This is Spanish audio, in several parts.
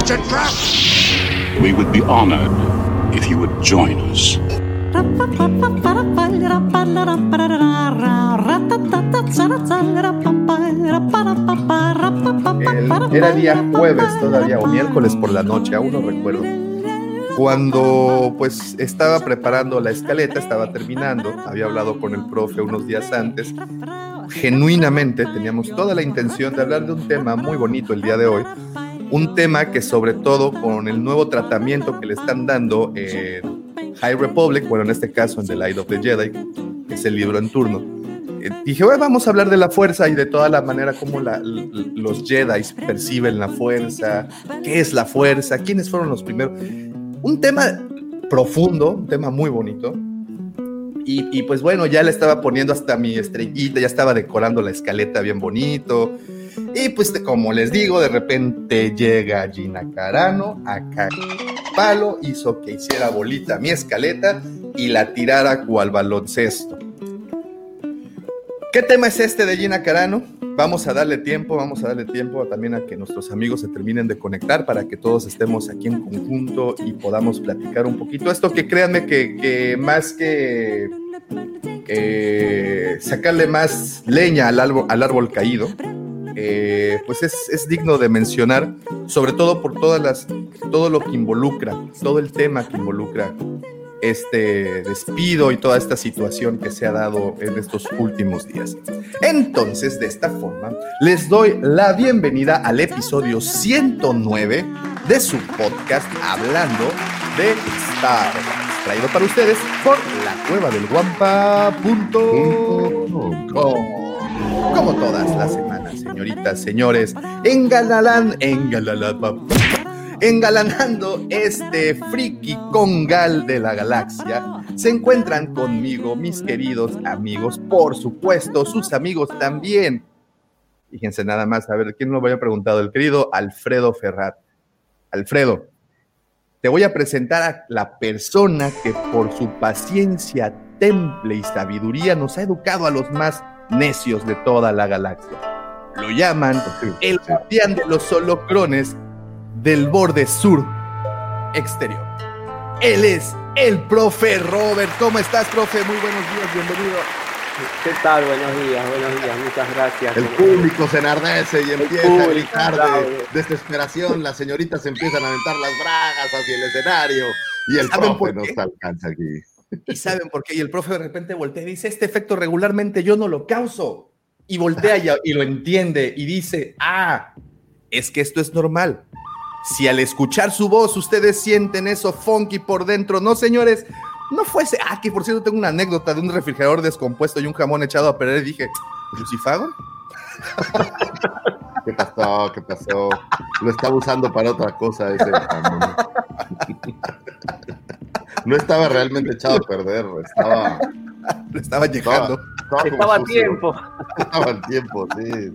It's a trap! We would be honored if you would join us. El- era día jueves todavía o miércoles por la noche, aún no recuerdo. Cuando pues estaba preparando la escaleta, estaba terminando, había hablado con el profe unos días antes. Genuinamente teníamos toda la intención de hablar de un tema muy bonito el día de hoy. Un tema que sobre todo con el nuevo tratamiento que le están dando en High Republic, bueno, en este caso en The Light of the Jedi, es el libro en turno, eh, dije, bueno, vamos a hablar de la fuerza y de toda la manera como los Jedi perciben la fuerza, qué es la fuerza, quiénes fueron los primeros. Un tema profundo, un tema muy bonito. Y, y pues bueno, ya le estaba poniendo hasta mi estrellita, ya estaba decorando la escaleta bien bonito. Y pues como les digo, de repente llega Gina Carano, acá palo, hizo que hiciera bolita mi escaleta y la tirara cual baloncesto. ¿Qué tema es este de Gina Carano? Vamos a darle tiempo, vamos a darle tiempo también a que nuestros amigos se terminen de conectar para que todos estemos aquí en conjunto y podamos platicar un poquito. Esto que créanme que, más que, sacarle más leña al árbol caído, eh, pues es, es digno de mencionar, sobre todo por todas las, todo lo que involucra, todo el tema que involucra este despido y toda esta situación que se ha dado en estos últimos días. Entonces, de esta forma, les doy la bienvenida al episodio 109 de su podcast Hablando de Star traído para ustedes por la cueva del guampa.com. Como todas las semanas, señoritas, señores, engalanando este friki congal de la galaxia, se encuentran conmigo mis queridos amigos, por supuesto, sus amigos también. Fíjense nada más, a ver, ¿quién lo había preguntado? El querido Alfredo Ferrat. Alfredo, te voy a presentar a la persona que por su paciencia, temple y sabiduría nos ha educado a los más necios de toda la galaxia. Lo llaman el guardián de los holocrones del borde sur exterior. Él es el profe Robert. ¿Cómo estás, profe? Muy buenos días, bienvenido. ¿Qué tal? Buenos días, buenos días, muchas gracias. El público se enardece y empieza a gritar de desesperación. Las señoritas empiezan a aventar las bragas hacia el escenario y el ¿Saben por profe nos alcanza aquí. Y saben por qué. Y el profe de repente voltea y dice: Este efecto regularmente yo no lo causo. Y voltea y, lo entiende y dice: Ah, es que esto es normal. Si al escuchar su voz ustedes sienten eso funky por dentro, no, señores, no fuese. Ah, que por cierto tengo una anécdota de un refrigerador descompuesto y un jamón echado a perder. Y dije: ¿Lucifago? ¿Qué pasó? ¿Qué pasó? Lo estaba usando para otra cosa ese. No estaba realmente echado a perder, estaba, Lo estaba añejando. estaba, Estaba a tiempo. Estaba a tiempo, sí.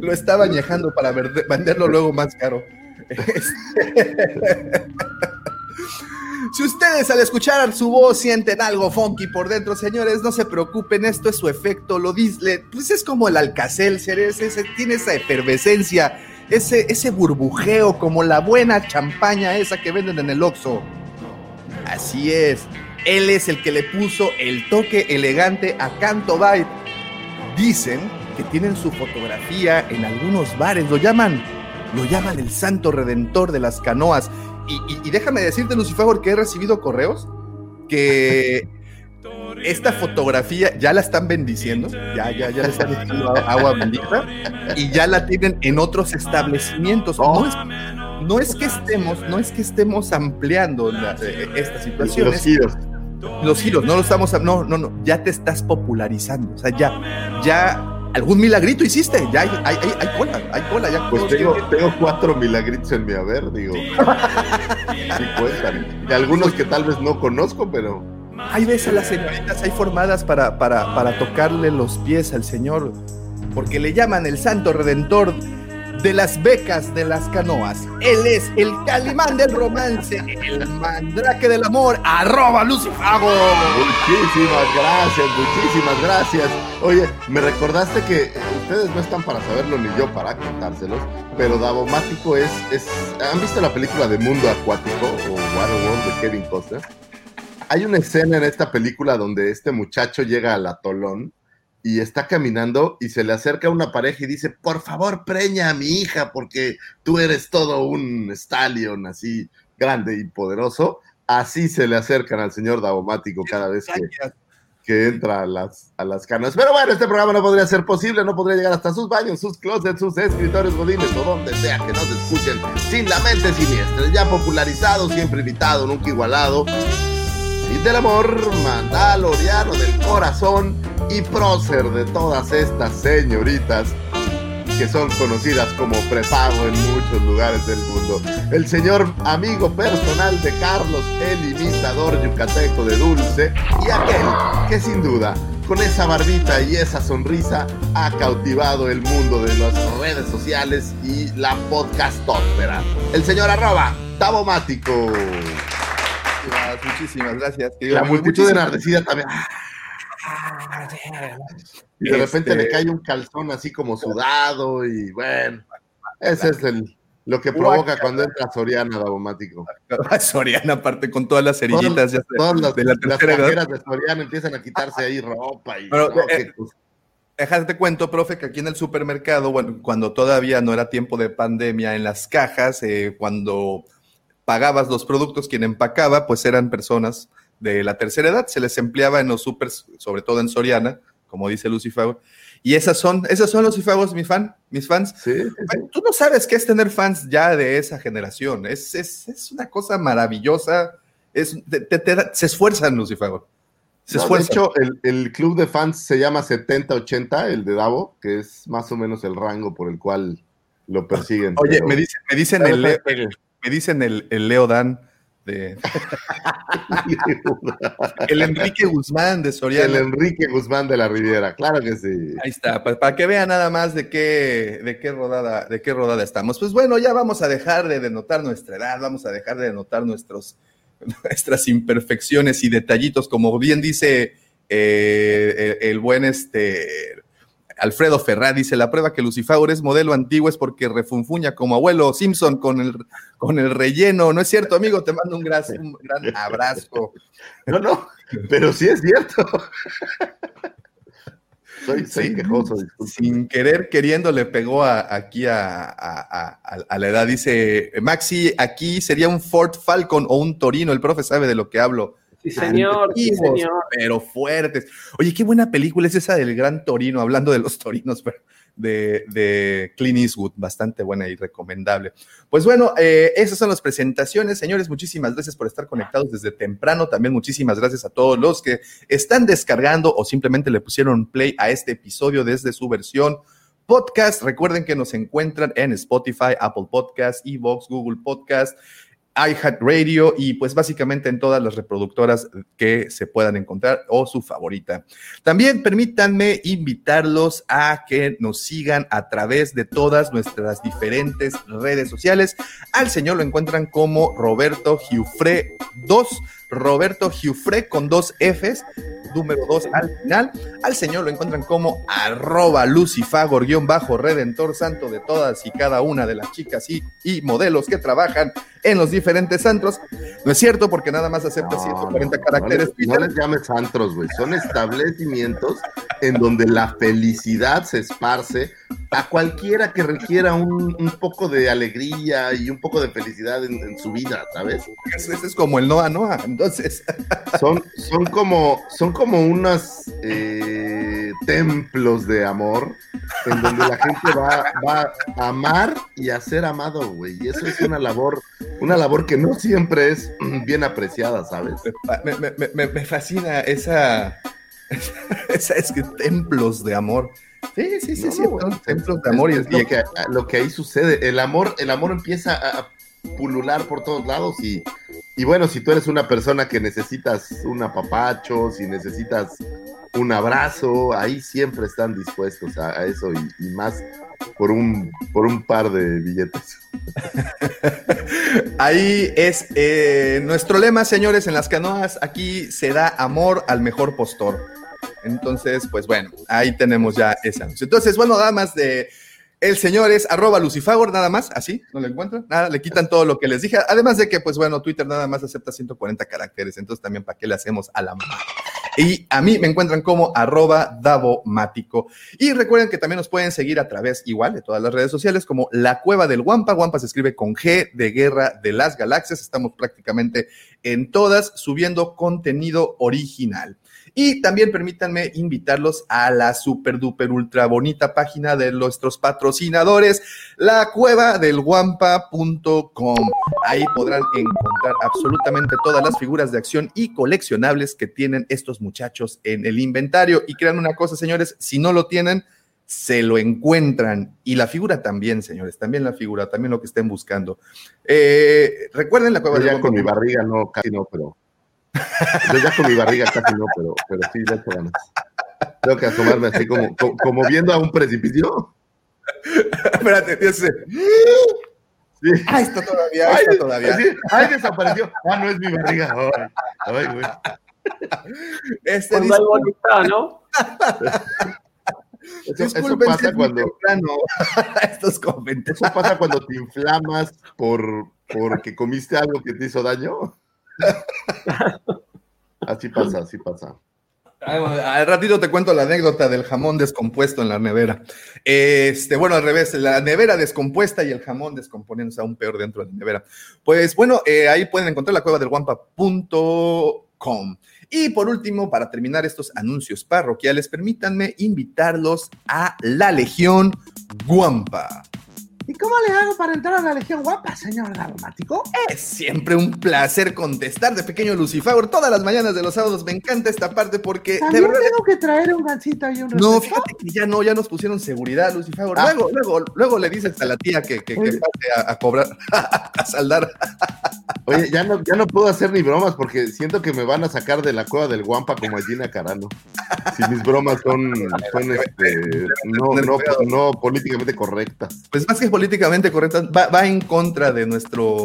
Lo estaba añejando para verde- venderlo luego más caro. Si ustedes al escuchar su voz sienten algo funky por dentro, señores, no se preocupen, esto es su efecto, lo dice, pues es como el ese, tiene esa efervescencia, ese, ese burbujeo, como la buena champaña esa que venden en el Oxxo. Así es, él es el que le puso el toque elegante a Canto Bite. Dicen que tienen su fotografía en algunos bares, lo llaman, lo llaman el santo redentor de las canoas. Y, y- y déjame decirte, Lucifer, que he recibido correos que esta fotografía ya la están bendiciendo, ya, ya, ya le están echando a- agua bendita y ya la tienen en otros establecimientos. No, es, no es que estemos, no es que estemos ampliando la- eh, esta situación. Los giros. los giros, no lo estamos, no, no, no, ya te estás popularizando, o sea, ya, ya ¿Algún milagrito hiciste? Ya hay, hay, hay, hay cola, hay cola. Ya Pues tengo, tengo cuatro milagritos en mi haber, digo. Sí cuentan. Y algunos que tal vez no conozco, pero Hay veces a las señoritas ahí formadas para, para, para tocarle los pies al Señor, porque le llaman el Santo Redentor de las becas de las canoas. Él es el calimán del romance, el mandrake del amor, arroba Lucifago. muchísimas gracias, muchísimas gracias. Oye, me recordaste que ustedes no están para saberlo ni yo para contárselos, pero Davomático es, es. ¿Han visto la película de Mundo Acuático o Waterworld de Kevin Costner? Hay una escena en esta película donde este muchacho llega al atolón y está caminando y se le acerca una pareja y dice, por favor, preña a mi hija porque tú eres todo un stallion así grande y poderoso. Así se le acercan al señor Davomático cada vez que, que entra a las, a las canas. Pero bueno, este programa no podría ser posible, no podría llegar hasta sus baños, sus closets, sus escritorios godines o donde sea que nos escuchen sin la mente siniestra. Ya popularizado, siempre invitado, nunca igualado. Y del amor, mandaloriano del corazón y prócer de todas estas señoritas que son conocidas como prepago en muchos lugares del mundo. El señor amigo personal de Carlos, el imitador yucateco de Dulce, y aquel que sin duda, con esa barbita y esa sonrisa, ha cautivado el mundo de las redes sociales y la podcastósfera. El señor arroba, Tabomático. Muchísimas, muchísimas gracias. La multitud enardecida también. Y de repente Este- le cae un calzón así como sudado y bueno, ese es el, lo que provoca cuando entra Soriana Davomático. Soriana, aparte con todas las cerillitas ya sé, Todas las, de la las tercera edad. cajeras de Soriana empiezan a quitarse ahí ropa y Pero, no, eh. Déjate cuento, profe, que aquí en el supermercado, bueno, cuando todavía no era tiempo de pandemia, en las cajas, eh, cuando pagabas los productos, quien empacaba, pues eran personas de la tercera edad, se les empleaba en los supers, sobre todo en Soriana, como dice Lucifago. Y esas son, esas son Lucifagos, mi fan, mis fans. Sí, Tú no sabes qué es tener fans ya de esa generación. Es, es, es una cosa maravillosa. Es, te- te- se esfuerzan, Lucifago. Se No, de hecho, el, el club de fans se llama 70-80, el de Davo, que es más o menos el rango por el cual lo persiguen. Oye, pero- me dicen, me dicen el- me dicen el, el Leo Dan de el Enrique Guzmán de el Soriana. Enrique Guzmán de la Riviera, claro que sí. Ahí está, pa- para que vean nada más de qué, de qué rodada, de qué rodada estamos. Pues bueno, ya vamos a dejar de denotar nuestra edad, vamos a dejar de denotar nuestros, nuestras imperfecciones y detallitos, como bien dice eh, el, el buen este Alfredo Ferrá, dice la prueba que Lucifago es modelo antiguo es porque refunfuña como abuelo Simpson con el, con el relleno. No es cierto, amigo, te mando un gran, un gran abrazo. No, no, pero sí es cierto. soy soy Sí. quejoso, sin querer queriendo le pegó a- aquí a- a la edad. Dice Maxi, aquí sería un Ford Falcon o un Torino. El profe sabe de lo que hablo. Sí, señor, sí, Antiguos, señor. Pero fuertes. Oye, qué buena película es esa del Gran Torino, hablando de los torinos, pero de, de Clint Eastwood, bastante buena y recomendable. Pues bueno, eh, esas son las presentaciones. Señores, muchísimas gracias por estar conectados desde temprano. También muchísimas gracias a todos los que están descargando o simplemente le pusieron play a este episodio desde su versión podcast. Recuerden que nos encuentran en Spotify, Apple Podcast, Evox, Google Podcast, iHeartRadio y pues básicamente en todas las reproductoras que se puedan encontrar o su favorita. También permítanme invitarlos a que nos sigan a través de todas nuestras diferentes redes sociales. Al señor lo encuentran como Roberto Giufré 2, Roberto Giufré con dos Fs, número 2 al final. Al señor lo encuentran como arroba lucifagor guion bajo redentor santo de todas y cada una de las chicas y, y modelos que trabajan en los diferentes antros. No es cierto porque nada más acepta 140 caracteres. No les, no les llames antros, güey. Son establecimientos en donde la felicidad se esparce a cualquiera que requiera un, un poco de alegría y un poco de felicidad en, en su vida, ¿sabes? Ese es como el Noa Noa. Entonces, Son, son como, son como unos eh, templos de amor en donde la gente va, va a amar y a ser amado, güey. Y eso es una labor, una labor que no siempre es bien apreciada, ¿sabes? me, me- me- me- me fascina esa, esa es que templos de amor. Sí, sí, sí, No, sí. bueno, templos de amor y, es lo, que, lo que ahí sucede. El amor, el amor empieza a pulular por todos lados y, y bueno, si tú eres una persona que necesitas un apapacho, si necesitas un abrazo, ahí siempre están dispuestos a, eso y, más por un, por un par de billetes. Ahí es eh, nuestro lema, señores, en las canoas. Aquí se da amor al mejor postor. Entonces, pues bueno, ahí tenemos ya ese anuncio. Entonces, bueno, nada más de. El señor es arroba lucifagor, nada más, así, no lo encuentran, nada, le quitan todo lo que les dije. Además de que, pues bueno, Twitter nada más acepta 140 caracteres, entonces también para qué le hacemos a la mamá. Y a mí me encuentran como arroba davomático. Y recuerden que también nos pueden seguir a través igual de todas las redes sociales como La Cueva del Guampa. Guampa se escribe con G de Guerra de las Galaxias. Estamos prácticamente en todas subiendo contenido original. Y también permítanme invitarlos a la super duper ultra bonita página de nuestros patrocinadores, la cueva del guampa.com. Ahí podrán encontrar absolutamente todas las figuras de acción y coleccionables que tienen estos muchachos en el inventario. Y crean una cosa, señores, si no lo tienen, se lo encuentran. Y la figura también, señores, también la figura, también lo que estén buscando. Eh, recuerden la cueva del ya con mi guampa. barriga no, casi no, pero. Yo ya con mi barriga casi no, pero, pero sí le echo ganas. Tengo que asomarme así como, como, como viendo a un precipicio. Espérate, Dios mío. Sí. Ah, está todavía, ahí Ay, está todavía. así, ay, desapareció. Ah, no es mi barriga. Ay, ay, güey. Este Cuando hay voluntad, ¿no? Eso, pasa cuando, estos comentarios. eso pasa cuando te inflamas por porque comiste algo que te hizo daño. Así pasa, así pasa. Al ratito te cuento la anécdota del jamón descompuesto en la nevera. Este, bueno, al revés, la nevera descompuesta y el jamón descomponiéndose aún peor dentro de la nevera. Pues bueno, eh, ahí pueden encontrar la cueva del guampa.com. Y por último, para terminar estos anuncios parroquiales, permítanme invitarlos a la Legión Guampa. ¿Y cómo le hago para entrar a la Legión Guapa, señor Davomático? Es siempre un placer contestar de pequeño Lucifer. Todas las mañanas de los sábados me encanta esta parte porque de ¿También verdad tengo que traer un gancito y un No, fíjate que ya no, ya nos pusieron seguridad, Lucifer. Ah. Luego, luego, luego le dices a la tía que, que, que pase a, a cobrar, a saldar. Oye, ya no, ya no puedo hacer ni bromas porque siento que me van a sacar de la cueva del Guampa como a Gina Carano. Si mis bromas son, son este, no, no, no políticamente correctas. Pues más que políticamente correcta, va, en contra de nuestro,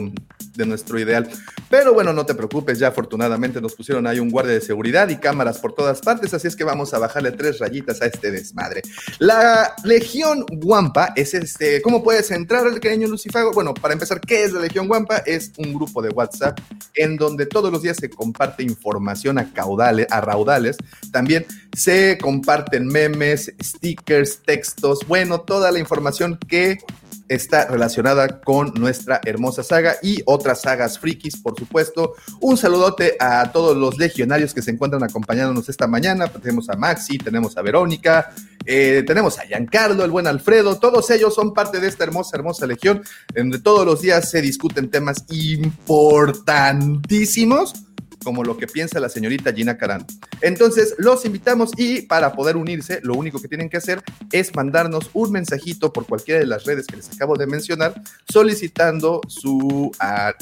de nuestro ideal. Pero bueno, no te preocupes, ya afortunadamente nos pusieron ahí un guardia de seguridad y cámaras por todas partes, así es que vamos a bajarle tres rayitas a este desmadre. La Legión Guampa es este, ¿cómo puedes entrar al pequeño Lucifago? Bueno, para empezar, ¿qué es la Legión Guampa? Es un grupo de WhatsApp en donde todos los días se comparte información a caudales, a raudales. También se comparten memes, stickers, textos, bueno, toda la información que está relacionada con nuestra hermosa saga y otras sagas frikis, por supuesto. Un saludote a todos los legionarios que se encuentran acompañándonos esta mañana. Tenemos a Maxi, tenemos a Verónica, eh, tenemos a Giancarlo, el buen Alfredo. Todos ellos son parte de esta hermosa, hermosa legión, donde todos los días se discuten temas importantísimos como lo que piensa la señorita Gina Carano. Entonces, los invitamos y para poder unirse, lo único que tienen que hacer es mandarnos un mensajito por cualquiera de las redes que les acabo de mencionar, solicitando su,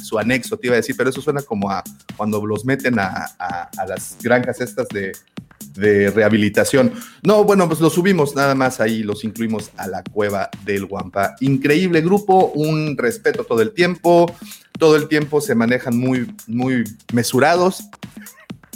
su anexo, te iba a decir, pero eso suena como a cuando los meten a- a las granjas estas de, de rehabilitación. No, bueno, pues los subimos nada más ahí, los incluimos a la cueva del Guampa. Increíble grupo, un respeto todo el tiempo, todo el tiempo se manejan muy, muy mesurados.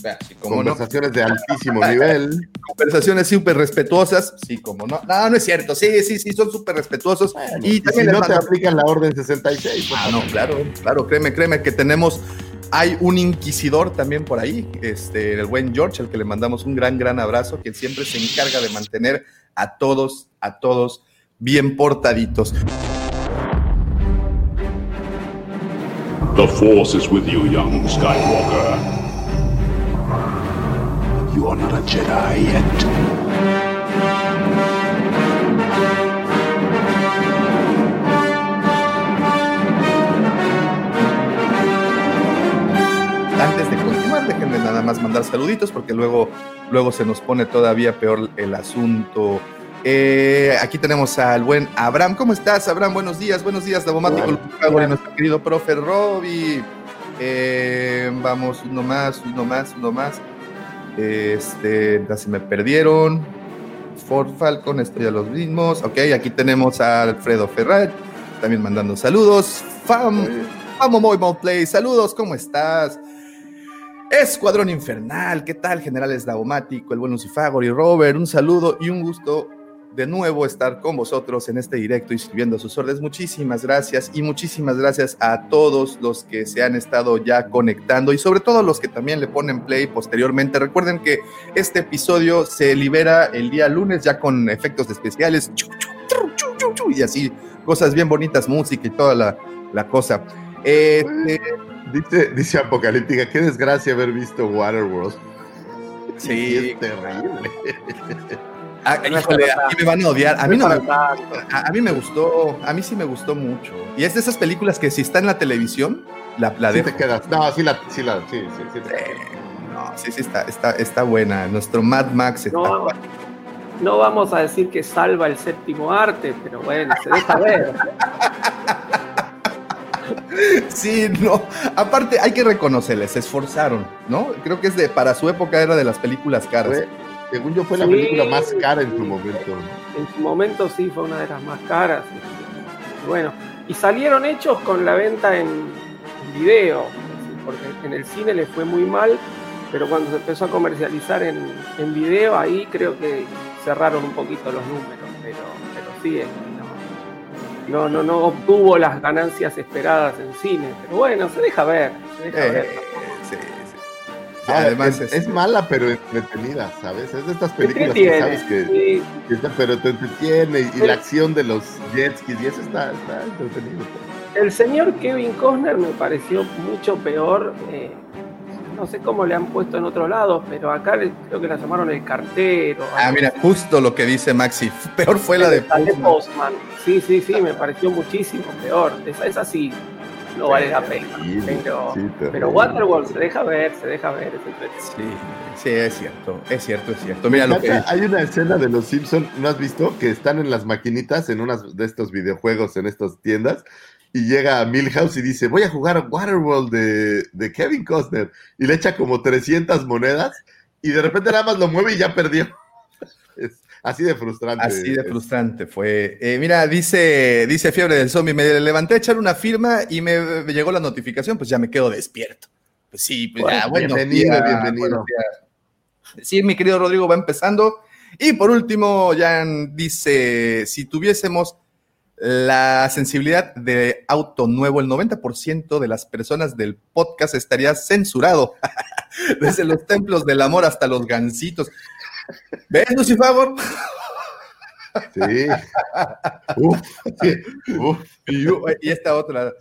Así como no. Conversaciones de altísimo nivel. Conversaciones súper respetuosas, sí, como no. No, no es cierto, sí, sí, sí, son súper respetuosos. Bueno, y también si no te aplican la orden 66. pues, Ah, no, claro, claro, créeme, créeme que tenemos, hay un inquisidor también por ahí, este, el buen George, al que le mandamos un gran, gran abrazo, quien siempre se encarga de mantener a todos, a todos bien portaditos. The Force is with you, young Skywalker. You are not a Jedi yet. Nada más mandar saluditos porque luego, luego se nos pone todavía peor el asunto Eh, aquí tenemos al buen Abraham. ¿Cómo estás, Abraham? Buenos días, buenos días, Davomático, y nuestro querido profe Robbie. Eh, vamos, uno más, uno más, uno más. Este, ya se me perdieron. Ford Falcon, estoy a los mismos. Ok, aquí tenemos a Alfredo Ferrat, también mandando saludos. Fam, Famo Mobile Play, saludos, ¿cómo estás? Escuadrón Infernal, ¿qué tal, generales Daumático, el buen Lucifagor y Robert? Un saludo y un gusto de nuevo estar con vosotros en este directo y sirviendo sus órdenes. Muchísimas gracias y muchísimas gracias a todos los que se han estado ya conectando y sobre todo los que también le ponen play posteriormente. Recuerden que este episodio se libera el día lunes ya con efectos especiales y así, cosas bien bonitas, música y toda la, la cosa. Este, dice, dice Apocalíptica, qué desgracia haber visto Waterworld. Sí, es terrible. Ah, híjole, a mí me van a odiar. A mí no me, a, a, mí me gustó, a mí sí me gustó mucho. Y es de esas películas que si está en la televisión, la, la sí te quedas. No, sí la, sí la, sí, sí, sí, eh, no, sí, sí está, está, está buena. Nuestro Mad Max está no, no vamos a decir que salva el séptimo arte, pero bueno, se deja ver. Sí, no. Aparte, hay que reconocerles, se esforzaron, ¿no? Creo que es de, para su época era de las películas caras. Fue, según yo, fue la película más cara en su momento. En su momento sí fue una de las más caras. Bueno, y salieron hechos con la venta en, en video, porque en el cine le fue muy mal, pero cuando se empezó a comercializar en, en video, ahí creo que cerraron un poquito los números, pero, pero sí, no, no, no obtuvo las ganancias esperadas en cine, pero bueno, se deja ver, se deja eh, ver. Sí, sí. Sí, además es, es, mala pero entretenida, ¿sabes? Es de estas películas que sabes que, sí. que está, pero te entretiene y, y la acción de los jet skis y eso está, está entretenido. El señor Kevin Costner me pareció mucho peor. Eh, no sé cómo le han puesto en otro lado, pero acá creo que la llamaron el cartero. Ah, mira, justo lo que dice Maxi. Peor fue la de Postman. Postman. Sí, sí, sí, me pareció muchísimo peor. Esa, esa sí no vale la pena. Pero, sí, pero Waterworld se deja ver, se deja ver. Sí, sí, es cierto, es cierto, es cierto. Mira lo que Hay una escena de los Simpsons, ¿no has visto? Que están en las maquinitas, en unas de estos videojuegos, en estas tiendas, y llega a Milhouse y dice, voy a jugar a Waterworld de, de, Kevin Costner. Y le echa como 300 monedas y de repente nada más lo mueve y ya perdió. Es así de frustrante. Así de frustrante fue. Eh, mira, dice, dice Fiebre del Zombie, me levanté a echar una firma y me, me llegó la notificación, pues ya me quedo despierto. Pues sí, pues ya, bueno, bienvenido, bienvenido. Sí, mi querido Rodrigo va empezando. Y por último, Jan dice, si tuviésemos la sensibilidad de auto nuevo, el 90% de las personas del podcast estaría censurado. Desde los templos del amor hasta los gansitos. ¿Ves, Lucifagor? Sí. Uf, sí. Uf. Y, y, esta otra.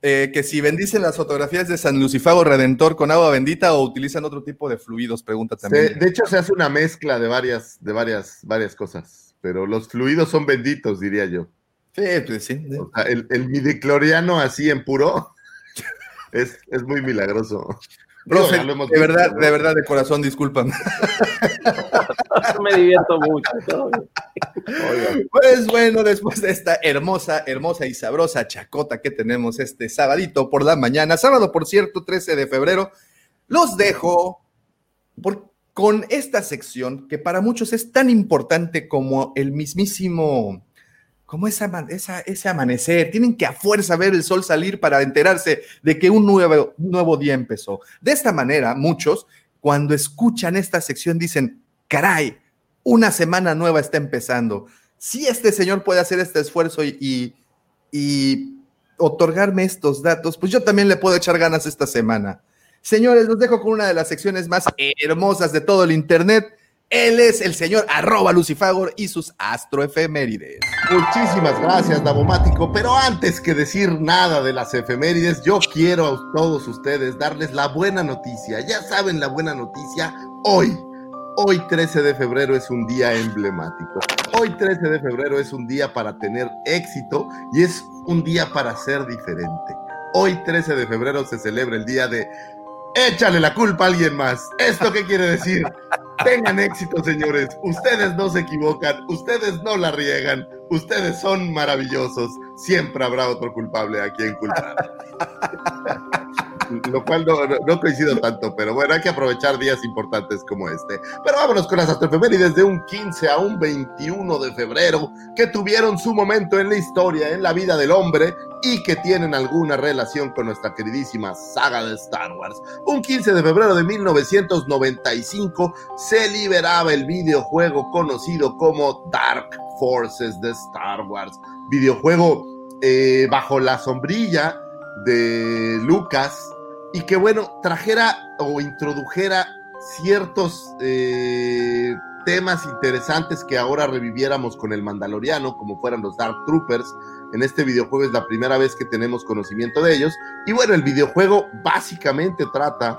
Eh, que si bendicen las fotografías de San Lucifago Redentor con agua bendita o utilizan otro tipo de fluidos, pregunta también. De hecho, se hace una mezcla de varias, de varias, varias cosas, pero los fluidos son benditos, diría yo. Sí, pues sí. O sea, el, el midicloriano así en puro es, es muy milagroso. Profe, de visto, verdad, ¿no? de verdad, de corazón, disculpan. Me divierto mucho. Pues bueno, después de esta hermosa, hermosa y sabrosa chacota que tenemos este sabadito por la mañana, sábado, por cierto, 13 de febrero, los dejo por, con esta sección que para muchos es tan importante como el mismísimo como ese amanecer, tienen que a fuerza ver el sol salir para enterarse de que un nuevo, día empezó. De esta manera, muchos, cuando escuchan esta sección, dicen, caray, una semana nueva está empezando. Si este señor puede hacer este esfuerzo y, y otorgarme estos datos, pues yo también le puedo echar ganas esta semana. Señores, los dejo con una de las secciones más hermosas de todo el Internet él es el señor arroba Lucifagor y sus astroefemérides. Muchísimas gracias, Davomático. Pero antes que decir nada de las efemérides, yo quiero a todos ustedes darles la buena noticia. Ya saben la buena noticia hoy. Hoy 13 de febrero es un día emblemático. Hoy 13 de febrero es un día para tener éxito y es un día para ser diferente. Hoy 13 de febrero se celebra el día de échale la culpa a alguien más. ¿Esto qué quiere decir? Tengan éxito, señores. Ustedes no se equivocan, ustedes no la riegan, ustedes son maravillosos. Siempre habrá otro culpable a quien culpar. Lo cual no, coincido tanto, pero bueno, hay que aprovechar días importantes como este. Pero vámonos con las astrofemérides de un 15 a un 21 de febrero que tuvieron su momento en la historia, en la vida del hombre y que tienen alguna relación con nuestra queridísima saga de Star Wars. Un 15 de febrero de 1995 se liberaba el videojuego conocido como Dark Forces de Star Wars. Videojuego eh, bajo la sombrilla de Lucas y que bueno, trajera o introdujera ciertos eh, temas interesantes que ahora reviviéramos con el Mandaloriano, como fueran los Dark Troopers. En este videojuego es la primera vez que tenemos conocimiento de ellos. Y bueno, el videojuego básicamente trata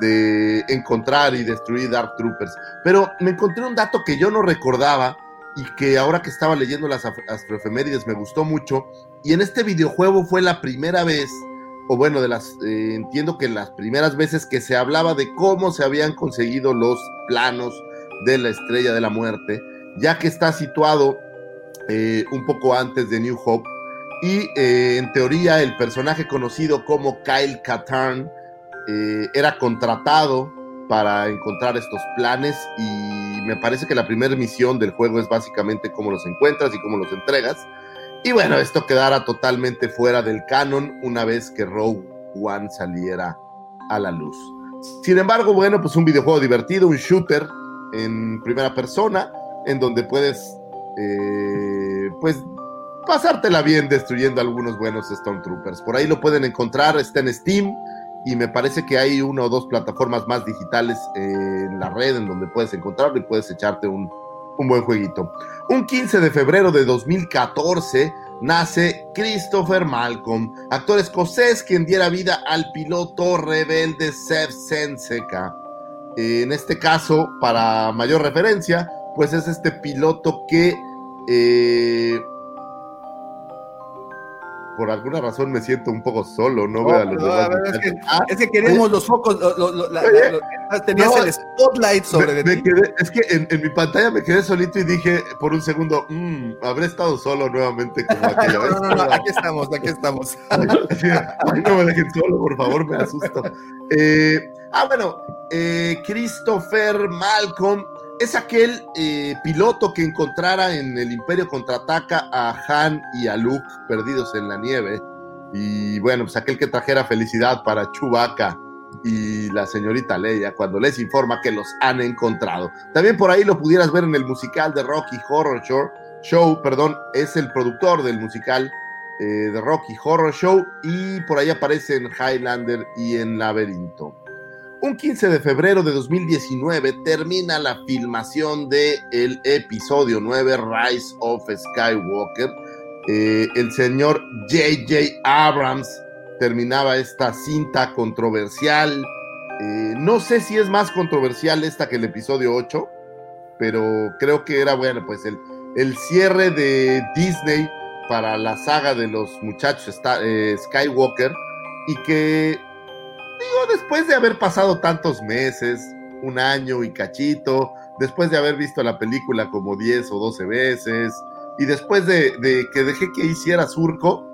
de encontrar y destruir Dark Troopers. Pero me encontré un dato que yo no recordaba y que ahora que estaba leyendo las astroefemérides me gustó mucho. Y en este videojuego fue la primera vez, o bueno, de las eh, entiendo que las primeras veces que se hablaba de cómo se habían conseguido los planos de la Estrella de la Muerte, ya que está situado eh, un poco antes de New Hope. Y eh, en teoría el personaje conocido como Kyle Katarn era contratado para encontrar estos planes y me parece que la primera misión del juego es básicamente cómo los encuentras y cómo los entregas. Y bueno, esto quedara totalmente fuera del canon una vez que Rogue One saliera a la luz. Sin embargo, bueno, pues un videojuego divertido, un shooter en primera persona, en donde puedes, eh, pues, pasártela bien destruyendo algunos buenos Stormtroopers. Por ahí lo pueden encontrar, está en Steam y me parece que hay una o dos plataformas más digitales en la red en donde puedes encontrarlo y puedes echarte un, un buen jueguito. Un 15 de febrero de 2014 nace Christopher Malcolm, actor escocés quien diera vida al piloto rebelde Sev Senseca. En este caso, para mayor referencia, pues es este piloto que eh, por alguna razón me siento un poco solo, no, No, veo a los no, demás a ver, es que-. Ah, Es que queríamos los focos, lo- lo- lo- la- tenías no, el spotlight sobre me- de me ti. quedé- es que en, en mi pantalla me quedé solito y dije por un segundo, "Mm, habré estado solo nuevamente como aquella vez. No, no, no, aquí estamos, aquí estamos. Ay, no me dejen solo, por favor, me asusto. Eh, ah, bueno, eh, Christopher Malcolm es aquel eh, piloto que encontrara en el Imperio Contraataca a Han y a Luke perdidos en la nieve. Y bueno, pues aquel que trajera felicidad para Chewbacca y la señorita Leia cuando les informa que los han encontrado. También por ahí lo pudieras ver en el musical de Rocky Horror Show. Show, perdón, es el productor del musical eh, de Rocky Horror Show y por ahí aparece en Highlander y en Laberinto. Un 15 de febrero de 2019 termina la filmación de el episodio 9 Rise of Skywalker. Eh, el señor J.J. Abrams terminaba esta cinta controversial. Eh, no sé si es más controversial esta que el episodio 8, pero creo que era bueno, pues el, el cierre de Disney para la saga de los muchachos Sta- eh, Skywalker y que, digo, después de haber pasado tantos meses, un año y cachito, después de haber visto la película como 10 o 12 veces y después de, que dejé que hiciera surco,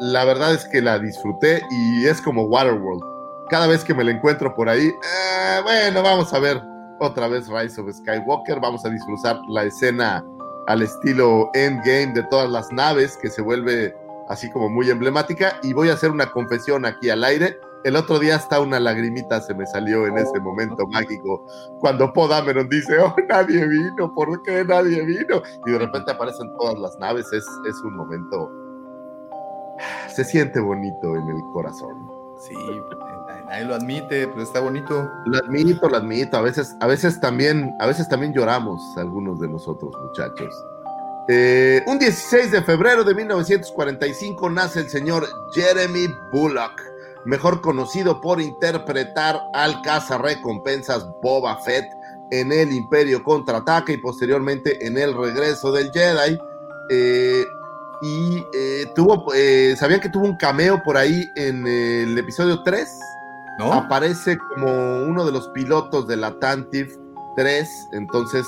la verdad es que la disfruté y es como Waterworld. Cada vez que me la encuentro por ahí, eh, bueno, vamos a ver otra vez Rise of Skywalker, vamos a disfrutar la escena al estilo Endgame de todas las naves que se vuelve así como muy emblemática y voy a hacer una confesión aquí al aire. El otro día hasta una lagrimita se me salió en ese momento mágico cuando Poe Dameron dice, oh, nadie vino, ¿por qué nadie vino? Y de repente aparecen todas las naves, es, es un momento, se siente bonito en el corazón. Sí, nadie lo admite, pero está bonito. Lo admito, lo admito. A veces, a veces también, a veces también lloramos algunos de nosotros, muchachos. Eh, un 16 de febrero de 1945 nace el señor Jeremy Bullock, mejor conocido por interpretar al cazarrecompensas Boba Fett en el Imperio contraataca y posteriormente en el regreso del Jedi. Eh, y eh, tuvo, eh, ¿sabían que tuvo un cameo por ahí en el episodio 3? ¿No? Aparece como uno de los pilotos de la Tantif tres, entonces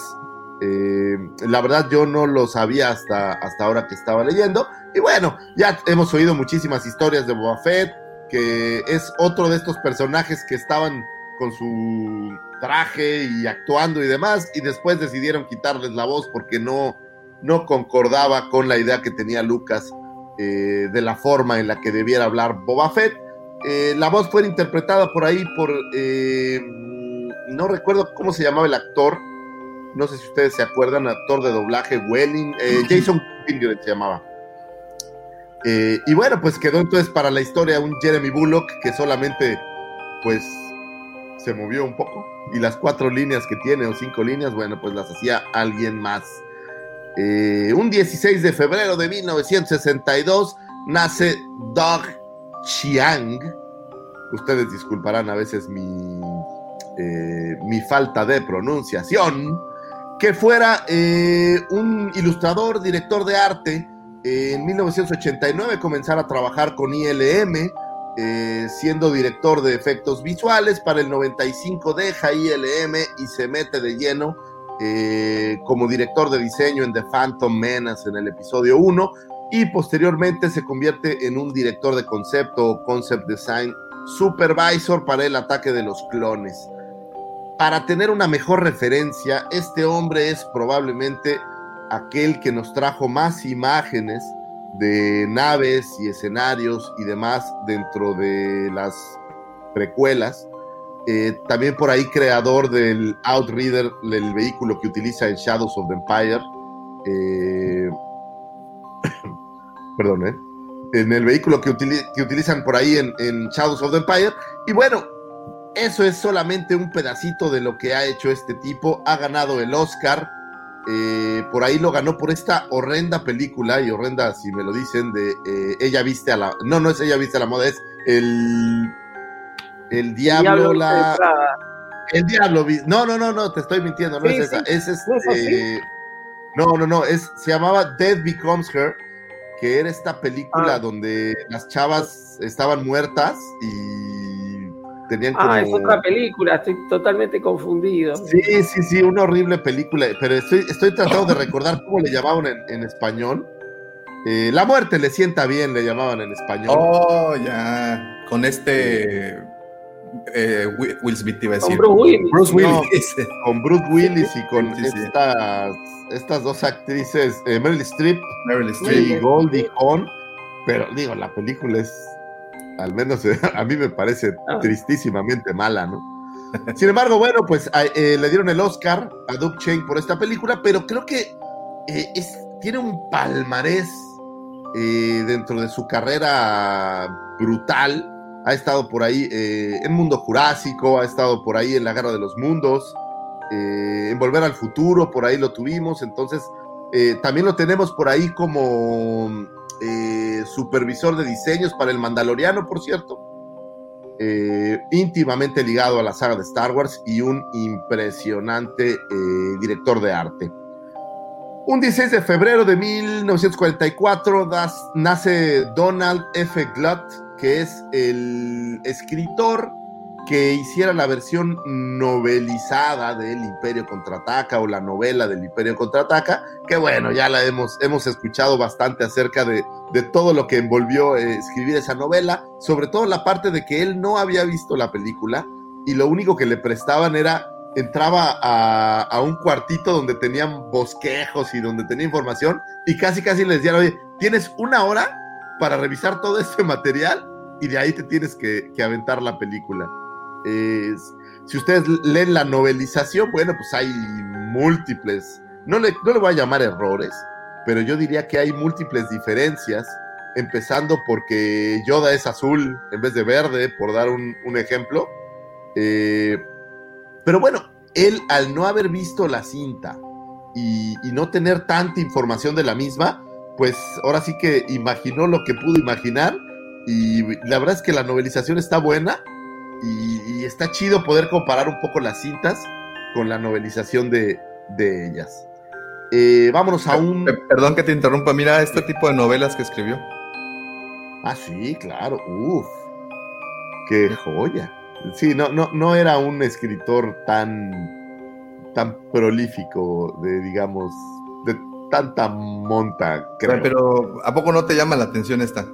eh, la verdad yo no lo sabía hasta, hasta ahora que estaba leyendo. Y bueno, ya hemos oído muchísimas historias de Boba Fett, que es otro de estos personajes que estaban con su traje y actuando y demás, y después decidieron quitarles la voz porque no, no concordaba con la idea que tenía Lucas eh, de la forma en la que debiera hablar Boba Fett. Eh, la voz fue interpretada por ahí por, eh, no recuerdo cómo se llamaba el actor, no sé si ustedes se acuerdan, actor de doblaje, Welling, Jason Pinglet se llamaba. Y bueno, pues quedó entonces para la historia un Jeremy Bullock que solamente, pues, se movió un poco. Y las cuatro líneas que tiene, o cinco líneas, bueno, pues las hacía alguien más. Eh, un 16 de febrero de 1962 nace Doug Chiang. Ustedes disculparán a veces mi, eh, mi falta de pronunciación. Que fuera eh, un ilustrador, director de arte. En 1989 comenzara a trabajar con ILM eh, siendo director de efectos visuales. Para el 95 deja ILM y se mete de lleno eh, como director de diseño en The Phantom Menace en el episodio 1 y posteriormente se convierte en un director de concepto o concept design supervisor para el ataque de los clones. Para tener una mejor referencia, este hombre es probablemente aquel que nos trajo más imágenes de naves y escenarios y demás dentro de las precuelas. Eh, también por ahí creador del Outrider, el vehículo que utiliza en Shadows of the Empire. Eh, perdón, ¿eh? En el vehículo que, que utilizan por ahí en, en, Shadows of the Empire. Y bueno, eso es solamente un pedacito de lo que ha hecho este tipo. Ha ganado el Oscar eh, por ahí lo ganó por esta horrenda película, y horrenda si me lo dicen, de eh, Ella viste a la... No, no es Ella viste a la moda, es el... El diablo, la... El diablo, no, no, no, no, te estoy mintiendo, no es esa, es este... No, no, no, es, se llamaba Death Becomes Her, que era esta película ah. donde las chavas estaban muertas y Ah, es otra película, estoy totalmente confundido. Sí, sí, sí, una horrible película, pero estoy, estoy tratando de recordar cómo le llamaban en, español. Eh, la muerte le sienta bien, le llamaban en español. Oh, ya, con este... Eh, Will Smith iba a decir. Con Bruce Willis. con Bruce Willis y con estas, estas dos actrices, eh, Meryl Streep, Meryl Streep y Goldie Hawn. Pero digo, la película es al menos a mí me parece ah. tristísimamente mala, ¿no? Sin embargo, bueno, pues eh, le dieron el Oscar a Doug Chain por esta película, pero creo que eh, tiene un palmarés eh, dentro de su carrera brutal. Ha estado por ahí en Mundo Jurásico, ha estado por ahí en La Guerra de los Mundos, en Volver al Futuro, por ahí lo tuvimos. Entonces, también lo tenemos por ahí como eh, supervisor de diseños para el Mandaloriano, por cierto, eh, íntimamente ligado a la saga de Star Wars y un impresionante eh, director de arte. Un 16 de febrero de 1944 nace Donald F. Glutt, que es el escritor que hiciera la versión novelizada del Imperio Contraataca o la novela del Imperio Contraataca, que bueno, ya la hemos, hemos escuchado bastante acerca de, de todo lo que envolvió eh, escribir esa novela, sobre todo la parte de que él no había visto la película y lo único que le prestaban era, entraba a, a un cuartito donde tenían bosquejos y donde tenía información y casi casi les decían, oye, tienes una hora para revisar todo este material y de ahí te tienes que, que aventar la película si ustedes leen la novelización, bueno, pues hay múltiples, no le, no le voy a llamar errores, pero yo diría que hay múltiples diferencias, empezando porque Yoda es azul en vez de verde, por dar un, ejemplo. Eh, pero bueno, él al no haber visto la cinta y, y, no tener tanta información de la misma, pues ahora sí que imaginó lo que pudo imaginar y la verdad es que la novelización está buena, y, está chido poder comparar un poco las cintas con la novelización de, ellas. Eh, vámonos a un. Perdón que te interrumpa, mira este tipo de novelas que escribió. Ah, sí, claro. Uf. Qué joya. Sí, no, no, no era un escritor tan, tan prolífico de, digamos, de tanta monta. creo. Pero, ¿a poco no te llama la atención esta?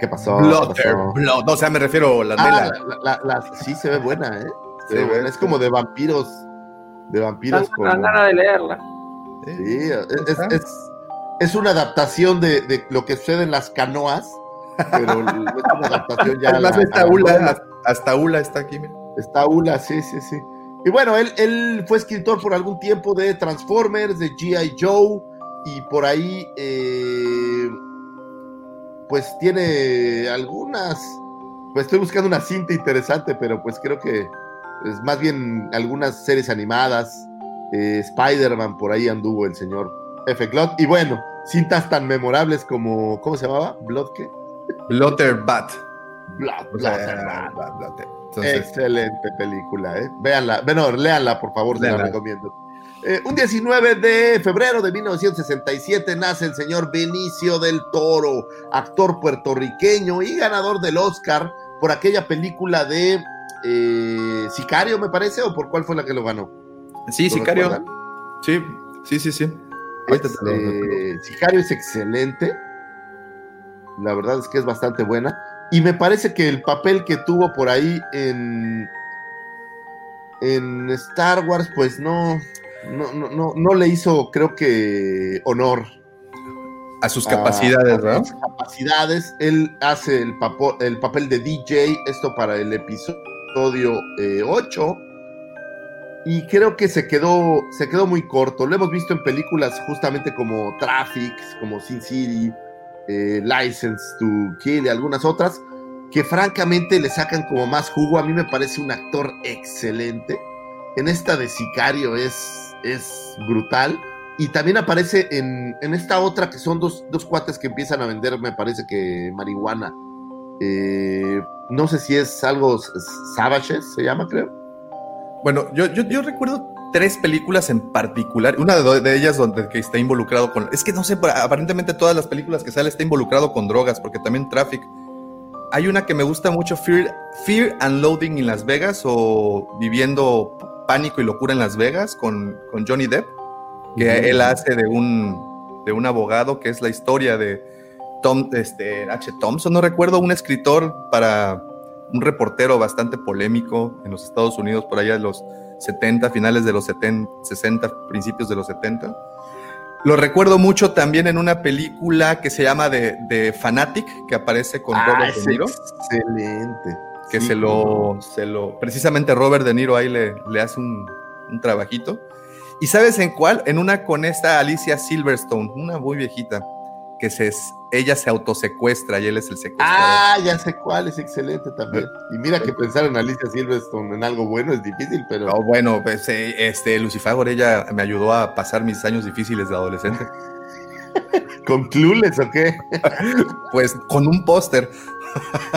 ¿Qué pasó? Blood, ¿Qué pasó? Blood. No, o sea, me refiero a la Ah, Nela. la- la- la- sí se ve buena, ¿eh? Se ve buena. Es como de vampiros. De vampiros Dan, como... ganas de leerla. Sí. Es, Ajá. es, es una adaptación de, de lo que sucede en las canoas, pero es una adaptación ya. a Además la- está a la Ula, hasta- hasta Ula está aquí, mira. Está Ula, sí, sí, sí. Y bueno, él, él fue escritor por algún tiempo de Transformers, de G.I. Joe, y por ahí, eh, pues tiene algunas. Pues estoy buscando una cinta interesante, pero pues creo que es más bien algunas series animadas. eh, Spider-Man, por ahí anduvo el señor F. Glot. Y bueno, cintas tan memorables como. ¿Cómo se llamaba? ¿Blood qué? Blotter Bat. Blood, O sea, Blood, Blood. Blotter. Entonces, Excelente película, ¿eh? Véanla, bueno, léanla, por favor, se la recomiendo. Eh, un 19 de febrero de 1967 nace el señor Benicio del Toro, actor puertorriqueño y ganador del Oscar por aquella película de eh, Sicario, me parece, o por cuál fue la que lo ganó. sí, ¿Lo Sicario. recuerdan? Sí, sí, sí, sí. Ahorita te lo- Eh, Sicario es excelente. La verdad es que es bastante buena. Y me parece que el papel que tuvo por ahí en, en Star Wars, pues no, no, no, no, no le hizo, creo que, honor a sus a- capacidades, a ¿verdad? sus capacidades. Él hace el, papo- el papel de DJ, esto para el episodio eh, 8. Y creo que se quedó, se quedó muy corto. Lo hemos visto en películas justamente como Traffic, como Sin City, eh, License to Kill y algunas otras, que francamente le sacan como más jugo. A mí me parece un actor excelente. En esta de Sicario es, es brutal. Y también aparece en, en esta otra que son dos, dos cuates que empiezan a vender, me parece que marihuana. Eh, no sé si es algo Savages, se llama, creo. Bueno, yo, yo, recuerdo tres películas en particular. Una de, ellas donde que está involucrado con. Es que no sé, aparentemente todas las películas que sale está involucrado con drogas, porque también Traffic. Hay una que me gusta mucho, Fear, Fear and Loading en Las Vegas o Viviendo Pánico y Locura en Las Vegas con, con Johnny Depp, que él hace de un, de un abogado, que es la historia de Tom, este, H. Thompson, no recuerdo, un escritor para un reportero bastante polémico en los Estados Unidos por allá de los 70, finales de los 70, 60, principios de los 70. Lo recuerdo mucho también en una película que se llama The, The Fanatic, que aparece con Robert es De Niro, excelente. Que Sí, se, lo, se lo, precisamente Robert De Niro ahí le, le hace un, un trabajito. ¿Y sabes en cuál? En una con esta Alicia Silverstone, una muy viejita, que se, ella se autosecuestra y él es el secuestrador. Ah, ya sé cuál, es excelente también. Y mira que pensar en Alicia Silverstone en algo bueno es difícil, pero No, bueno, pues, eh, este, Lucifagor, ella me ayudó a pasar mis años difíciles de adolescente. ¿con Clueless o qué? Pues con un póster.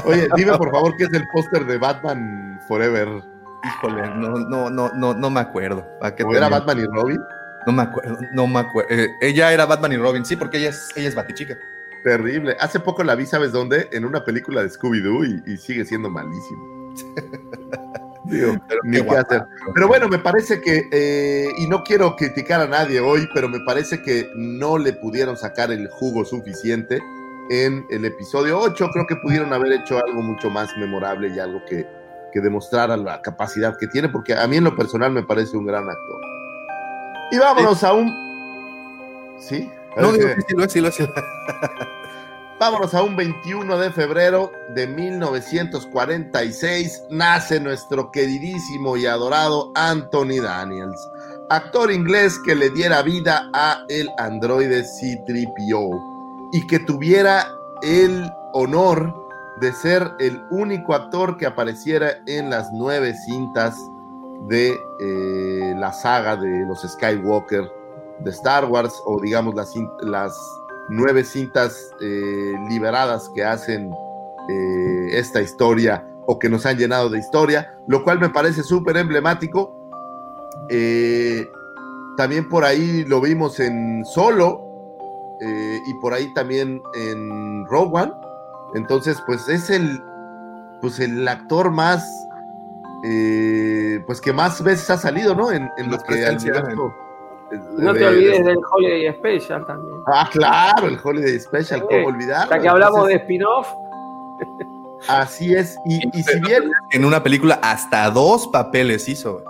Oye, dime por favor qué es el póster de Batman Forever. Híjole, no, no, no, no, no me acuerdo. ¿A qué ¿O era? Batman y Robin? No me acuerdo, no me acuerdo. Eh, ella era Batman y Robin, sí, porque ella es, ella es Batichica. Terrible. Hace poco la vi, ¿sabes dónde? En una película de Scooby-Doo y, y sigue siendo malísimo. Digo, Pero ni qué qué guapa. hacer. Pero bueno, me parece que, eh, y no quiero criticar a nadie hoy, pero me parece que no le pudieron sacar el jugo suficiente en el episodio 8. Creo que pudieron haber hecho algo mucho más memorable y algo que, que demostrara la capacidad que tiene, porque a mí en lo personal me parece un gran actor. Y vámonos a un... ¿Sí? A No, digo que sí lo es, sí lo es. Vámonos a un 21 de febrero de 1946. Nace nuestro queridísimo y adorado Anthony Daniels, actor inglés que le diera vida a el androide C-3PO y que tuviera el honor de ser el único actor que apareciera en las nueve cintas de eh, la saga de los Skywalker de Star Wars o digamos las, nueve cintas eh, liberadas que hacen eh, esta historia o que nos han llenado de historia, lo cual me parece súper emblemático. También por ahí lo vimos en Solo eh, y por ahí también en Rogue One. Entonces, pues es el, pues el actor más eh, pues que más veces ha salido, ¿no? En, en lo que al universo, eh, No te de- olvides del Holiday Special también. Ah, claro, el Holiday Special, Sí, ¿cómo olvidarlo? Ya que hablamos de spin-off, Así es, y, y si bien, En una película hasta dos papeles hizo.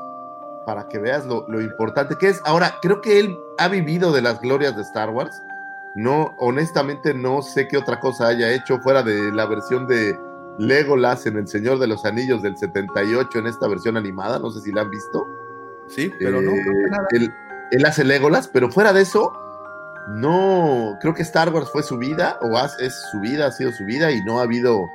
para que veas lo, lo importante que es, ahora, creo que él ha vivido de las glorias de Star Wars. No, honestamente no sé qué otra cosa haya hecho fuera de la versión de Legolas en El Señor de los Anillos del 78 en esta versión animada, no sé si la han visto. Sí, pero no. Eh, creo que nada. él, él hace Legolas, pero fuera de eso, no, creo que Star Wars fue su vida, o es su vida, ha sido su vida, y no ha habido,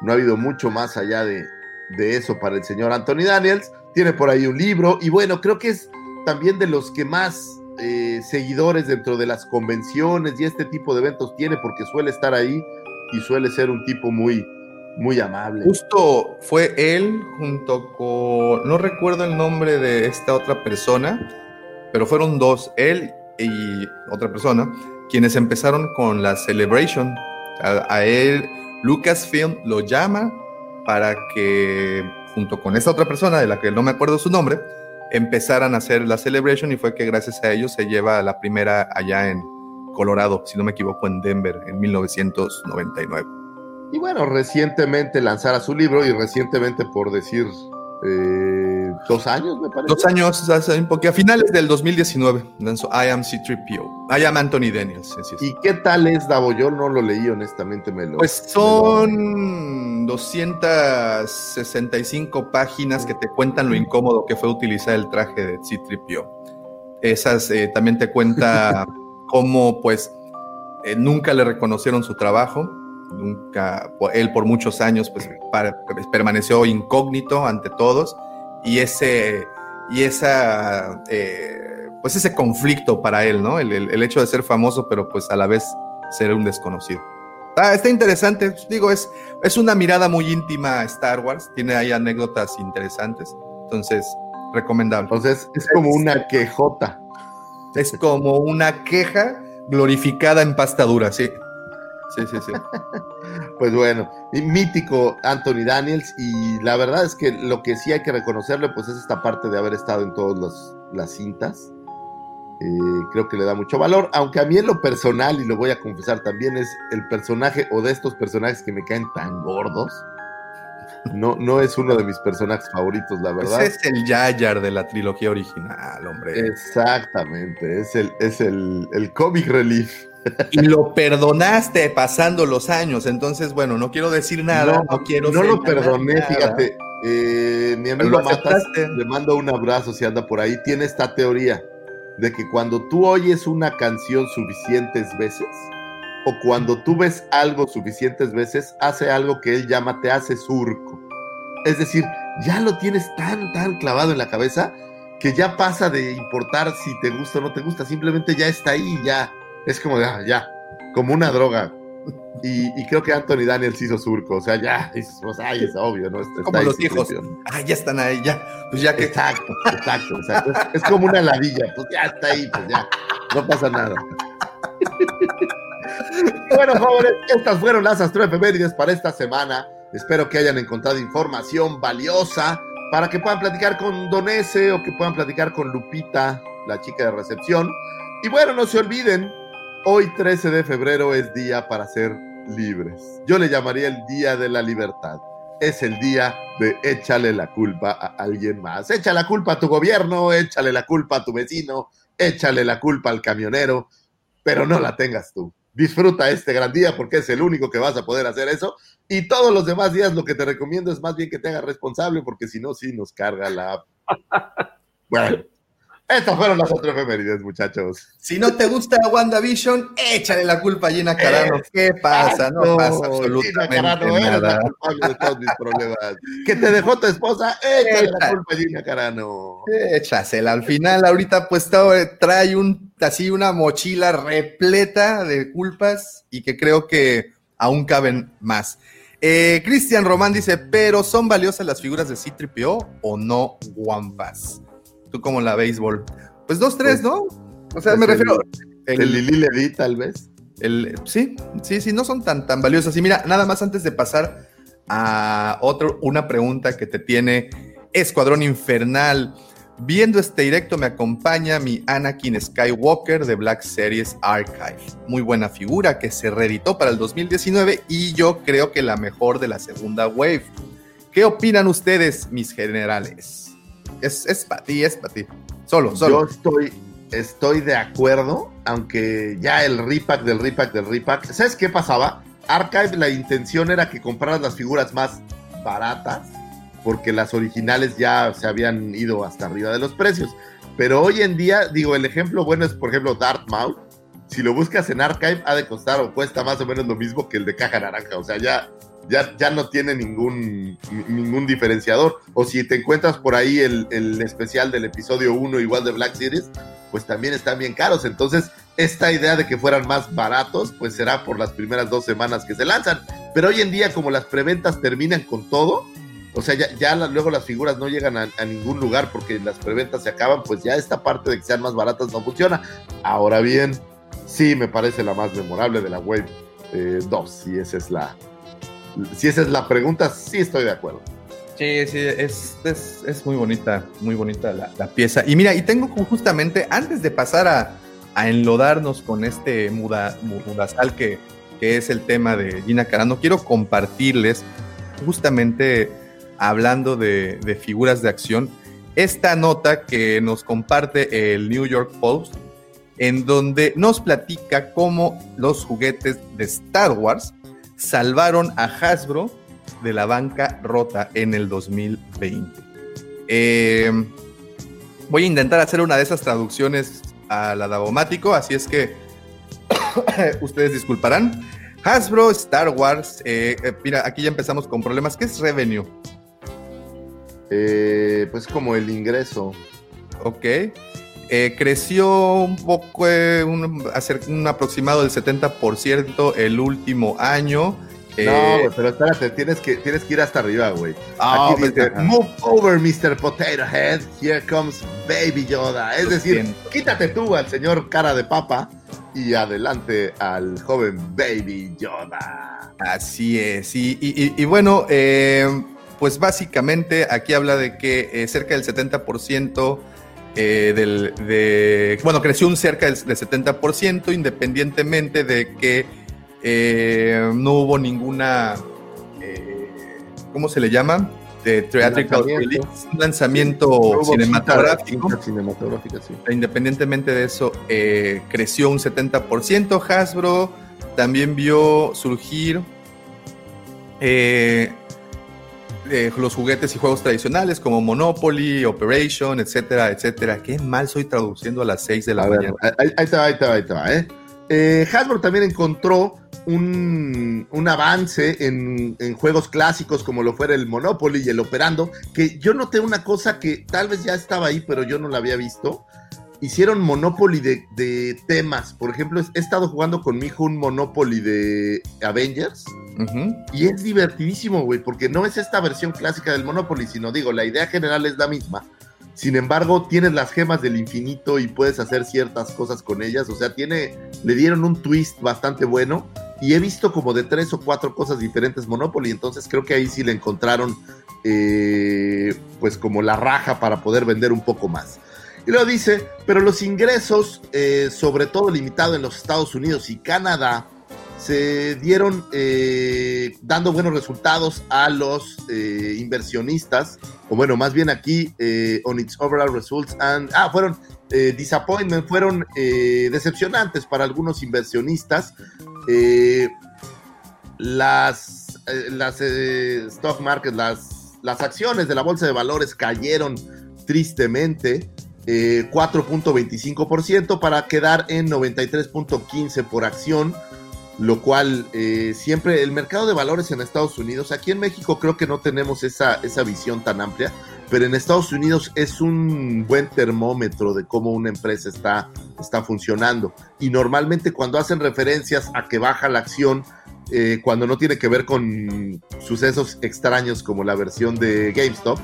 no ha habido mucho más allá de, de eso para el señor Anthony Daniels. Tiene por ahí un libro, y bueno, creo que es también de los que más eh, seguidores dentro de las convenciones y este tipo de eventos tiene, porque suele estar ahí y suele ser un tipo muy, muy amable. Justo fue él junto con, no recuerdo el nombre de esta otra persona, pero fueron dos, él y otra persona, quienes empezaron con la Celebration. A, a él, Lucasfilm lo llama para que, junto con esta otra persona, de la que no me acuerdo su nombre, empezaran a hacer la Celebration y fue que gracias a ellos se lleva la primera allá en Colorado, si no me equivoco, en Denver, en 1999. Y bueno, recientemente lanzara su libro y recientemente, por decir, eh, dos años, me parece. Dos años, hace un poco, a finales del 2019, lanzó I Am C-3PO. I Am Anthony Daniels. así es. ¿Y qué tal es Davo? Yo no lo leí, honestamente, me lo. Pues son 265 páginas que te cuentan lo incómodo que fue utilizar el traje de C-3PO. Esas eh, también te cuenta cómo, pues, eh, nunca le reconocieron su trabajo. Nunca, él por muchos años, pues, para- permaneció incógnito ante todos. Y ese, y esa, eh, pues, ese conflicto para él, ¿no? El, el- el hecho de ser famoso, pero pues a la vez ser un desconocido. Ah, está interesante, digo, es, es una mirada muy íntima a Star Wars, tiene ahí anécdotas interesantes, entonces, recomendable. Entonces, es como una quejota. Es como una queja glorificada en pasta dura, sí. Sí, sí, sí. Pues bueno, mítico Anthony Daniels. Y la verdad es que lo que sí hay que reconocerle, pues es esta parte de haber estado en todas las cintas. Eh, creo que le da mucho valor, aunque a mí en lo personal, y lo voy a confesar también, es el personaje o de estos personajes que me caen tan gordos. No, no es uno de mis personajes favoritos, la verdad. Es el Yayar de la trilogía original, hombre. Exactamente, es el, es el, el comic relief. Y lo perdonaste pasando los años, entonces, bueno, no quiero decir nada, no, quiero no lo perdoné, nada. fíjate. eh, mi amigo Lo Matas, le mando un abrazo si anda por ahí. Tiene esta teoría de que cuando tú oyes una canción suficientes veces, o cuando tú ves algo suficientes veces, hace algo que él llama te hace surco. Es decir, ya lo tienes tan, tan clavado en la cabeza que ya pasa de importar si te gusta o no te gusta, simplemente ya está ahí, ya. Es como de, ah, ya, como una droga. Y, y creo que Anthony Daniels hizo surco, o sea, ya, dices, pues, ay, es obvio, ¿no? Está- Como los hijos. Ah, ya están ahí, ya. Pues ya que. Exacto, exacto, exacto. Es, es como una ladilla, pues ya está ahí, pues ya, no pasa nada. Bueno, jóvenes, estas fueron las astroefemérides para esta semana. Espero que hayan encontrado información valiosa para que puedan platicar con Donese o que puedan platicar con Lupita, la chica de recepción. Y bueno, no se olviden, hoy 13 de febrero es día para ser libres. Yo le llamaría el Día de la Libertad. Es el día de échale la culpa a alguien más. Echa la culpa a tu gobierno, échale la culpa a tu vecino, échale la culpa al camionero, pero no la tengas tú. Disfruta este gran día porque es el único que vas a poder hacer eso. Y todos los demás días lo que te recomiendo es más bien que te hagas responsable porque si no, sí nos carga la... Bueno, estas fueron las otras efemérides, muchachos. Si no te gusta WandaVision, échale la culpa a Gina Carano. ¿Qué pasa? No pasa Gina absolutamente Carano, eres la nada. culpable de todos mis problemas. Que te dejó tu esposa, échale la culpa a Gina Carano. Échasela. Al final, ahorita, pues está- trae un, así una mochila repleta de culpas y que creo que aún caben más. Eh, Cristian Román dice, pero ¿son valiosas las figuras de C-3PO o no Wampas? ¿Tú cómo la béisbol? Pues dos, tres, ¿no? O sea, Pues me el- refiero... El, el- Lili Ledi, tal vez. el- sí, sí, sí, no son tan, tan valiosas. Y mira, nada más antes de pasar a otro, una pregunta que te tiene Escuadrón Infernal. Viendo este directo me acompaña mi Anakin Skywalker de Black Series Archive. Muy buena figura que se reeditó para el 2019 y yo creo que la mejor de la segunda wave. ¿Qué opinan ustedes, mis generales? Es, es para ti, es para ti. Solo, solo. Yo estoy, estoy de acuerdo, aunque ya el repack del repack del repack. ¿Sabes qué pasaba? Archive, la intención era que compraras las figuras más baratas, porque las originales ya se habían ido hasta arriba de los precios. Pero hoy en día, digo, el ejemplo bueno es, por ejemplo, Dartmouth. Si lo buscas en Archive, ha de costar o cuesta más o menos lo mismo que el de caja naranja. O sea, ya, ya, ya no tiene ningún, ningún diferenciador. O si te encuentras por ahí el, el especial del episodio 1 igual de Black Series, pues también están bien caros. Entonces, esta idea de que fueran más baratos, pues será por las primeras dos semanas que se lanzan. Pero hoy en día, como las preventas terminan con todo, o sea, ya, ya luego las figuras no llegan a, ningún lugar porque las preventas se acaban, pues ya esta parte de que sean más baratas no funciona. Ahora bien, sí me parece la más memorable de la Wave 2, si esa es la... Si esa es la pregunta, sí estoy de acuerdo. Sí, sí, es, es, muy bonita, muy bonita la, la pieza. Y mira, y tengo ju- justamente, antes de pasar a, a enlodarnos con este muda, mu- mudazal que, que es el tema de Gina Carano, quiero compartirles, justamente hablando de, de figuras de acción, esta nota que nos comparte el New York Post, en donde nos platica cómo los juguetes de Star Wars salvaron a Hasbro de la banca rota en el 2020. Eh, voy a intentar hacer una de esas traducciones al adabomático, así es que ustedes disculparán. Hasbro, Star Wars, eh, eh, mira, aquí ya empezamos con problemas. ¿Qué es revenue? Eh, pues como el ingreso. Ok. Eh, creció un poco, eh, un, un aproximado del 70% el último año. No, Eh, güey, pero espérate, tienes que, tienes que ir hasta arriba, güey. ah, Aquí dice, move over, Mr. Potato Head, here comes Baby Yoda. Es decir, quítate tú al señor cara de papa y adelante al joven Baby Yoda. Así es, y, y- y- y bueno, eh, pues básicamente aquí habla de que cerca del 70% eh, del, de, bueno, creció un cerca del, del 70% independientemente de que eh, no hubo ninguna, eh, ¿cómo se le llama? De theatrical Lanzamiento. release, un lanzamiento hubo cinematográfico. cinta- cinta cinematográfica, sí. Independientemente de eso, creció un 70%. Hasbro también vio surgir eh, eh, los juguetes y juegos tradicionales como Monopoly, Operation, etcétera, etcétera. Qué mal soy traduciendo a las 6 de la A ver, mañana. ahí, ahí te va, ahí va, ahí va, ¿eh? Eh, Hasbro también encontró un, un avance en, en juegos clásicos como lo fuera el Monopoly y el Operando, que yo noté una cosa que tal vez ya estaba ahí, pero yo no la había visto. Hicieron Monopoly de, de temas. Por ejemplo, he estado jugando con mi hijo un Monopoly de Avengers. Y es divertidísimo, güey, porque no es esta versión clásica del Monopoly, sino digo, la idea general es la misma. Sin embargo, tienes las gemas del infinito y puedes hacer ciertas cosas con ellas. O sea, tiene, le dieron un twist bastante bueno. Y he visto como de tres o cuatro cosas diferentes Monopoly. Entonces creo que ahí sí le encontraron, eh, pues como la raja para poder vender un poco más. Y luego dice, pero los ingresos, eh, sobre todo limitado en los Estados Unidos y Canadá, se dieron eh, dando buenos resultados a los eh, inversionistas, o bueno, más bien aquí, on its overall results, and, ah, fueron disappointment, fueron decepcionantes para algunos inversionistas. Las las stock markets, las, las acciones de la bolsa de valores cayeron tristemente. Eh, 4.25% para quedar en 93.15 por acción lo cual eh, siempre el mercado de valores en Estados Unidos, aquí en México creo que no tenemos esa, esa visión tan amplia, pero en Estados Unidos es un buen termómetro de cómo una empresa está, está funcionando. Y normalmente cuando hacen referencias a que baja la acción, eh, cuando no tiene que ver con sucesos extraños como la versión de GameStop,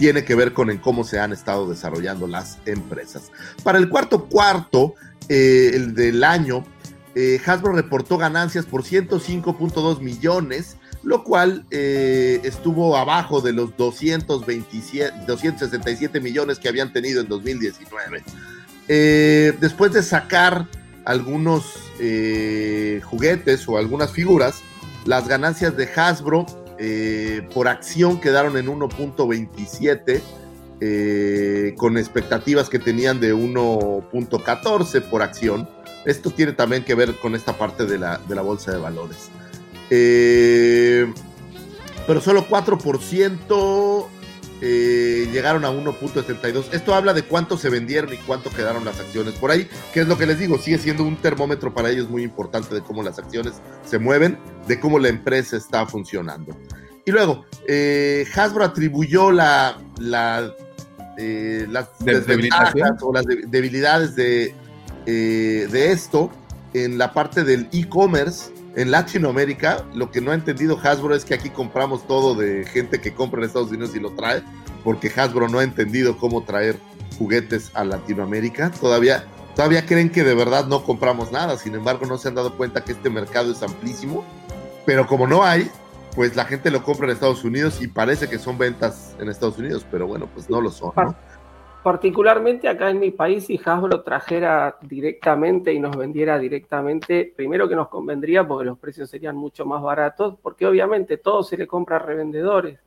tiene que ver con en cómo se han estado desarrollando las empresas. Para el cuarto cuarto, eh, el del año, eh, Hasbro reportó ganancias por 105.2 millones, lo cual eh, estuvo abajo de los 227, 267 millones que habían tenido en 2019. Eh, después de sacar algunos juguetes o algunas figuras, las ganancias de Hasbro eh, por acción quedaron en 1.27, eh, con expectativas que tenían de 1.14 por acción. Esto tiene también que ver con esta parte de la, de la bolsa de valores. Eh, pero solo 4% eh, llegaron a 1.72. Esto habla de cuánto se vendieron y cuánto quedaron las acciones por ahí, que es lo que les digo, sigue siendo un termómetro para ellos muy importante de cómo las acciones se mueven, de cómo la empresa está funcionando. Y luego, eh, Hasbro atribuyó la, la, eh, las desventajas o las de- debilidades de, de esto en la parte del e-commerce en Latinoamérica. Lo que no ha entendido Hasbro es que aquí compramos todo de gente que compra en Estados Unidos y lo trae, porque Hasbro no ha entendido cómo traer juguetes a Latinoamérica. Todavía, todavía creen que de verdad no compramos nada, sin embargo no se han dado cuenta que este mercado es amplísimo, pero como no hay, pues la gente lo compra en Estados Unidos y parece que son ventas en Estados Unidos, pero bueno, pues no lo son. ¿no? Particularmente acá en mi país, si Hasbro trajera directamente y nos vendiera directamente, primero que nos convendría porque los precios serían mucho más baratos, porque obviamente todo se le compra a revendedores.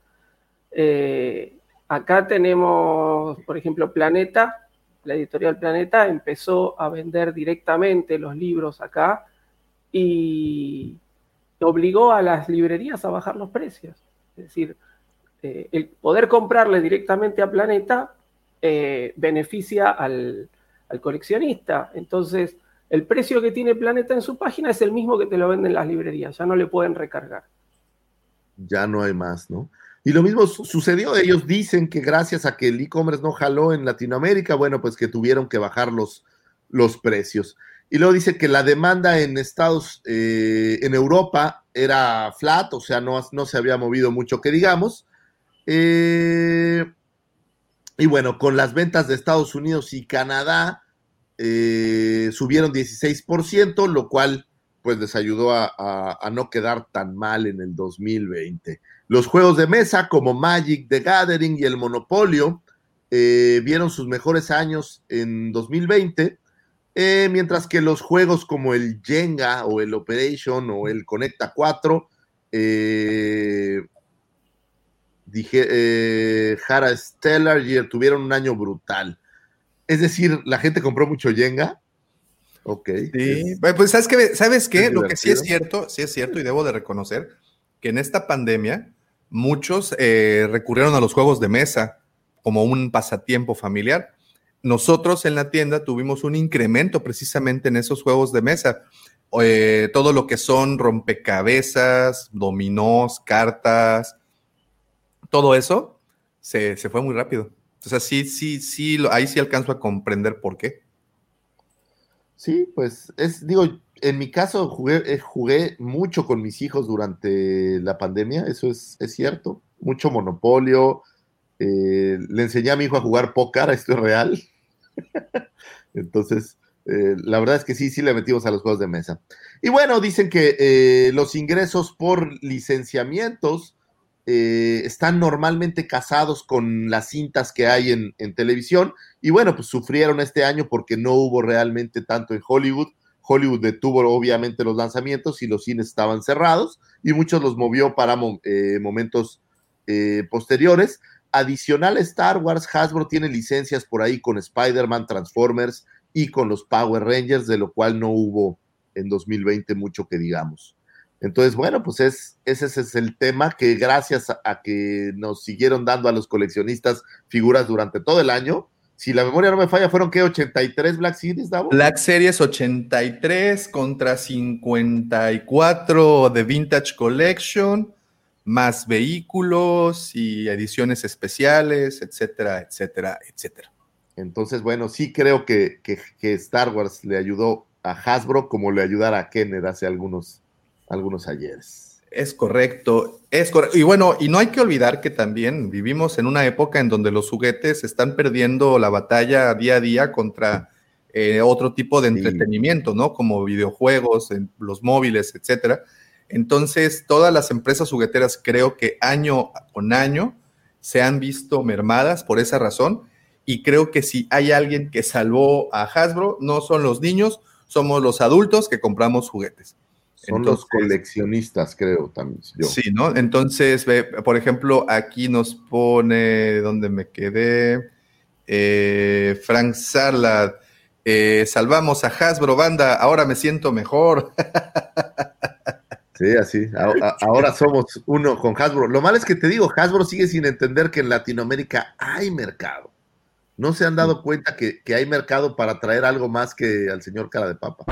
Eh, acá tenemos, por ejemplo, Planeta, la editorial Planeta empezó a vender directamente los libros acá y obligó a las librerías a bajar los precios. Es decir, eh, el poder comprarle directamente a Planeta eh, beneficia al, al coleccionista. Entonces, el precio que tiene Planeta en su página es el mismo que te lo venden las librerías, ya no le pueden recargar. ya no hay más, ¿no? Y lo mismo su- sucedió, ellos dicen que gracias a que el e-commerce no jaló en Latinoamérica, bueno, pues que tuvieron que bajar los, los precios. Y luego dice que la demanda en Estados, eh, en Europa era flat, o sea, no, no se había movido mucho que digamos. Eh, y bueno, con las ventas de Estados Unidos y Canadá eh, subieron 16%, lo cual pues les ayudó a, no quedar tan mal en el 2020. Los juegos de mesa como Magic, The Gathering y el Monopolio eh, vieron sus mejores años en 2020, eh, mientras que los juegos como el Jenga o el Operation o el Conecta 4, eh, dije, eh, Jara Stellar y tuvieron un año brutal. Es decir, la gente compró mucho Jenga. Ok. Sí, bueno, pues ¿sabes qué? ¿Sabes qué? es Lo que sí es cierto, sí es cierto y debo de reconocer que en esta pandemia muchos eh, recurrieron a los juegos de mesa como un pasatiempo familiar. Nosotros en la tienda tuvimos un incremento precisamente en esos juegos de mesa. Eh, todo lo que son rompecabezas, dominós, cartas, todo eso se, se fue muy rápido. O sea, sí, sí, sí, ahí sí alcanzo a comprender por qué. Sí, pues es, digo, en mi caso jugué, eh, jugué mucho con mis hijos durante la pandemia, eso es, es cierto, mucho monopolio, eh, le enseñé a mi hijo a jugar póker, esto es real, entonces eh, la verdad es que sí, sí le metimos a los juegos de mesa. Y bueno, dicen que los ingresos por licenciamientos eh, están normalmente casados con las cintas que hay en, televisión, y bueno, pues sufrieron este año porque no hubo realmente tanto en Hollywood. Hollywood detuvo obviamente los lanzamientos y los cines estaban cerrados y muchos los movió para eh, momentos eh, posteriores. Adicional Star Wars, Hasbro tiene licencias por ahí con Spider-Man, Transformers y con los Power Rangers, de lo cual no hubo en 2020 mucho que digamos. Entonces, bueno, pues es, ese es el tema que gracias a, a que nos siguieron dando a los coleccionistas figuras durante todo el año, si la memoria no me falla, fueron que 83 Black Series, Davo. Black Series 83 contra 54 de Vintage Collection, más vehículos y ediciones especiales, etcétera, etcétera, etcétera. Entonces, bueno, sí creo que, que- que Star Wars le ayudó a Hasbro como le ayudara a Kenner hace algunos, algunos ayeres. Es correcto, es correcto. Y bueno, y no hay que olvidar que también vivimos en una época en donde los juguetes están perdiendo la batalla día a día contra eh, otro tipo de Sí. entretenimiento, ¿no? Como videojuegos, en los móviles, etcétera. Entonces, todas las empresas jugueteras creo que año con año se han visto mermadas por esa razón y creo que si hay alguien que salvó a Hasbro, no son los niños, somos los adultos que compramos juguetes. Son los coleccionistas, creo también. Sí, ¿no? Entonces, ve, por ejemplo, aquí nos pone, ¿dónde me quedé? Eh, Frank Sarlat, eh, salvamos a Hasbro, banda, ahora me siento mejor. Sí, así. Ahora somos uno con Hasbro. Lo malo es que te digo, Hasbro sigue sin entender que en Latinoamérica hay mercado. No se han dado cuenta que, que hay mercado para traer algo más que al señor cara de papa.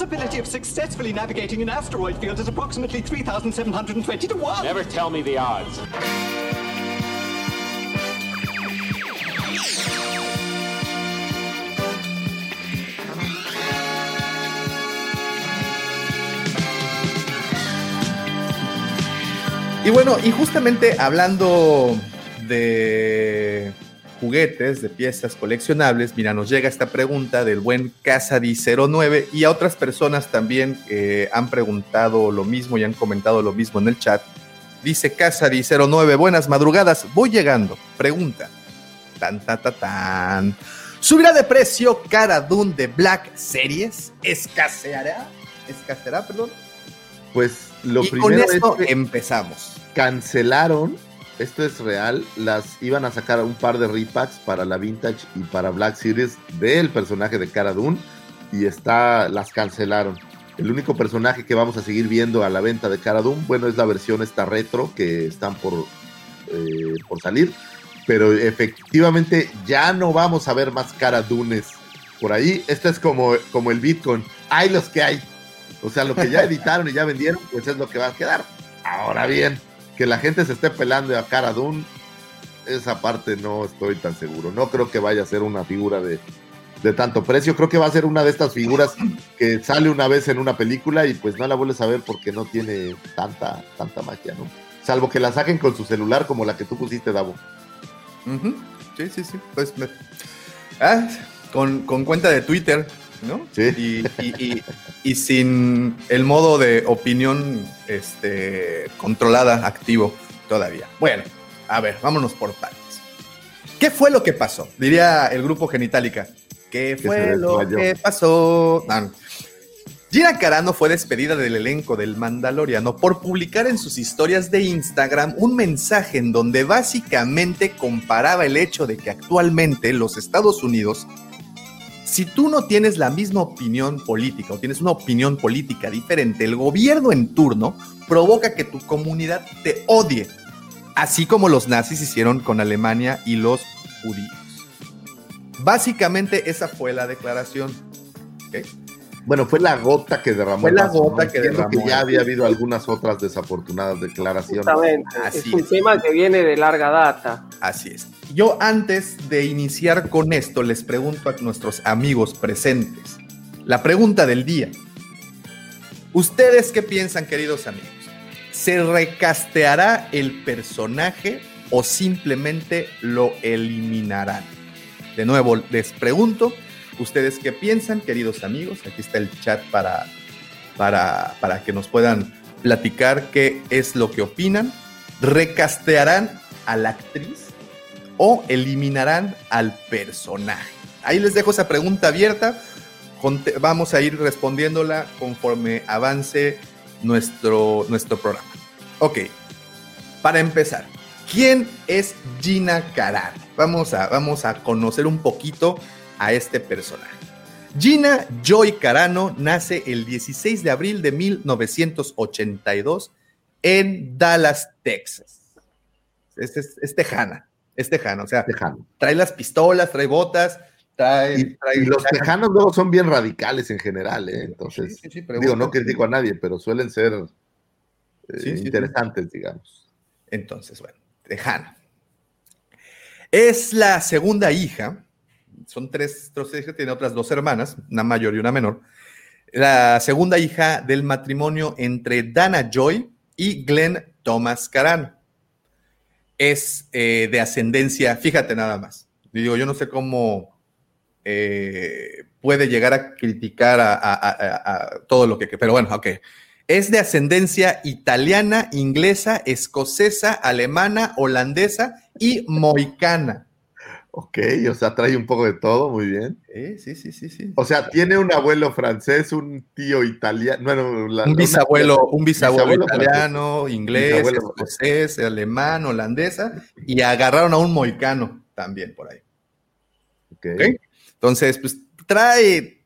Possibility of successfully navigating an asteroid field is approximately 3,720 to 1. Never tell me the odds. Y bueno, y justamente hablando de juguetes, de piezas coleccionables, mira, nos llega esta pregunta del buen Casadi09 y a otras personas también que han preguntado lo mismo y han comentado lo mismo en el chat. Dice Casadi09, buenas madrugadas, voy llegando. Pregunta. Tan, tan, tan, tan. ¿Subirá de precio Cara Dune de Black Series? ¿Escaseará? ¿Escaseará, perdón? Pues lo y primero con esto es que empezamos. cancelaron, esto es real, las iban a sacar un par de repacks para la Vintage y para Black Series del personaje de Cara Dune y está, las cancelaron. El único personaje que vamos a seguir viendo a la venta de Cara Dune, bueno, es la versión esta retro que están por, eh, por salir, pero efectivamente ya no vamos a ver más Cara Dunes por ahí. Esto es como, como el Bitcoin, hay los que hay. O sea, lo que ya editaron y ya vendieron, pues es lo que va a quedar. Ahora bien, que la gente se esté pelando a Cara Dune, esa parte no estoy tan seguro. No creo que vaya a ser una figura de, de tanto precio. Creo que va a ser una de estas figuras que sale una vez en una película y pues no la vuelves a ver porque no tiene tanta, tanta magia, ¿no? Salvo que la saquen con su celular como la que tú pusiste, Davo. Sí, sí, sí. Pues ah, con, con cuenta de Twitter, ¿no? Sí. Y, y- y- y sin el modo de opinión este, controlada activo todavía. Bueno, a ver, vámonos por partes. ¿Qué fue lo que pasó? Diría el grupo Genitalica. ¿Qué fue lo desmayó. que pasó? Ah, no. Gina Carano fue despedida del elenco del Mandaloriano por publicar en sus historias de Instagram un mensaje en donde básicamente comparaba el hecho de que actualmente los Estados Unidos, si tú no tienes la misma opinión política o tienes una opinión política diferente, el gobierno en turno provoca que tu comunidad te odie, así como los nazis hicieron con Alemania y los judíos. Básicamente esa fue la declaración. Bueno, fue la gota que derramó. Fue el la vaso, gota ¿no? que Entiendo derramó que ya había habido algunas otras desafortunadas declaraciones. Justamente. Así es un es. tema que viene de larga data. Así es. Yo antes de iniciar con esto les pregunto a nuestros amigos presentes. La pregunta del día. ¿Ustedes qué piensan, queridos amigos? ¿Se recasteará el personaje o simplemente lo eliminarán? De nuevo, les pregunto, ¿ustedes qué piensan, queridos amigos? Aquí está el chat para, para, para que nos puedan platicar qué es lo que opinan. ¿Recastearán a la actriz o eliminarán al personaje? Ahí les dejo esa pregunta abierta. Vamos a ir respondiéndola conforme avance nuestro, nuestro programa. Ok, para empezar, ¿quién es Gina Carano? Vamos a, vamos a conocer un poquito a este personaje. Gina Joy Carano nace el 16 de abril de 1982 en Dallas, Texas. Es, es, es tejana, es tejana, o sea, Tejano. trae las pistolas, trae botas, trae... Y, trae y los tejanos luego son bien radicales en general, ¿eh? Entonces, Sí, sí, sí, digo, no critico a nadie, pero suelen ser eh, interesantes, digamos. Entonces, bueno, tejana. Es la segunda hija, son tres, tres tiene otras dos hermanas, una mayor y una menor. La segunda hija del matrimonio entre Dana Joy y Glenn Thomas Carano. Es eh, de ascendencia, fíjate nada más. Digo, yo no sé cómo, eh, puede llegar a criticar a todo lo que... Pero bueno, ok. Es de ascendencia italiana, inglesa, escocesa, alemana, holandesa y moicana. Ok, o sea, trae un poco de todo, muy bien. Eh, sí, sí, sí, sí. O sea, tiene un abuelo francés, un tío italiano, bueno, la- un bisabuelo, una- un bisabuelo, bisabuelo italiano, inglés, Bisabuelo escocés, alemán, holandesa, y agarraron a un moicano también por ahí. Ok. ¿ok? Entonces, pues trae,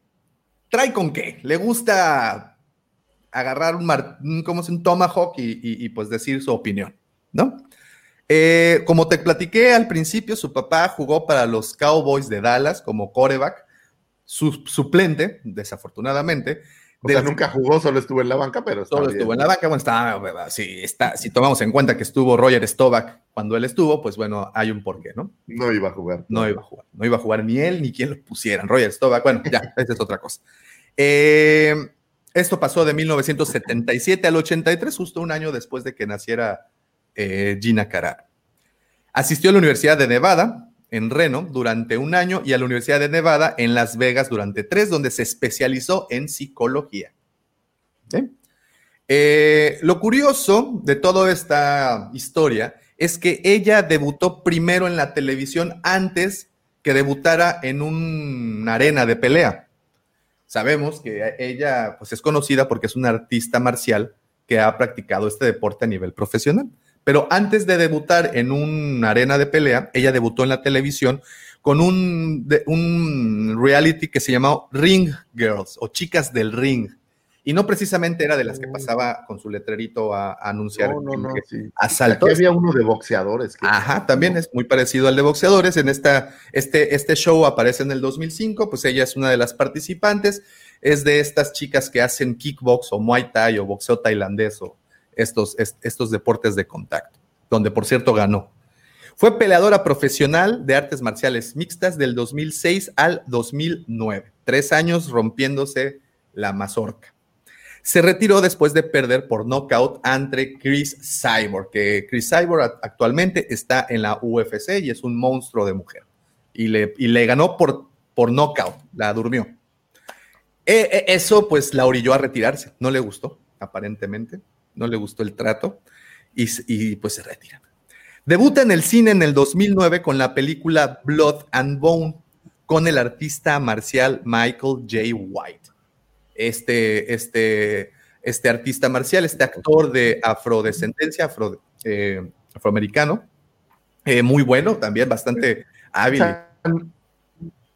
trae con qué. Le gusta agarrar un, mar, un- ¿cómo es? un tomahawk y, y- y, pues decir su opinión, ¿no? Eh, como te platiqué al principio, su papá jugó para los Cowboys de Dallas como coreback, su, suplente, desafortunadamente. O sea, nunca jugó, solo estuvo en la banca, pero Solo bien. estuvo en la banca, bueno, está, sí, está, si tomamos en cuenta que estuvo Roger Staubach cuando él estuvo, pues bueno, hay un porqué, ¿no? No iba a jugar. No iba a jugar, no iba a jugar ni él ni quien lo pusieran, Roger Staubach, bueno, ya, esa es otra cosa. Eh, esto pasó de 1977 al 83, justo un año después de que naciera eh, Gina. Asistió a la Universidad de Nevada, en Reno, durante un año, y a la Universidad de Nevada, en Las Vegas, durante tres, donde se especializó en psicología. Eh, lo curioso de toda esta historia es que ella debutó primero en la televisión antes que debutara en una arena de pelea. Sabemos que ella pues, es conocida porque es una artista marcial que ha practicado este deporte a nivel profesional. Pero antes de debutar en una arena de pelea, ella debutó en la televisión con un, de- un reality que se llamaba Ring Girls o Chicas del Ring. Y no precisamente era de las que pasaba con su letrerito a, a anunciar No, no, no, sí. asaltos. Aquí había uno de boxeadores. que- Ajá, también es muy parecido al de boxeadores. En esta, este, este show aparece en el 2005, pues ella es una de las participantes. Es de estas chicas que hacen kickbox o muay thai o boxeo tailandés o estos, est- estos deportes de contacto, donde por cierto ganó. Fue peleadora profesional de artes marciales mixtas del 2006 al 2009, tres años rompiéndose la mazorca. Se retiró después de perder por knockout ante Chris Cyborg, que Chris Cyborg actualmente está en la UFC y es un monstruo de mujer. Y le, y le ganó por, por knockout, la durmió. Eh, eh, eso pues la orilló a retirarse, no le gustó, aparentemente, no le gustó el trato y, pues se retira. Debuta en el cine en el 2009 con la película Blood and Bone con el artista marcial Michael J. White. Este, este, este artista marcial, este actor de afrodescendencia, afro, eh, afroamericano, eh, muy bueno también, bastante hábil.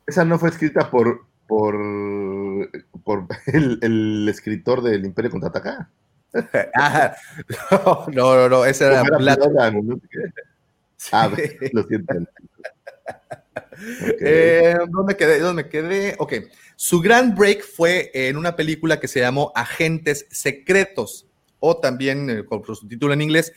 Esa, no fue escrita por, por, por el, el escritor del Imperio Contraataca. Ah, no, no, no, ese era ¿Cómo era Blood and- no? Ah, lo siento. Ok. Eh, ¿Dónde quedé? ¿Dónde quedé? Ok. Su gran break fue en una película que se llamó Agentes Secretos, o también eh, con su título en inglés,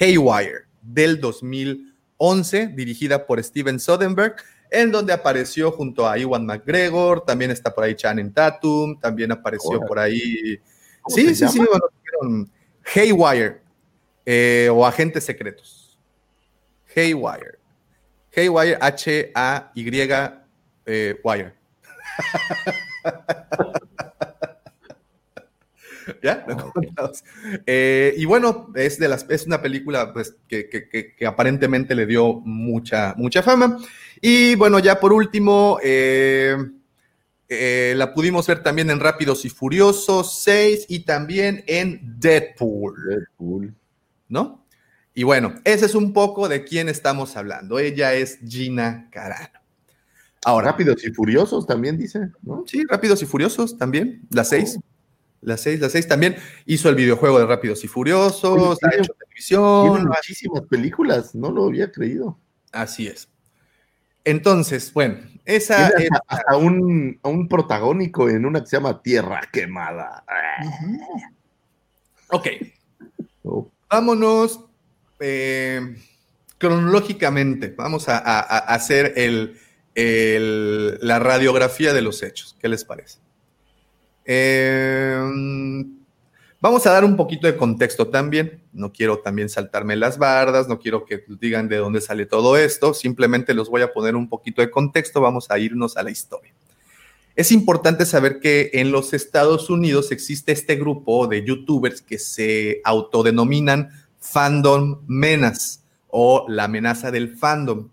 Haywire, del 2011, dirigida por Steven Soderbergh, en donde apareció junto a Iwan McGregor, también está por ahí Channing Tatum, también apareció por ahí... ¿Cómo Sí, sí, sí, bueno, Haywire, eh, o Agentes Secretos. Haywire. Haywire, H-A-Y, eh, Wire. ¿Ya? ¿Lo encontramos? Eh, y bueno, es, de las, es una película pues, que, que- que- que aparentemente le dio mucha, mucha fama. Y bueno, ya por último, eh, eh, la pudimos ver también en Rápidos y Furiosos 6 y también en Deadpool. Deadpool. ¿no? Y bueno, ese es un poco de quién estamos hablando. Ella es Gina Carano. Ahora, Rápidos y Furiosos también dice, ¿no? sí, Rápidos y Furiosos también, las seis. Las seis, las seis también. Hizo el videojuego de Rápidos y Furiosos, ha hecho televisión. Tiene muchísimas películas, no lo había creído. Así es. Entonces, bueno, esa es. hasta un, a un protagónico en una que se llama Tierra Quemada. Ok, Oh, vámonos eh, cronológicamente. Vamos a, a- a hacer el, el- la radiografía de los hechos. ¿Qué les parece? Eh, Vamos a dar un poquito de contexto también. No quiero también saltarme las bardas, no quiero que digan de dónde sale todo esto, simplemente los voy a poner un poquito de contexto, vamos a irnos a la historia. Es importante saber que en los Estados Unidos existe este grupo de youtubers que se autodenominan fandom menas o la amenaza del fandom.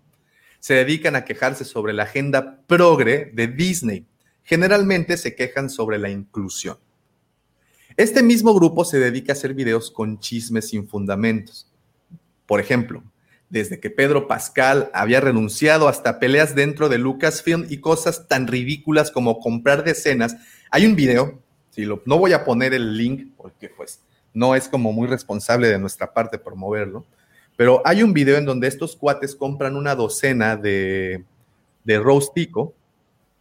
Se dedican a quejarse sobre la agenda progre de Disney. Generalmente se quejan sobre la inclusión. Este mismo grupo se dedica a hacer videos con chismes sin fundamentos. Por ejemplo, desde que Pedro Pascal había renunciado hasta peleas dentro de Lucasfilm y cosas tan ridículas como comprar decenas. Hay un video, si lo, no voy a poner el link porque pues no es como muy responsable de nuestra parte promoverlo, pero hay un video en donde estos cuates compran una docena de, de roastico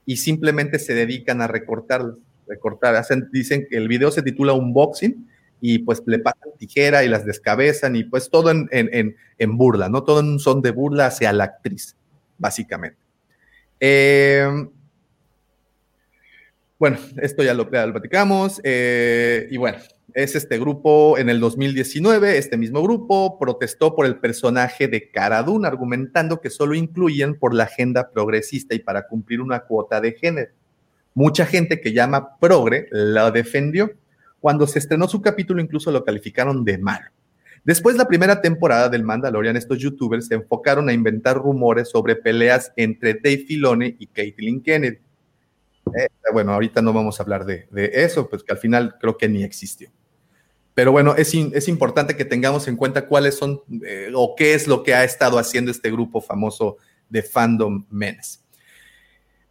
y simplemente se dedican a recortarlos, recortar, dicen que el video se titula Unboxing y pues le pasan tijera y las descabezan y pues todo en, en, en, burla, ¿no? Todo en un son de burla hacia la actriz, básicamente. Eh, bueno, esto ya lo, platicamos eh, y bueno, es este grupo en el 2019, este mismo grupo protestó por el personaje de Cara argumentando que solo incluían por la agenda progresista y para cumplir una cuota de género. Mucha gente que llama progre la defendió cuando se estrenó su capítulo incluso lo calificaron de malo. Después de la primera temporada del Mandalorian, estos youtubers se enfocaron a inventar rumores sobre peleas entre Dave Filoni y Caitlyn Kennedy. Eh, bueno, ahorita no vamos a hablar de, eso, pues que al final creo que ni existió. Pero bueno, es, es importante que tengamos en cuenta cuáles son eh, o qué es lo que ha estado haciendo este grupo famoso de Fandom Menes.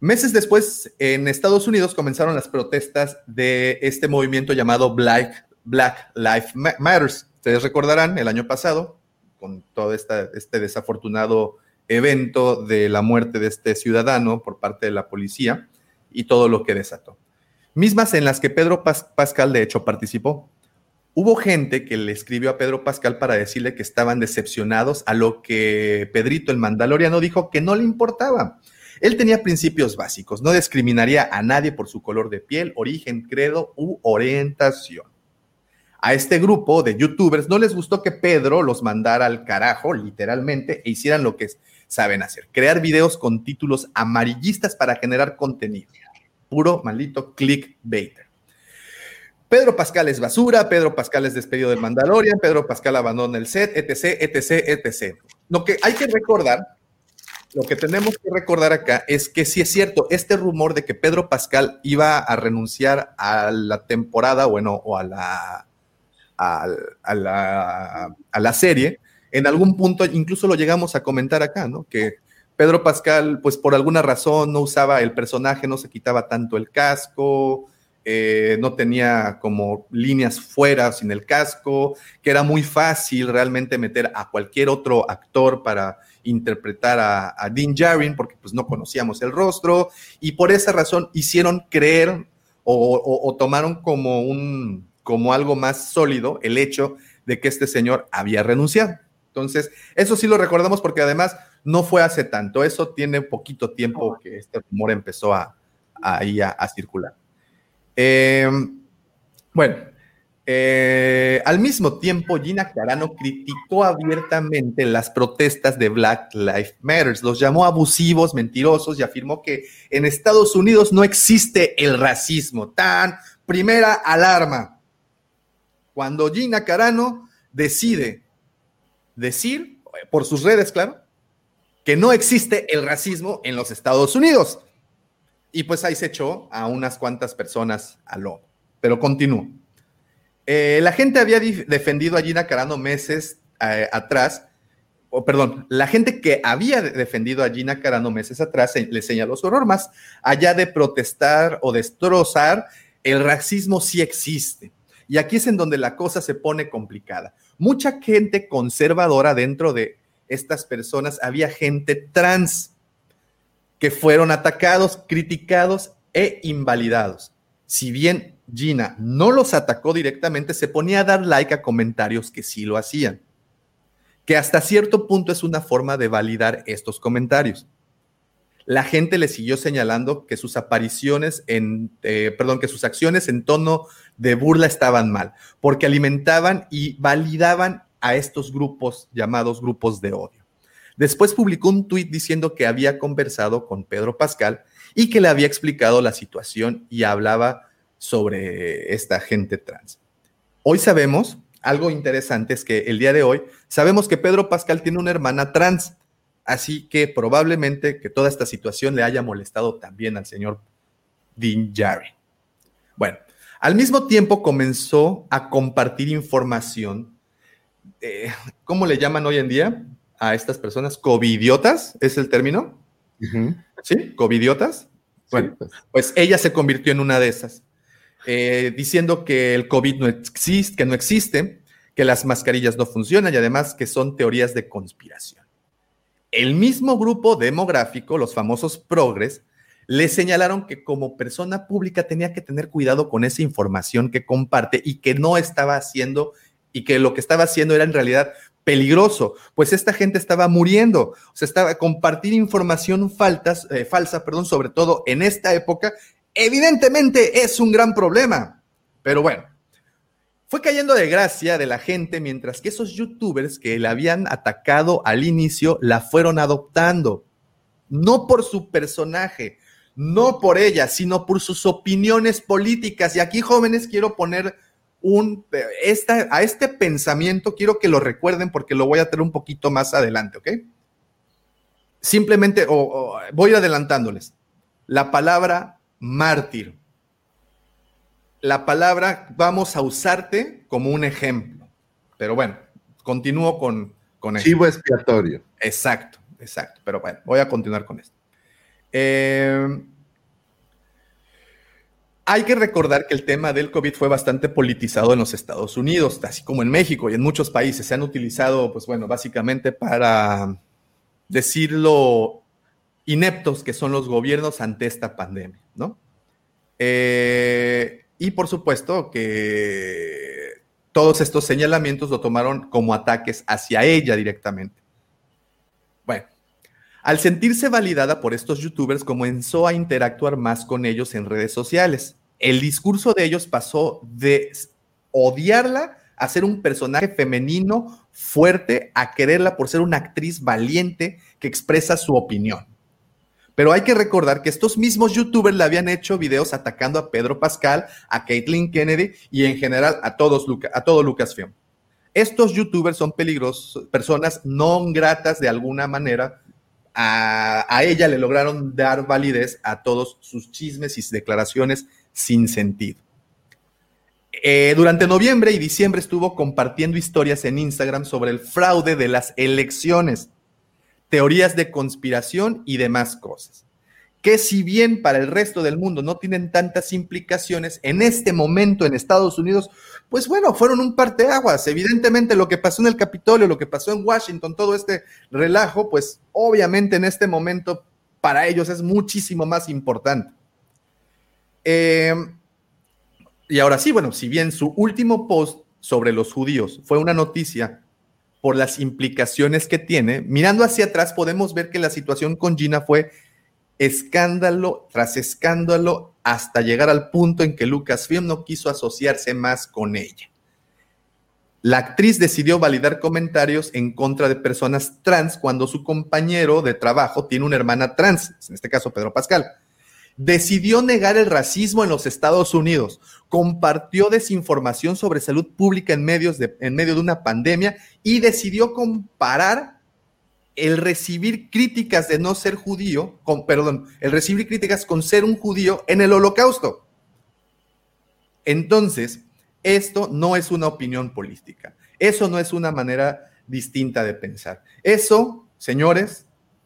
Meses después, en Estados Unidos comenzaron las protestas de este movimiento llamado Black, Black Lives Matters. Ustedes recordarán el año pasado, con todo este desafortunado evento de la muerte de este ciudadano por parte de la policía y todo lo que desató. Mismas en las que Pedro Pascal, de hecho, participó. Hubo gente que le escribió a Pedro Pascal para decirle que estaban decepcionados a lo que Pedrito el Mandaloriano dijo que no le importaba él tenía principios básicos, no discriminaría a nadie por su color de piel, origen, credo u orientación. A este grupo de youtubers no les gustó que Pedro los mandara al carajo, literalmente, e hicieran lo que saben hacer, crear videos con títulos amarillistas para generar contenido. Puro maldito clickbait. Pedro Pascal es basura, Pedro Pascal es despedido del Mandalorian, Pedro Pascal abandona el set, etc, etc, etc. Lo que hay que recordar lo que tenemos que recordar acá es que sí es cierto, este rumor de que Pedro Pascal iba a renunciar a la temporada, bueno, o a la, a, la, a la serie, en algún punto incluso lo llegamos a comentar acá, ¿no? Que Pedro Pascal, pues por alguna razón no usaba el personaje, no se quitaba tanto el casco, eh, no tenía como líneas fuera sin el casco, que era muy fácil realmente meter a cualquier otro actor para interpretar a, Dean Jarin, porque pues no conocíamos el rostro, y por esa razón hicieron creer o, tomaron como, un, como algo más sólido el hecho de que este señor había renunciado. Entonces, eso sí lo recordamos porque además no fue hace tanto, eso tiene poquito tiempo que este rumor empezó a, a, a circular. Eh, bueno, eh, al mismo tiempo, Gina Carano criticó abiertamente las protestas de Black Lives Matter, los llamó abusivos, mentirosos y afirmó que en Estados Unidos no existe el racismo. Tan primera alarma. Cuando Gina Carano decide decir, por sus redes, claro, que no existe el racismo en los Estados Unidos. Y pues ahí se echó a unas cuantas personas al lobo. Pero continúo. Eh, la gente había defendido a Gina Carano meses eh, atrás, o perdón, la gente que había defendido a Gina Carano meses atrás le señaló su horror más allá de protestar o destrozar, el racismo sí existe. Y aquí es en donde la cosa se pone complicada. Mucha gente conservadora dentro de estas personas, había gente trans que fueron atacados, criticados e invalidados. Si bien Gina no los atacó directamente, se ponía a dar like a comentarios que sí lo hacían, que hasta cierto punto es una forma de validar estos comentarios. la gente le siguió señalando que sus apariciones en, eh, perdón, que sus acciones en tono de burla estaban mal, porque alimentaban y validaban a estos grupos llamados grupos de odio. Después publicó un tuit diciendo que había conversado con Pedro Pascal y que le había explicado la situación y hablaba sobre esta gente trans. Hoy sabemos, algo interesante es que el día de hoy sabemos que Pedro Pascal tiene una hermana trans, así que probablemente que toda esta situación le haya molestado también al señor Dean Jarry. Bueno, al mismo tiempo comenzó a compartir información, eh, ¿cómo le llaman hoy en día a estas personas? ¿Covidiotas? ¿Es el término? ¿Sí? ¿Covidiotas? Bueno, pues. pues ella se convirtió en una de esas, eh, diciendo que el COVID no existe, que no existe, que las mascarillas no funcionan y además que son teorías de conspiración. El mismo grupo demográfico, los famosos progres, le señalaron que como persona pública tenía que tener cuidado con esa información que comparte y que no estaba haciendo y que lo que estaba haciendo era en realidad peligroso, pues esta gente estaba muriendo, o sea, estaba compartir información faltas, eh, falsa, perdón, sobre todo en esta época, evidentemente es un gran problema. Pero bueno, fue cayendo de gracia de la gente mientras que esos youtubers que la habían atacado al inicio la fueron adoptando, no por su personaje, no por ella, sino por sus opiniones políticas. Y aquí, jóvenes, quiero poner un, esta, a este pensamiento, quiero que lo recuerden porque lo voy a tener un poquito más adelante, ¿ok? Simplemente, o, voy adelantándoles, la palabra mártir. La palabra vamos a usarte como un ejemplo. Pero bueno, continúo con, con esto. Chivo expiatorio. Exacto, exacto. Pero bueno, voy a continuar con esto. Eh, hay que recordar que el tema del COVID fue bastante politizado en los Estados Unidos, así como en México y en muchos países. Se han utilizado, pues bueno, básicamente para decirlo ineptos que son los gobiernos ante esta pandemia, ¿no? Eh, y por supuesto que todos estos señalamientos lo tomaron como ataques hacia ella directamente. Bueno, al sentirse validada por estos youtubers, comenzó a interactuar más con ellos en redes sociales. El discurso de ellos pasó de odiarla a ser un personaje femenino fuerte, a quererla por ser una actriz valiente que expresa su opinión. Pero hay que recordar que estos mismos youtubers le habían hecho videos atacando a Pedro Pascal, a Caitlyn Kennedy y en general a, todos, a todo Lucasfilm. Estos youtubers son peligrosos, personas no gratas de alguna manera a, ella le lograron dar validez a todos sus chismes y declaraciones sin sentido. Eh, durante noviembre y diciembre estuvo compartiendo historias en Instagram sobre el fraude de las elecciones, teorías de conspiración y demás cosas. Que si bien para el resto del mundo no tienen tantas implicaciones, en este momento en Estados Unidos pues bueno, fueron un parteaguas. Evidentemente lo que pasó en el Capitolio, lo que pasó en Washington, todo este relajo, pues obviamente en este momento para ellos es muchísimo más importante. Em, y ahora sí, bueno, si bien su último post sobre los judíos fue una noticia por las implicaciones que tiene, mirando hacia atrás podemos ver que la situación con Gina fue escándalo tras escándalo hasta llegar al punto en que Lucasfilm no quiso asociarse más con ella. La actriz decidió validar comentarios en contra de personas trans cuando su compañero de trabajo tiene una hermana trans, en este caso Pedro Pascal. Decidió negar el racismo en los Estados Unidos, compartió desinformación sobre salud pública en, medios en medio de una pandemia y decidió comparar el recibir críticas de no ser judío, con, perdón, el recibir críticas con ser un judío en el holocausto. Entonces, esto no es una opinión política. Eso no es una manera distinta de pensar. Eso, señores,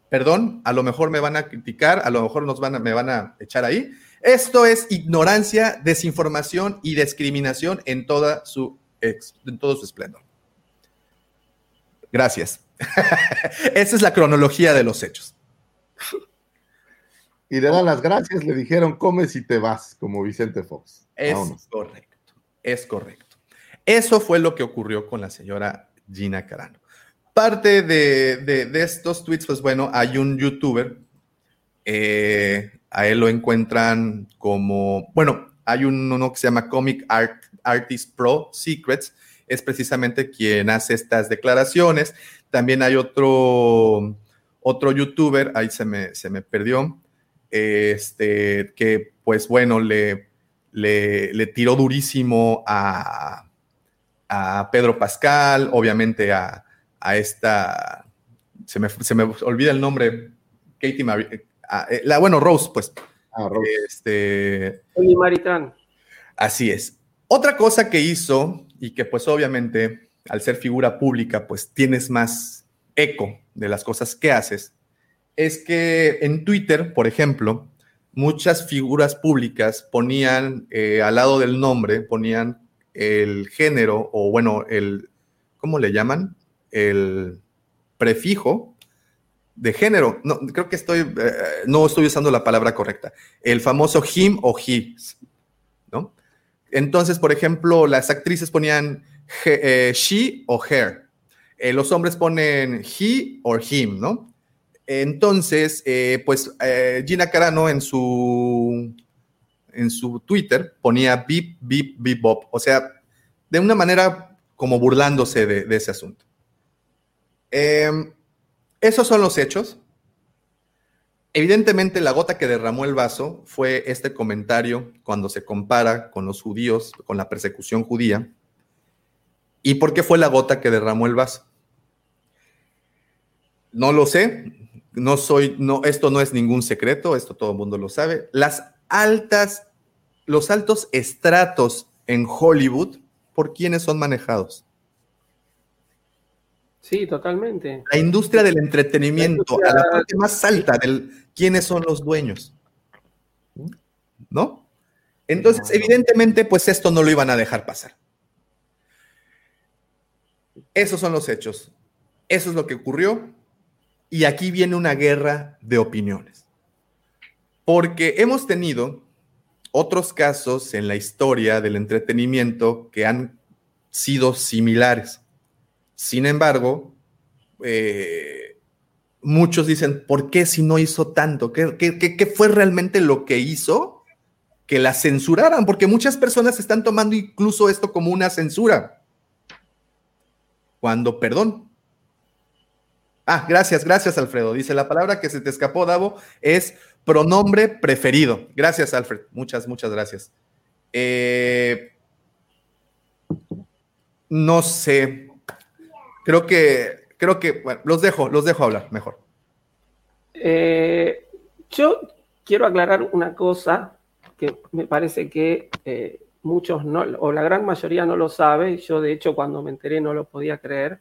perdón, a lo mejor me van a criticar, a lo mejor nos van me van a echar ahí. Esto es ignorancia, desinformación y discriminación en, toda su, en todo su esplendor. Gracias. Esa es la cronología de los hechos. Y le dan las gracias, le dijeron, comes y te vas, como Vicente Fox. Es correcto, es correcto. Eso fue lo que ocurrió con la señora Gina Carano. Parte de, estos tweets, pues bueno, hay un youtuber Eh, a él lo encuentran como, bueno, hay un, uno que se llama Comic Art, Artist Pro Secrets, es precisamente quien hace estas declaraciones. También hay otro, otro youtuber, ahí se me, se me perdió, este, que pues bueno, le, le, tiró durísimo a, a, Pedro Pascal, obviamente a, a esta, se me, se me, olvida el nombre, Katie Marie, eh, la, bueno, Rose, pues. Ah, Rose. Este, Maritán. Así es. Otra cosa que hizo y que pues obviamente al ser figura pública pues tienes más eco de las cosas que haces, es que en Twitter, por ejemplo, muchas figuras públicas ponían eh, al lado del nombre, ponían el género o bueno, el, ¿cómo le llaman? El prefijo de género. No, creo que estoy, eh, no estoy usando la palabra correcta. El famoso him o his, ¿no? Entonces, por ejemplo, las actrices ponían eh, she o her. Eh, los hombres ponen he o him, ¿no? Entonces, pues Gina Carano en su, en su Twitter ponía beep, beep, beep, bop. O sea, de una manera como burlándose de, de ese asunto. Eh, esos son los hechos. Evidentemente, la gota que derramó el vaso fue este comentario cuando se compara con los judíos, con la persecución judía. ¿Y por qué fue la gota que derramó el vaso? No lo sé, no soy, no, esto no es ningún secreto, esto todo el mundo lo sabe. Las altas, los altos estratos en Hollywood, ¿por quiénes son manejados? Sí, totalmente. La industria del entretenimiento, a la parte más alta del quiénes son los dueños. ¿No? Entonces, evidentemente, pues esto no lo iban a dejar pasar. Esos son los hechos. Eso es lo que ocurrió. Y aquí viene una guerra de opiniones. Porque hemos tenido otros casos en la historia del entretenimiento que han sido similares. Sin embargo, eh, muchos dicen, ¿por qué si no hizo tanto? ¿Qué, fue realmente lo que hizo que la censuraran? Porque muchas personas están tomando incluso esto como una censura. Cuando, perdón. Ah, gracias, gracias, Alfredo. Dice, la palabra que se te escapó, Davo, es pronombre preferido. Gracias, Alfred. Muchas, muchas gracias. Eh, no sé, creo que, creo que, bueno, los dejo, los dejo hablar mejor. Eh, yo quiero aclarar una cosa que me parece que eh, muchos no, o la gran mayoría no lo sabe, yo de hecho cuando me enteré no lo podía creer,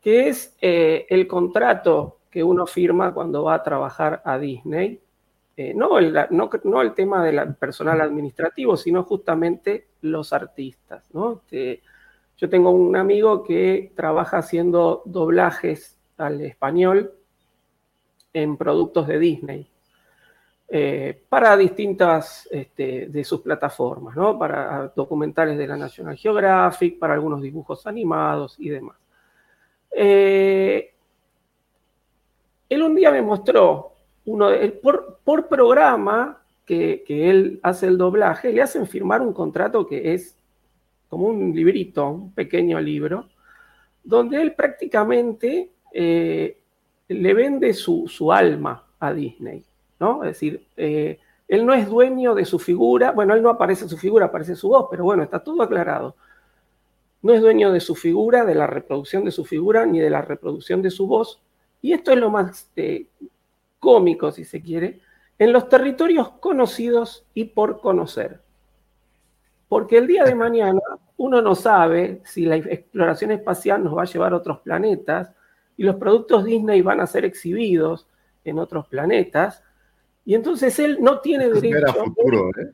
que es eh, el contrato que uno firma cuando va a trabajar a Disney. no, el, no, el tema del personal administrativo, sino justamente los artistas. ¿no? Este, yo tengo un amigo que trabaja haciendo doblajes al español en productos de Disney. Eh, para distintas este, de sus plataformas. Para documentales de la National Geographic, para algunos dibujos animados y demás. Eh, él un día me mostró uno por, por, programa que, él hace el doblaje, le hacen firmar un contrato que es como un librito, un pequeño libro, donde él prácticamente eh, le vende su, alma a Disney, ¿no? Es decir, eh, él no es dueño de su figura, bueno, él no aparece su figura, aparece su voz, pero bueno, está todo aclarado. No es dueño de su figura, de la reproducción de su figura, ni de la reproducción de su voz. Y esto es lo más eh, cómico, si se quiere, en los territorios conocidos y por conocer. Porque el día de mañana uno no sabe si la exploración espacial nos va a llevar a otros planetas y los productos Disney van a ser exhibidos en otros planetas. Y entonces él no tiene derecho, ¿eh?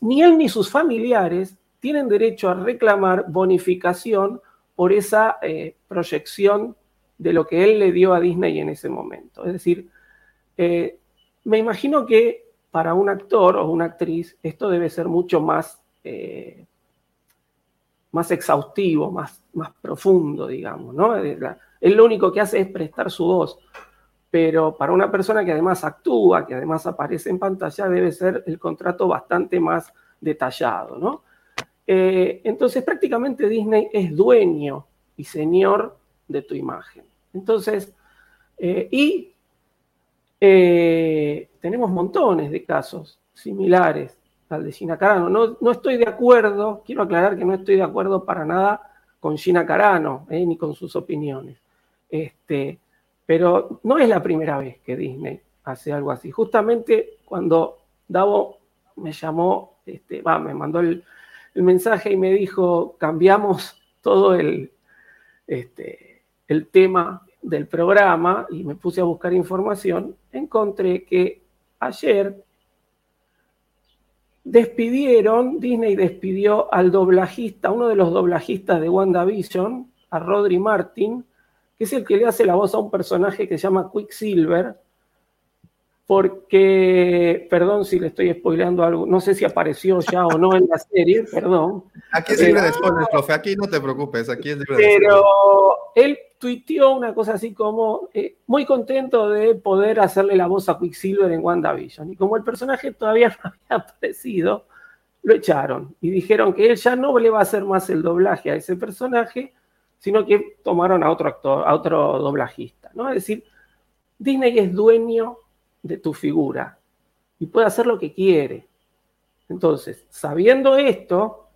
ni él ni sus familiares tienen derecho a reclamar bonificación por esa eh, proyección de lo que él le dio a Disney en ese momento. Es decir, eh, me imagino que para un actor o una actriz esto debe ser mucho más eh, más exhaustivo, más, más profundo, digamos, ¿no? Él lo único que hace es prestar su voz, pero para una persona que además actúa, que además aparece en pantalla, debe ser el contrato bastante más detallado, ¿no? Eh, entonces prácticamente Disney es dueño y señor de tu imagen. Entonces, eh, y eh, tenemos montones de casos similares al de Gina Carano. No, no, estoy de acuerdo, quiero aclarar que no estoy de acuerdo para nada con Gina Carano, ni con sus opiniones. Este, pero no es la primera vez que Disney hace algo así. Justamente cuando Davo me llamó, este, me mandó el, mensaje y me dijo, cambiamos todo el, este, el tema del programa y me puse a buscar información, encontré que ayer despidieron, Disney despidió al doblajista, uno de los doblajistas de WandaVision, a Rodri Martin, que es el que le hace la voz a un personaje que se llama Quicksilver, porque, perdón si le estoy spoileando algo, no sé si apareció ya o no en la serie, perdón. Aquí es libre de spoilers, profe, aquí no te preocupes, aquí es libre de Pero él tuiteó una cosa así como, eh, muy contento de poder hacerle la voz a Quicksilver en WandaVision, y como el personaje todavía no había aparecido, lo echaron, y dijeron que él ya no le va a hacer más el doblaje a ese personaje, sino que tomaron a otro actor, a otro doblajista, ¿no? Es decir, Disney es dueño de tu figura y puede hacer lo que quiere. Entonces, sabiendo esto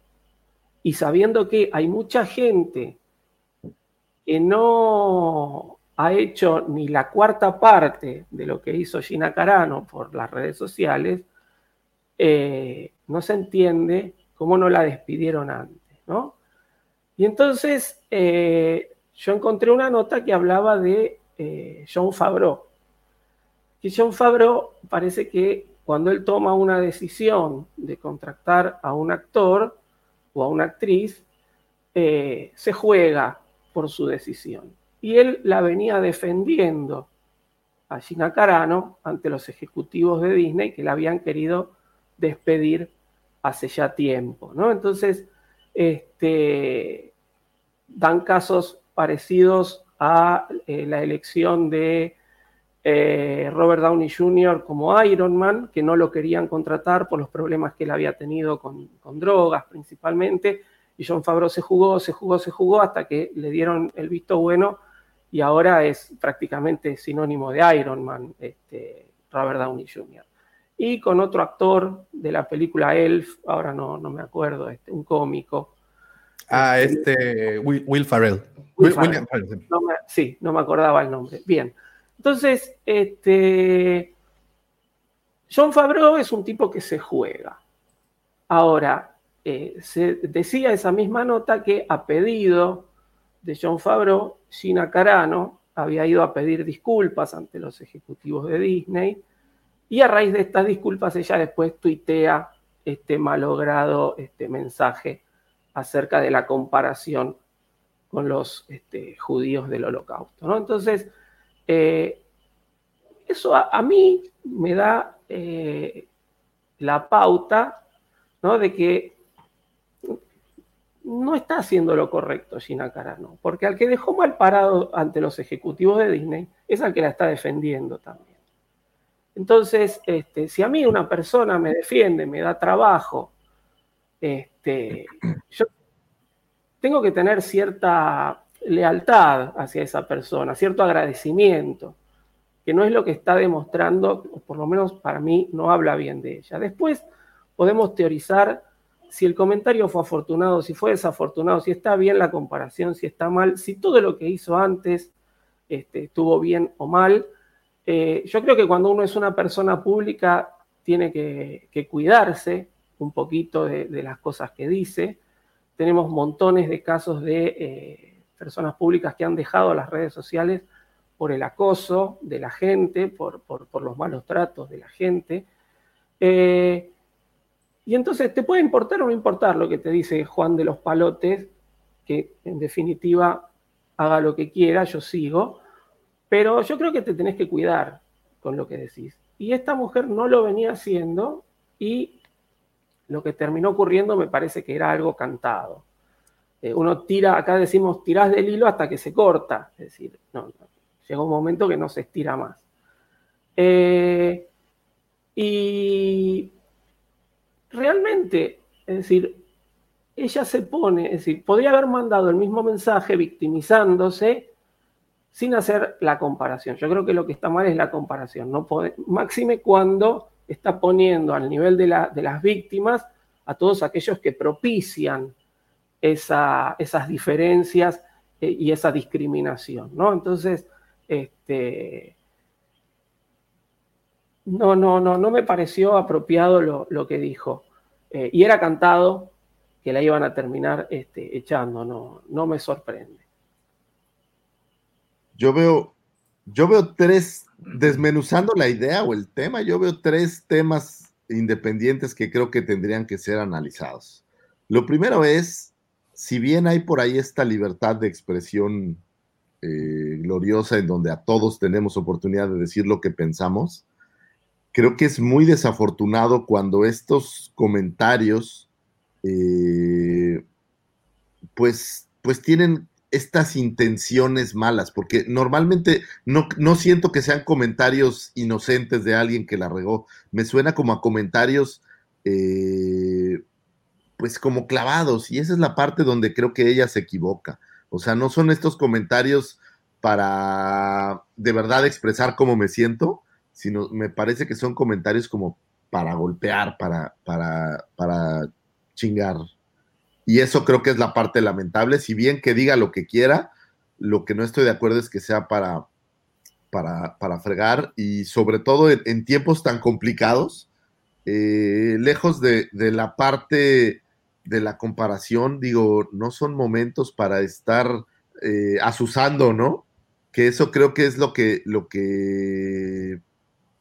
y sabiendo que hay mucha gente que no ha hecho ni la cuarta parte de lo que hizo Gina Carano por las redes sociales, eh, no se entiende cómo no la despidieron antes, ¿no? Y entonces eh, yo encontré una nota que hablaba de eh, John Favreau. Y John Favreau parece que cuando él toma una decisión de contratar a un actor o a una actriz, eh, se juega por su decisión. Y él la venía defendiendo a Gina Carano ante los ejecutivos de Disney que la habían querido despedir hace ya tiempo. ¿no? Entonces, este, dan casos parecidos a eh, la elección de eh, Robert Downey Jr. como Iron Man, que no lo querían contratar por los problemas que él había tenido con, drogas principalmente, y John Favreau se jugó, se jugó, se jugó hasta que le dieron el visto bueno y ahora es prácticamente sinónimo de Iron Man, este, Robert Downey Jr. Y con otro actor de la película Elf, ahora no, no me acuerdo, este, un cómico, Ah, este Will, Farrell. sí, no me acordaba el nombre. Bien. Entonces, este, John Favreau es un tipo que se juega. Ahora, eh, se decía esa misma nota que a pedido de John Favreau, Gina Carano había ido a pedir disculpas ante los ejecutivos de Disney y a raíz de estas disculpas ella después tuitea este malogrado este mensaje acerca de la comparación con los este, judíos del holocausto. ¿no? Entonces, eh, eso a, mí me da eh, la pauta ¿no? de que no está haciendo lo correcto Gina Carano, porque al que dejó mal parado ante los ejecutivos de Disney es al que la está defendiendo también. Entonces, este, si a mí una persona me defiende, me da trabajo, este, yo tengo que tener cierta lealtad hacia esa persona, cierto agradecimiento, que no es lo que está demostrando, o por lo menos para mí no habla bien de ella. Después podemos teorizar si el comentario fue afortunado, si fue desafortunado, si está bien la comparación, si está mal, si todo lo que hizo antes este, estuvo bien o mal. Eh, yo creo que cuando uno es una persona pública tiene que, cuidarse un poquito de las cosas que dice tenemos montones de casos de eh, personas públicas que han dejado las redes sociales por el acoso de la gente, por, los malos tratos de la gente. Eh, y entonces te puede importar o no importar lo que te dice Juan de los Palotes, que en definitiva haga lo que quiera, yo sigo, pero yo creo que te tenés que cuidar con lo que decís. Y esta mujer no lo venía haciendo y lo que terminó ocurriendo me parece que era algo cantado. Eh, uno tira, acá decimos, tirás del hilo hasta que se corta. Es decir, no, llega un momento que no se estira más. Eh, y realmente, es decir, ella se pone, es decir, podría haber mandado el mismo mensaje victimizándose sin hacer la comparación. Yo creo que lo que está mal es la comparación. No máxime cuando está poniendo al nivel de, las víctimas a todos aquellos que propician esas diferencias eh, y esa discriminación, ¿no? Entonces, este, no, no, no, no me pareció apropiado lo, que dijo. Eh, y era cantado que la iban a terminar este, echando, no, no me sorprende. Yo veo, yo veo tres, desmenuzando la idea o el tema, yo veo tres temas independientes que creo que tendrían que ser analizados. Lo primero es, si bien hay por ahí esta libertad de expresión eh, gloriosa en donde a todos tenemos oportunidad de decir lo que pensamos, creo que es muy desafortunado cuando estos comentarios, eh, pues, pues tienen estas intenciones malas, porque normalmente no, no, siento que sean comentarios inocentes de alguien que la regó, me suena como a comentarios, eh, pues como clavados, y esa es la parte donde creo que ella se equivoca. O sea, no son estos comentarios para de verdad expresar cómo me siento, sino me parece que son comentarios como para golpear, para, para, para chingar. Y eso creo que es la parte lamentable. Si bien que diga lo que quiera, lo que no estoy de acuerdo es que sea para, para, para fregar y sobre todo en, tiempos tan complicados, eh, lejos de, la parte de la comparación, digo, no son momentos para estar eh, asusando, ¿no? Que eso creo que es lo que, lo que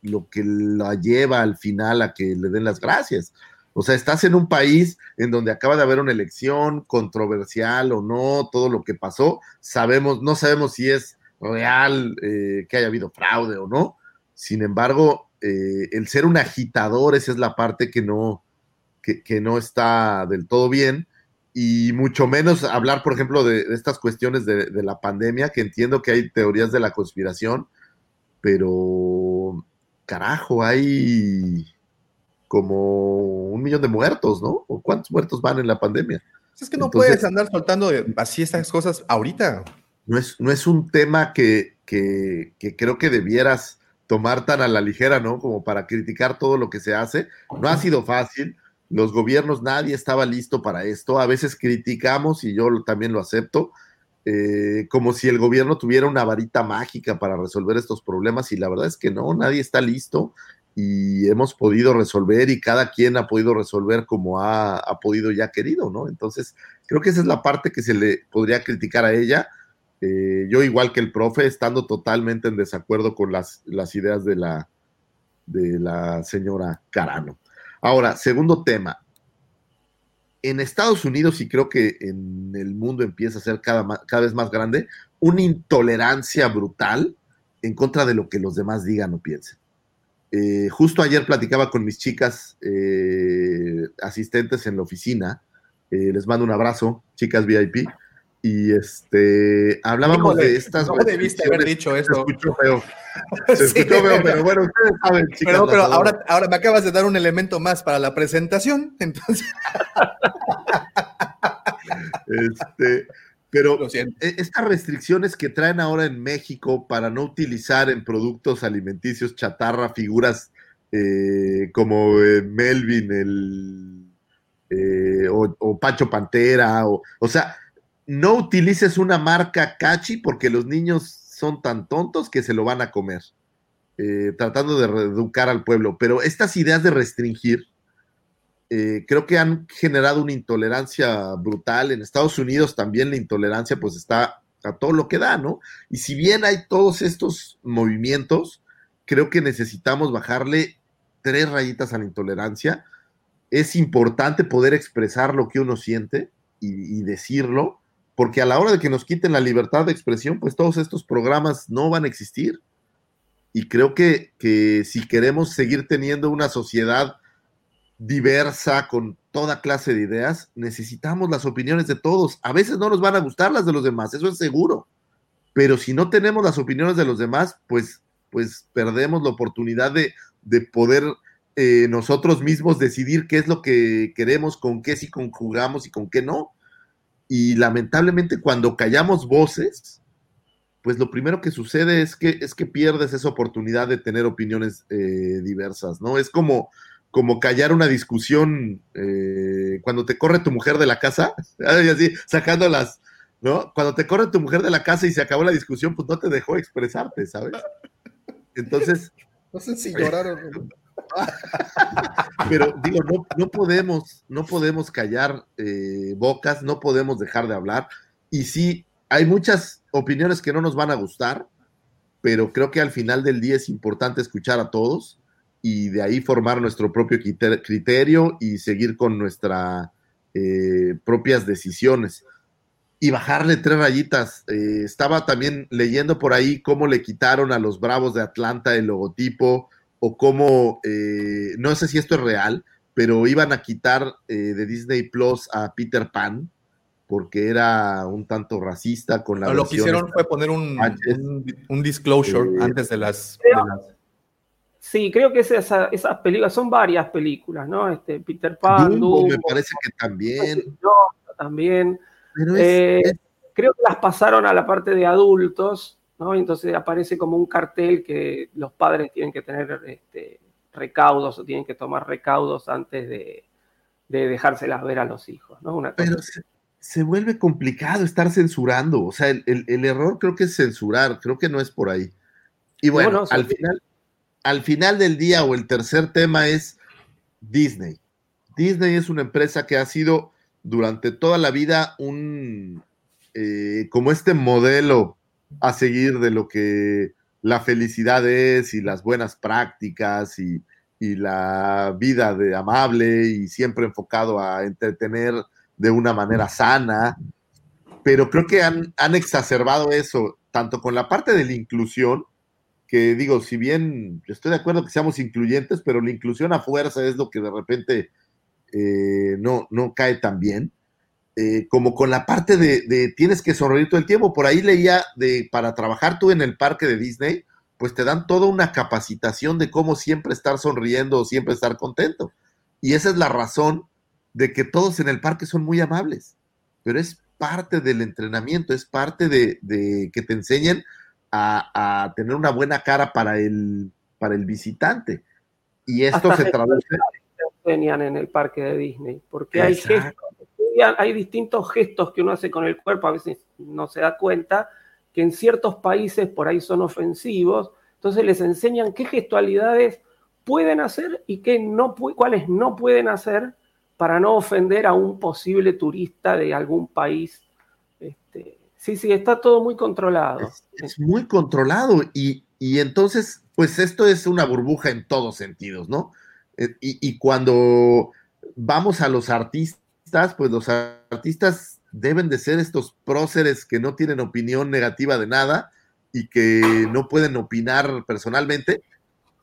lo que la lleva al final a que le den las gracias. O sea, estás en un país en donde acaba de haber una elección controversial o no, todo lo que pasó, sabemos, no sabemos si es real eh, que haya habido fraude o no. Sin embargo, eh, el ser un agitador, esa es la parte que no, que, no está del todo bien. Y mucho menos hablar, por ejemplo, de, estas cuestiones de, de la pandemia, que entiendo que hay teorías de la conspiración, pero carajo, hay como un millón de muertos, ¿no? ¿O cuántos muertos van en la pandemia? Es que no puedes andar soltando así estas cosas ahorita. No es, no es un tema que, que, creo que debieras tomar tan a la ligera, ¿no? Como para criticar todo lo que se hace. No ha sido fácil. Los gobiernos, nadie estaba listo para esto. A veces criticamos, y yo también lo acepto, eh, como si el gobierno tuviera una varita mágica para resolver estos problemas y la verdad es que no, nadie está listo y hemos podido resolver y cada quien ha podido resolver como ha, podido ya querido, ¿no? Entonces, creo que esa es la parte que se le podría criticar a ella. Eh, yo, igual que el profe, estando totalmente en desacuerdo con las, las ideas de la, de la señora Carano. Ahora, segundo tema, en Estados Unidos, y creo que en el mundo empieza a ser cada, vez más grande, una intolerancia brutal en contra de lo que los demás digan o piensen. Eh, justo ayer platicaba con mis chicas eh, asistentes en la oficina. Eh, les mando un abrazo, chicas VIP. Y este, hablábamos de, estas. No debiste haber dicho eso. Se escuchó feo. Se escuchó feo, pero bueno, ustedes saben, chicas. Pero, pero ahora, ahora me acabas de dar un elemento más para la presentación, entonces. este, pero e, estas restricciones que traen ahora en México para no utilizar en productos alimenticios chatarra figuras eh, como Melvin, el, eh, o, o, Pacho Pantera, o, o sea, no utilices una marca catchy porque los niños son tan tontos que se lo van a comer, eh, tratando de reeducar al pueblo. Pero estas ideas de restringir, eh, creo que han generado una intolerancia brutal. En Estados Unidos también la intolerancia pues está a todo lo que da, ¿no? Y si bien hay todos estos movimientos, creo que necesitamos bajarle tres rayitas a la intolerancia. Es importante poder expresar lo que uno siente y decirlo, porque a la hora de que nos quiten la libertad de expresión, pues todos estos programas no van a existir. Y creo que, si queremos seguir teniendo una sociedad diversa, con toda clase de ideas, necesitamos las opiniones de todos. A veces no nos van a gustar las de los demás, eso es seguro. Pero si no tenemos las opiniones de los demás, pues pues perdemos la oportunidad de, de poder eh, nosotros mismos decidir qué es lo que queremos, con qué sí conjugamos y con qué no. Y lamentablemente cuando callamos voces, pues lo primero que sucede es que, es que pierdes esa oportunidad de tener opiniones eh, diversas, ¿no? Es como, como callar una discusión eh, cuando te corre tu mujer de la casa, y así, sacando las, ¿no? Cuando te corre tu mujer de la casa y se acabó la discusión, pues no te dejó expresarte, ¿sabes? Entonces... No sé si lloraron. Pero digo, no, no podemos, no podemos callar eh, bocas, no podemos dejar de hablar. Y sí, hay muchas opiniones que no nos van a gustar, pero creo que al final del día es importante escuchar a todos y de ahí formar nuestro propio criterio y seguir con nuestras eh, propias decisiones. Y bajarle tres rayitas. Eh, estaba también leyendo por ahí cómo le quitaron a los Bravos de Atlanta el logotipo o cómo, eh, no sé si esto es real, pero iban a quitar de Disney Plus a Peter Pan porque era un tanto racista con la... lo que hicieron fue poner un, un, disclosure antes de las, de las, Sí, creo que esas, esas películas son varias películas, ¿no? Este, Peter Pan, Dumbo, me parece que también. también. Eh, creo que las pasaron a la parte de adultos, ¿no? Entonces aparece como un cartel que los padres tienen que tener este, recaudos o tienen que tomar recaudos antes de, de dejárselas ver a los hijos, ¿no? Una Pero se, se, vuelve complicado estar censurando, o sea, el, el, error creo que es censurar, creo que no es por ahí. Y bueno, al final al final del día o el tercer tema es Disney. Disney es una empresa que ha sido durante toda la vida un, eh, como este modelo a seguir de lo que la felicidad es y las buenas prácticas y, la vida de amable y siempre enfocado a entretener de una manera sana. Pero creo que han, han exacerbado eso, tanto con la parte de la inclusión, que digo, si bien estoy de acuerdo que seamos incluyentes, pero la inclusión a fuerza es lo que de repente eh, no, no cae tan bien. Eh, como con la parte de, tienes que sonreír todo el tiempo. Por ahí leía de para trabajar tú en el parque de Disney, pues te dan toda una capacitación de cómo siempre estar sonriendo o siempre estar contento. Y esa es la razón de que todos en el parque son muy amables. Pero es parte del entrenamiento, es parte de, de que te enseñen a, tener una buena cara para el, para el visitante. Y esto se traduce. en el parque de Disney, porque hay gestos, hay distintos gestos que uno hace con el cuerpo, a veces no se da cuenta, que en ciertos países por ahí son ofensivos, entonces les enseñan qué gestualidades pueden hacer y qué no, cuáles no pueden hacer para no ofender a un posible turista de algún país este, Sí, sí, está todo muy controlado. Es, muy controlado y, entonces, pues esto es una burbuja en todos sentidos, ¿no? Eh, y, cuando vamos a los artistas, pues los artistas deben de ser estos próceres que no tienen opinión negativa de nada y que no pueden opinar personalmente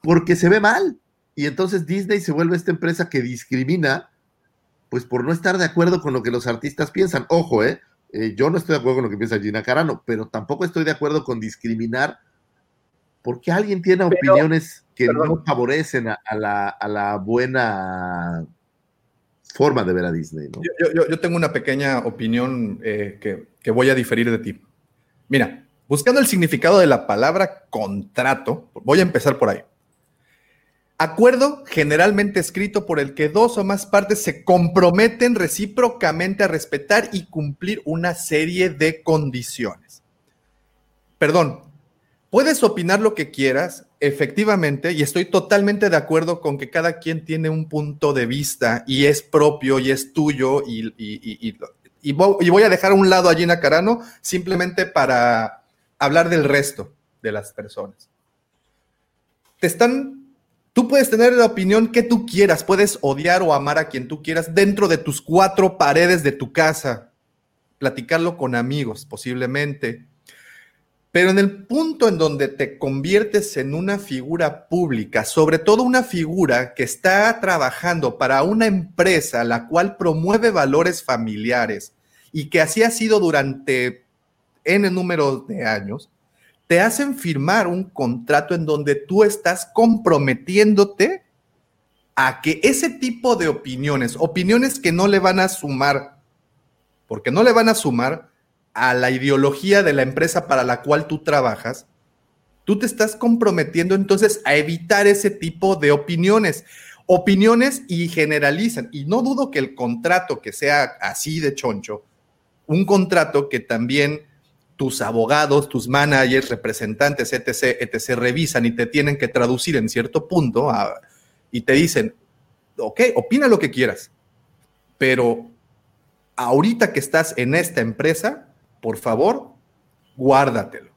porque se ve mal. Y entonces Disney se vuelve esta empresa que discrimina, pues por no estar de acuerdo con lo que los artistas piensan. Ojo, ¿eh? Eh, yo no estoy de acuerdo con lo que piensa Gina Carano, pero tampoco estoy de acuerdo con discriminar porque alguien tiene opiniones que no favorecen a, la, buena forma de ver a Disney. Yo, tengo una pequeña opinión eh, que, que voy a diferir de ti. Mira, buscando el significado de la palabra contrato, voy a empezar por ahí. Acuerdo generalmente escrito por el que dos o más partes se comprometen recíprocamente a respetar y cumplir una serie de condiciones. Perdón, puedes opinar lo que quieras, efectivamente, y estoy totalmente de acuerdo con que cada quien tiene un punto de vista y es propio y es tuyo y, y voy a dejar a un lado a Gina Carano simplemente para hablar del resto de las personas. Te están Tú puedes tener la opinión que tú quieras, puedes odiar o amar a quien tú quieras dentro de tus cuatro paredes de tu casa, platicarlo con amigos posiblemente, pero en el punto en donde te conviertes en una figura pública, sobre todo una figura que está trabajando para una empresa la cual promueve valores familiares y que así ha sido durante N número de años, te hacen firmar un contrato en donde tú estás comprometiéndote a que ese tipo de opiniones, opiniones que no le van a sumar, porque no le van a sumar a la ideología de la empresa para la cual tú trabajas, tú te estás comprometiendo entonces a evitar ese tipo de opiniones. Opiniones y generalizan. Y no dudo que el contrato que sea así de choncho, un contrato que también tus abogados, tus managers, representantes, etc., etc., revisan y te tienen que traducir en cierto punto y te dicen, ok, opina lo que quieras, pero ahorita que estás en esta empresa, por favor, guárdatelo.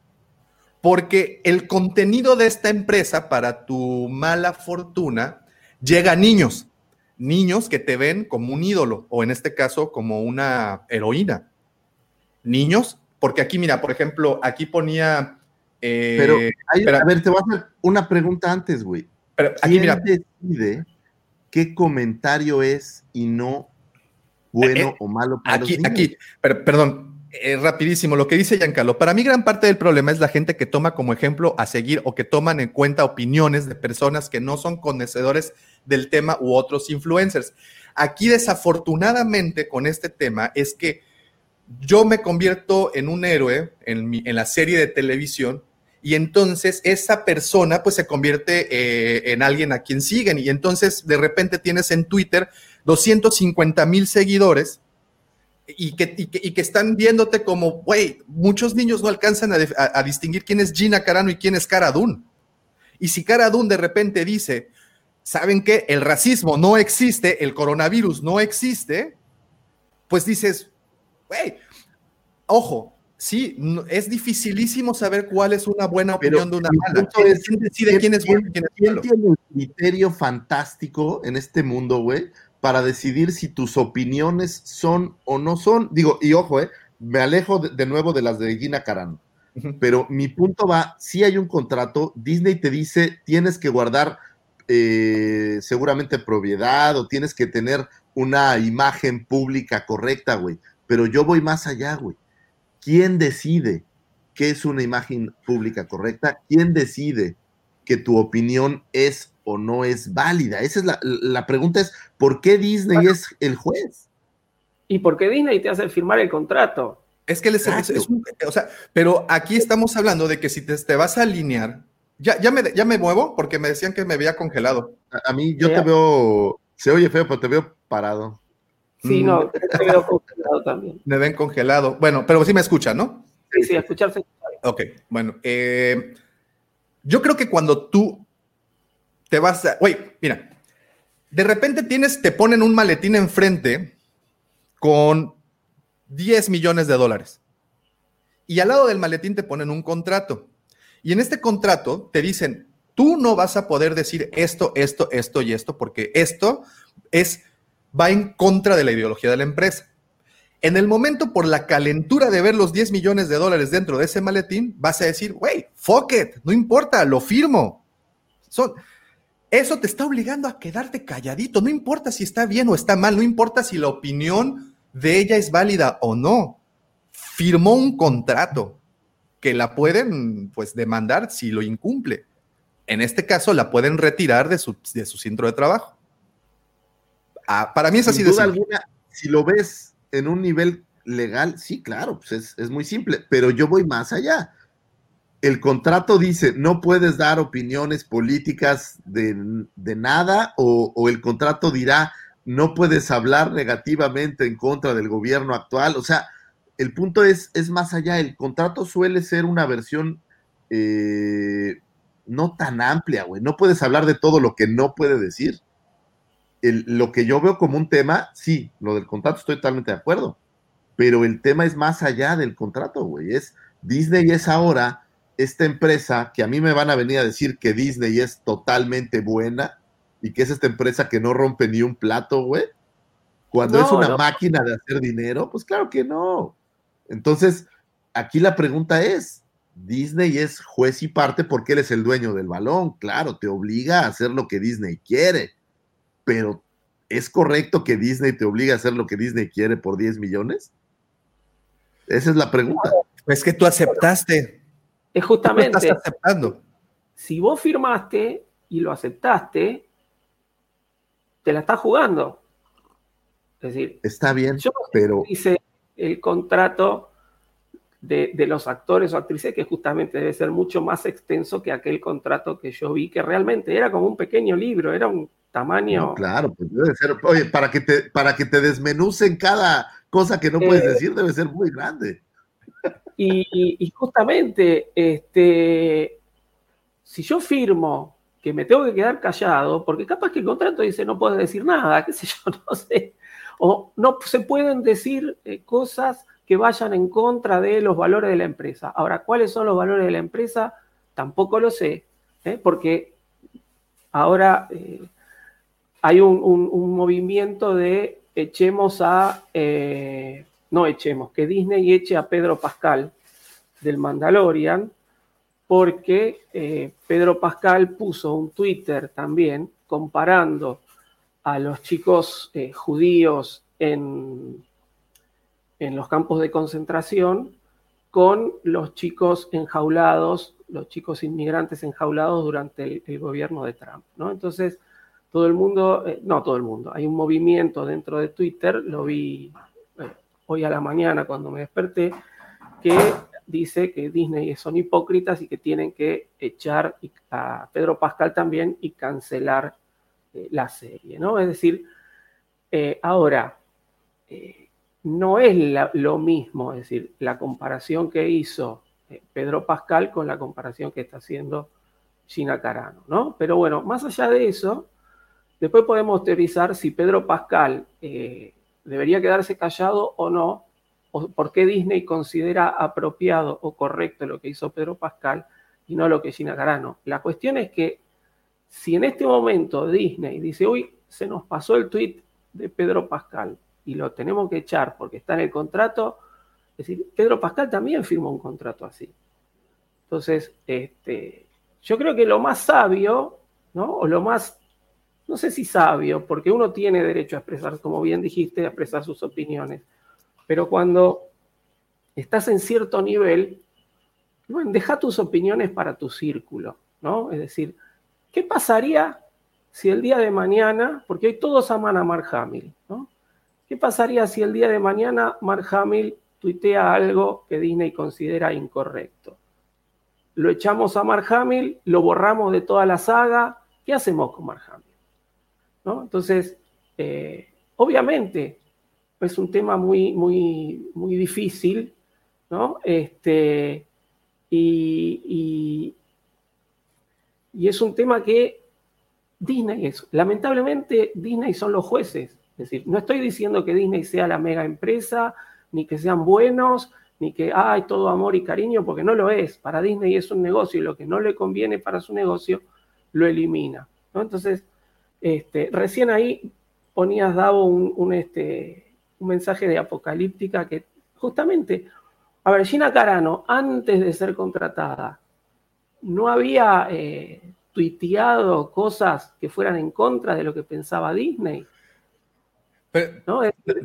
Porque el contenido de esta empresa, para tu mala fortuna, llega a niños, niños que te ven como un ídolo, o en este caso como una heroína. Niños, porque aquí, mira, por ejemplo, aquí ponía... Eh, pero, a ver, te voy a hacer una pregunta antes, güey. Pero aquí, mira. decide qué comentario es y no bueno eh, o malo para aquí, Aquí, pero, perdón, eh, rapidísimo, lo que dice Giancarlo. Para mí, gran parte del problema es la gente que toma como ejemplo a seguir o que toman en cuenta opiniones de personas que no son conocedores del tema u otros influencers. Aquí, desafortunadamente, con este tema, es que yo me convierto en un héroe en, la serie de televisión y entonces esa persona pues se convierte eh, en alguien a quien siguen y entonces de repente tienes en Twitter 250 mil seguidores y que, y que, están viéndote como, güey, muchos niños no alcanzan a, distinguir quién es Gina Carano y quién es Cara Dune. Y si Cara Dune de repente dice, ¿saben qué? El racismo no existe, el coronavirus no existe, pues dices, güey, ojo, sí, es dificilísimo saber cuál es una buena opinión de una mala. ¿Quién, decide quién, es bueno y quién es malo? ¿Quién tiene un criterio fantástico en este mundo, güey, para decidir si tus opiniones son o no son? Digo, y ojo, eh, me alejo de, nuevo de las de Gina Carano. Pero mi punto va, si hay un contrato, Disney te dice, tienes que guardar eh, seguramente propiedad o tienes que tener una imagen pública correcta, güey. Pero yo voy más allá, güey ¿Quién decide qué es una imagen pública correcta? ¿Quién decide que tu opinión es o no es válida? Esa es la, pregunta es, ¿por qué Disney es el juez? ¿Y por qué Disney te hace firmar el contrato? Es que es, un, o sea, pero aquí estamos hablando de que si te, vas a alinear, ya, ya, me, ya me muevo porque me decían que me había congelado. A, mí yo te veo, se oye feo, pero te veo parado. Sí, no, mm. te veo congelado también. Me ven congelado. Bueno, pero sí me escuchan, ¿no? Sí, sí, escucharse. Ok, bueno. Eh, yo creo que cuando tú te vas a. Oye, mira, de repente tienes, te ponen un maletín enfrente con 10 millones de dólares. Y al lado del maletín te ponen un contrato. Y en este contrato te dicen, tú no vas a poder decir esto, esto, esto y esto, porque esto es va en contra de la ideología de la empresa. En el momento, por la calentura de ver los 10 millones de dólares dentro de ese maletín, vas a decir, güey, fuck it, no importa, lo firmo. Son, eso te está obligando a quedarte calladito, no importa si está bien o está mal, no importa si la opinión de ella es válida o no. Firmó un contrato que la pueden, pues, demandar si lo incumple. En este caso, la pueden retirar de su, de su centro de trabajo. Ah, para mí es así de duda alguna, si lo ves en un nivel legal, sí, claro, pues es, muy simple, pero yo voy más allá. El contrato dice, no puedes dar opiniones políticas de, nada, o, el contrato dirá, no puedes hablar negativamente en contra del gobierno actual. O sea, el punto es, es más allá. El contrato suele ser una versión eh, no tan amplia, güey. No puedes hablar de todo lo que no puede decir lo que yo veo como un tema, sí, lo del contrato estoy totalmente de acuerdo, pero el tema es más allá del contrato, güey. Es Disney es ahora esta empresa que a mí me van a venir a decir que Disney es totalmente buena y que es esta empresa que no rompe ni un plato, güey. Cuando es una máquina de hacer dinero, pues claro que no. Entonces, aquí la pregunta es, Disney es juez y parte porque él es el dueño del balón, claro, te obliga a hacer lo que Disney quiere pero ¿es correcto que Disney te obligue a hacer lo que Disney quiere por 10 millones? Esa es la pregunta. Es que tú aceptaste. Es justamente. estás aceptando. Si vos firmaste y lo aceptaste, te la estás jugando. Es decir, Está bien, yo pero hice el contrato de, de los actores o actrices que justamente debe ser mucho más extenso que aquel contrato que yo vi, que realmente era como un pequeño libro, era un tamaño. no, claro, pues debe ser. Oye, para que te, para que te desmenucen cada cosa que no puedes Eh, decir, debe ser muy grande. Y, justamente, este, si yo firmo que me tengo que quedar callado, porque capaz que el contrato dice no puedes decir nada, qué sé yo, no sé, o no se pueden decir eh, cosas que vayan en contra de los valores de la empresa. Ahora, ¿cuáles son los valores de la empresa? Tampoco lo sé, ¿eh? porque ahora eh, hay un, un- movimiento de echemos a, no echemos, que Disney eche a Pedro Pascal del Mandalorian, porque eh, Pedro Pascal puso un Twitter también comparando a los chicos eh, judíos en, en los campos de concentración con los chicos enjaulados, los chicos inmigrantes enjaulados durante el, gobierno de Trump. ¿no? Entonces, todo el mundo, eh, no todo el mundo, hay un movimiento dentro de Twitter, lo vi hoy a la mañana cuando me desperté, que dice que Disney son hipócritas y que tienen que echar a Pedro Pascal también y cancelar eh, la serie, ¿no? Es decir, eh, ahora, eh, no es lo mismo, decir, la comparación que hizo Pedro Pascal con la comparación que está haciendo Gina Carano, ¿no? Pero bueno, más allá de eso, después podemos teorizar si Pedro Pascal debería quedarse callado o no, o por qué Disney considera apropiado o correcto lo que hizo Pedro Pascal y no lo que Gina Carano. La cuestión es que si en este momento Disney dice, uy, se nos pasó el tweet de Pedro Pascal y lo tenemos que echar porque está en el contrato, es decir, Pedro Pascal también firmó un contrato así. Entonces, este, yo creo que lo más sabio, ¿no? O lo más, no sé si sabio, porque uno tiene derecho a expresar, como bien dijiste, a expresar sus opiniones, pero cuando estás en cierto nivel, bueno, deja tus opiniones para tu círculo, ¿no? Es decir, ¿qué pasaría si el día de mañana, porque hoy todos aman a Mark Hamill, ¿no? ¿Qué pasaría si el día de mañana Mark Hamill tuitea algo que Disney considera incorrecto? Lo echamos a Mark Hamill, lo borramos de toda la saga, ¿qué hacemos con Mark Hamill? Entonces, eh, obviamente, es un tema muy, muy, muy difícil, ¿no? Este, y, y- y es un tema que Disney es, lamentablemente Disney son los jueces. Es decir, no estoy diciendo que Disney sea la mega empresa, ni que sean buenos, ni que hay todo amor y cariño, porque no lo es. Para Disney es un negocio y lo que no le conviene para su negocio lo elimina. ¿no? Entonces, este, recién ahí ponías, Davo, un, un, este, un mensaje de apocalíptica que justamente, a ver, Gina Carano, antes de ser contratada, no había eh, tuiteado cosas que fueran en contra de lo que pensaba Disney. Pero- ¿no?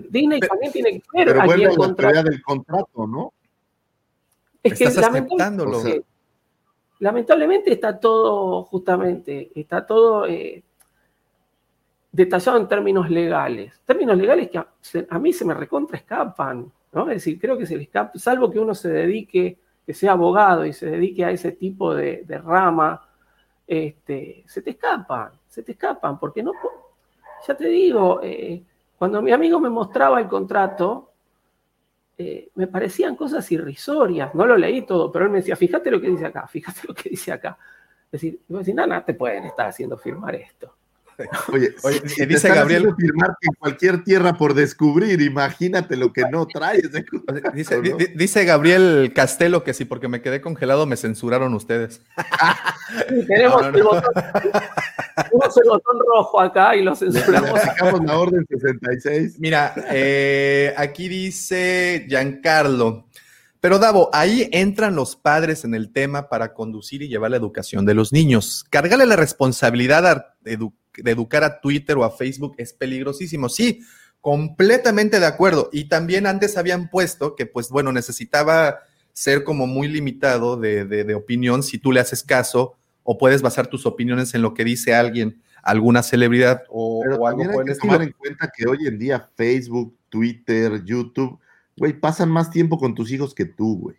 Disney también tiene que ver Pero a vuelve quién a la del contrato, ¿no? Es que Estás lamentablemente, aceptándolo. O sea, lamentablemente está todo, justamente, está todo eh, detallado en términos legales. Términos legales que a, mí se me recontra escapan, ¿no? Es decir, creo que se le escapa, salvo que uno se dedique, que sea abogado y se dedique a ese tipo de, de rama, este, se te escapan, se te escapan, porque no, ya te digo, eh, cuando mi amigo me mostraba el contrato, eh, me parecían cosas irrisorias. No lo leí todo, pero él me decía, fíjate lo que dice acá, fíjate lo que dice acá. Es decir, yo decía, no, no te pueden estar haciendo firmar esto. Oye, Oye, si- eh, te dice están Gabriel- firmar que en cualquier tierra por descubrir, imagínate lo que no traes. de Dice, Gabriel Castelo que sí, porque me quedé congelado me censuraron ustedes. Tenemos, No, no, no. El botón, tenemos el botón rojo acá y lo censuramos. sacamos la orden 66. Mira, eh, aquí dice Giancarlo. Pero Davo, ahí entran los padres en el tema para conducir y llevar la educación de los niños. Cargarle la responsabilidad a edu- de educar a Twitter o a Facebook es peligrosísimo. Sí, completamente de acuerdo. Y también antes habían puesto que, pues bueno, necesitaba ser como muy limitado de, de, de opinión si tú le haces caso o puedes basar tus opiniones en lo que dice alguien, alguna celebridad o, Pero o algo hay que tomar en cuenta que hoy en día Facebook, Twitter, YouTube, güey, pasan más tiempo con tus hijos que tú, güey.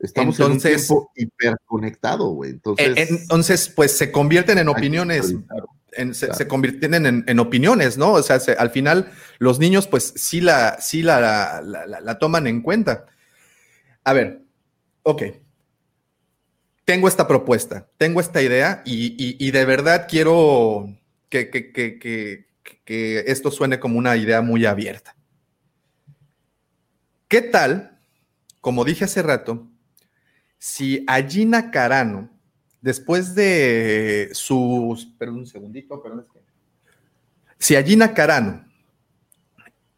Estamos Entonces- en un tiempo hiperconectado, güey. Entonces, En- Entonces, pues se convierten en opiniones. En- se, Claro. se en, en opiniones, ¿no? O sea, se- al final los niños, pues sí la, sí la, la- la- la toman en cuenta. A ver, ok. Tengo esta propuesta, tengo esta idea y, y- y de verdad quiero que, que- que- que- que esto suene como una idea muy abierta. ¿Qué tal, como dije hace rato, si a Gina Carano, después de sus... Perdón un segundito, perdón. es que- Si a Gina Carano,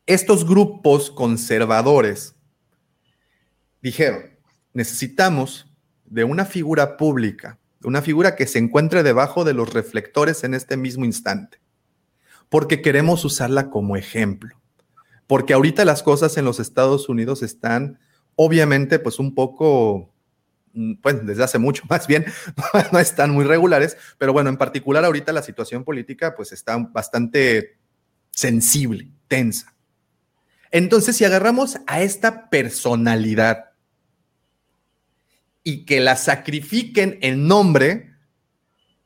estos grupos conservadores dijeron, necesitamos de una figura pública, de una figura que se encuentre debajo de los reflectores en este mismo instante, porque queremos usarla como ejemplo, porque ahorita las cosas en los Estados Unidos están obviamente pues un poco bueno, desde hace mucho más bien, no están muy regulares, pero bueno, en particular ahorita la situación política pues está bastante sensible, tensa. Entonces, si agarramos a esta personalidad y que la sacrifiquen en nombre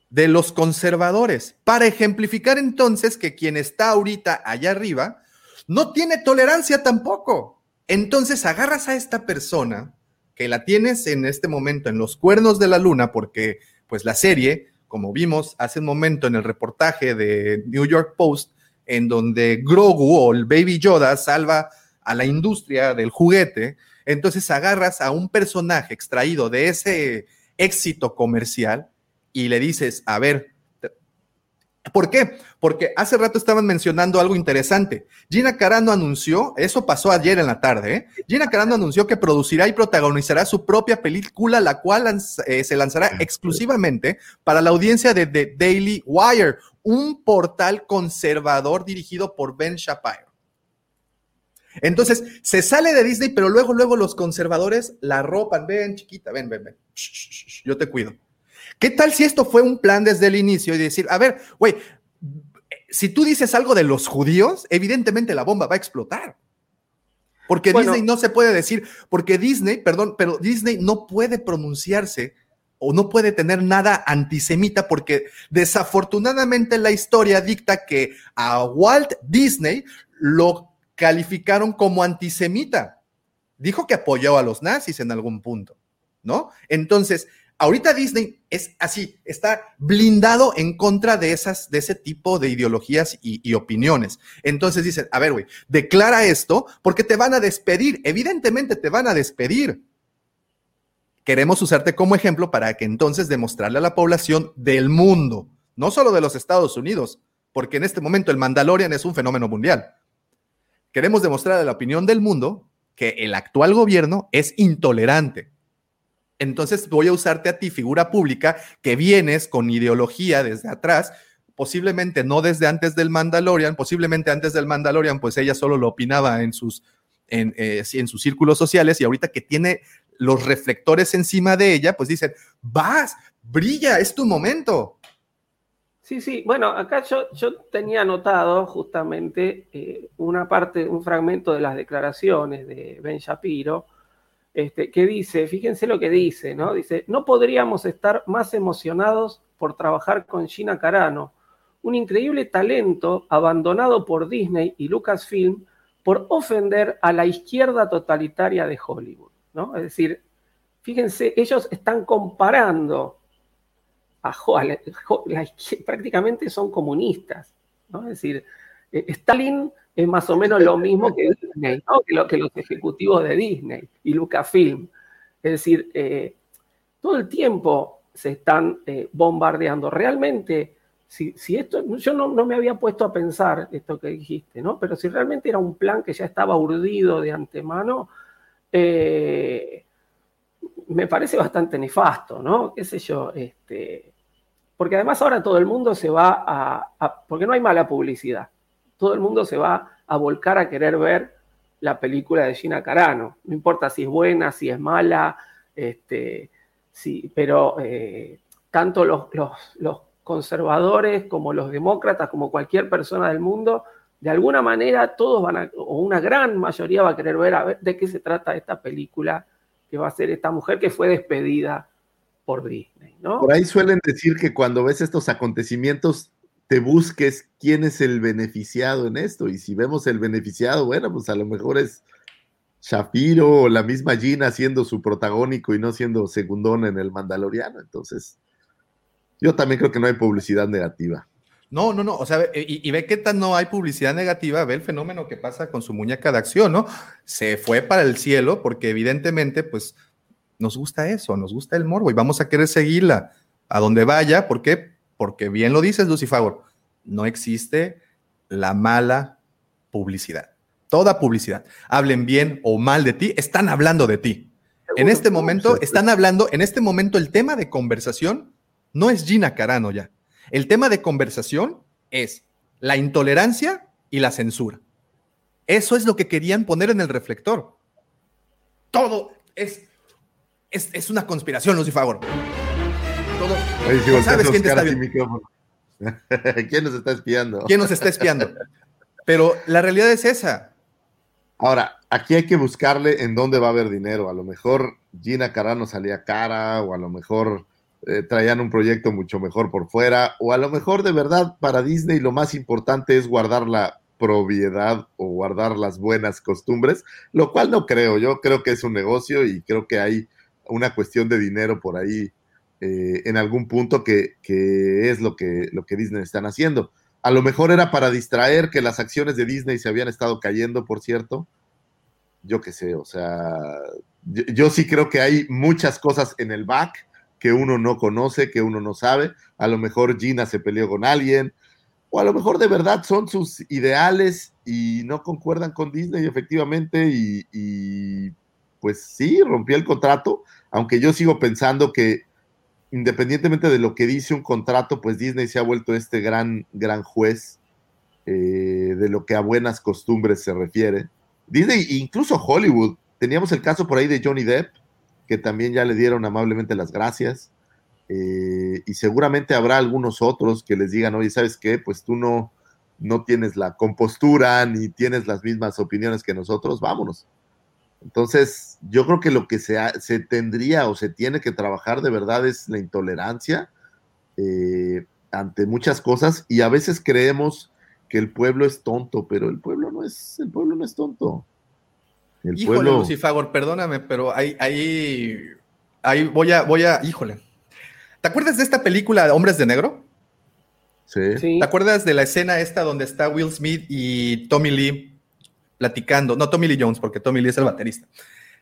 de los conservadores, para ejemplificar entonces que quien está ahorita allá arriba no tiene tolerancia tampoco. Entonces agarras a esta persona que la tienes en este momento en los cuernos de la luna, porque pues la serie, como vimos hace un momento en el reportaje de New York Post, en donde Grogu o el Baby Yoda salva a la industria del juguete, entonces agarras a un personaje extraído de ese éxito comercial y le dices, a ver, ¿Por qué? Porque hace rato estaban mencionando algo interesante. Gina Carano anunció, eso pasó ayer en la tarde, ¿eh? Gina Carano anunció que producirá y protagonizará su propia película, la cual lanz- eh, se lanzará exclusivamente para la audiencia de The Daily Wire, un portal conservador dirigido por Ben Shapiro. Entonces, se sale de Disney, pero luego, luego los conservadores la ropan. Ven, chiquita, ven, ven, ven. Shh, yo te cuido. ¿Qué tal si esto fue un plan desde el inicio y decir, a ver, güey, si tú dices algo de los judíos, evidentemente la bomba va a explotar. Porque Bueno. Disney no se puede decir, porque Disney, perdón, pero Disney no puede pronunciarse o no puede tener nada antisemita porque desafortunadamente la historia dicta que a Walt Disney lo calificaron como antisemita. Dijo que apoyó a los nazis en algún punto, ¿no? Entonces, ahorita Disney es así, está blindado en contra de esas, de ese tipo de ideologías y, y opiniones. Entonces dicen, a ver, güey, declara esto porque te van a despedir. Evidentemente te van a despedir. Queremos usarte como ejemplo para que entonces demostrarle a la población del mundo, no solo de los Estados Unidos, porque en este momento el Mandalorian es un fenómeno mundial. Queremos demostrar a la opinión del mundo que el actual gobierno es intolerante. Entonces voy a usarte a ti, figura pública, que vienes con ideología desde atrás, posiblemente no desde antes del Mandalorian, posiblemente antes del Mandalorian, pues ella solo lo opinaba en sus, en, eh, en sus círculos sociales y ahorita que tiene los reflectores encima de ella, pues dicen, vas, brilla, es tu momento. Sí, sí, bueno, acá yo, yo tenía anotado justamente eh, una parte, un fragmento de las declaraciones de Ben Shapiro, este, que dice, fíjense lo que dice, ¿no? Dice, no podríamos estar más emocionados por trabajar con Gina Carano, un increíble talento abandonado por Disney y Lucasfilm por ofender a la izquierda totalitaria de Hollywood, ¿no? Es decir, fíjense, ellos están comparando a, a prácticamente son comunistas, ¿no? Es decir, eh, Stalin es más o menos lo mismo que Disney, ¿no? que, lo- que los ejecutivos de Disney y Lucasfilm. Es decir, eh, todo el tiempo se están eh, bombardeando. Realmente, si, si esto, yo no, no me había puesto a pensar esto que dijiste, ¿no? Pero si realmente era un plan que ya estaba urdido de antemano, eh, me parece bastante nefasto, ¿no? ¿Qué sé yo? Este, porque además ahora todo el mundo se va a- porque no hay mala publicidad, todo el mundo se va a volcar a querer ver la película de Gina Carano. No importa si es buena, si es mala, este, pero eh, tanto los, conservadores como los demócratas, como cualquier persona del mundo, de alguna manera todos van a, o una gran mayoría va a querer ver a ver de qué se trata esta película que va a ser esta mujer que fue despedida por Disney. Por ahí suelen decir que cuando ves estos acontecimientos te busques quién es el beneficiado en esto. Y si vemos el beneficiado, bueno, pues a lo mejor es Shapiro o la misma Gina siendo su protagónico y no siendo segundón en el Mandaloriano. Entonces, yo también creo que no hay publicidad negativa. No, no, no. O sea, y, ve qué tan no hay publicidad negativa, ve el fenómeno que pasa con su muñeca de acción, ¿no? Se fue para el cielo porque evidentemente, pues, nos gusta eso, nos gusta el morbo y vamos a querer seguirla a donde vaya. ¿Por qué? Porque bien lo dices, Favor, no existe la mala publicidad. Toda publicidad, hablen bien o mal de ti, están hablando de ti. En este momento, están hablando, en este momento el tema de conversación no es Gina Carano ya. El tema de conversación es la intolerancia y la censura. Eso es lo que querían poner en el reflector. Todo es, es, es una conspiración, Sabes quién te está viendo. ¿Quién nos está espiando? ¿Quién nos está espiando? Pero la realidad es esa. Ahora, aquí hay que buscarle en dónde va a haber dinero. A lo mejor Gina Carano salía cara, o a lo mejor eh, traían un proyecto mucho mejor por fuera, o a lo mejor de verdad para Disney lo más importante es guardar la propiedad o guardar las buenas costumbres, lo cual no creo. Yo creo que es un negocio y creo que hay una cuestión de dinero por ahí eh, en algún punto que, es lo que, lo que Disney están haciendo. A lo mejor era para distraer que las acciones de Disney se habían estado cayendo, por cierto. Yo qué sé, o sea, yo, sí creo que hay muchas cosas en el back que uno no conoce, que uno no sabe. A lo mejor Gina se peleó con alguien, o a lo mejor de verdad son sus ideales y no concuerdan con Disney efectivamente y, y pues sí, rompió el contrato, aunque yo sigo pensando que independientemente de lo que dice un contrato, pues Disney se ha vuelto este gran, gran juez eh, de lo que a buenas costumbres se refiere. Disney, incluso Hollywood, teníamos el caso por ahí de Johnny Depp, que también ya le dieron amablemente las gracias. Eh, y seguramente habrá algunos otros que les digan, oye, ¿sabes qué? Pues tú no, no tienes la compostura ni tienes las mismas opiniones que nosotros, vámonos. Entonces, yo creo que lo que se, se tendría o se tiene que trabajar de verdad es la intolerancia eh, ante muchas cosas y a veces creemos que el pueblo es tonto, pero el pueblo no es, el pueblo no es tonto. El híjole, pueblo... Lucifagor, perdóname, pero ahí, ahí, ahí voy a, voy a, híjole. ¿Te acuerdas de esta película Hombres de Negro? Sí. ¿Te acuerdas de la escena esta donde está Will Smith y Tommy Lee platicando, no Tommy Lee Jones, porque Tommy Lee es el baterista,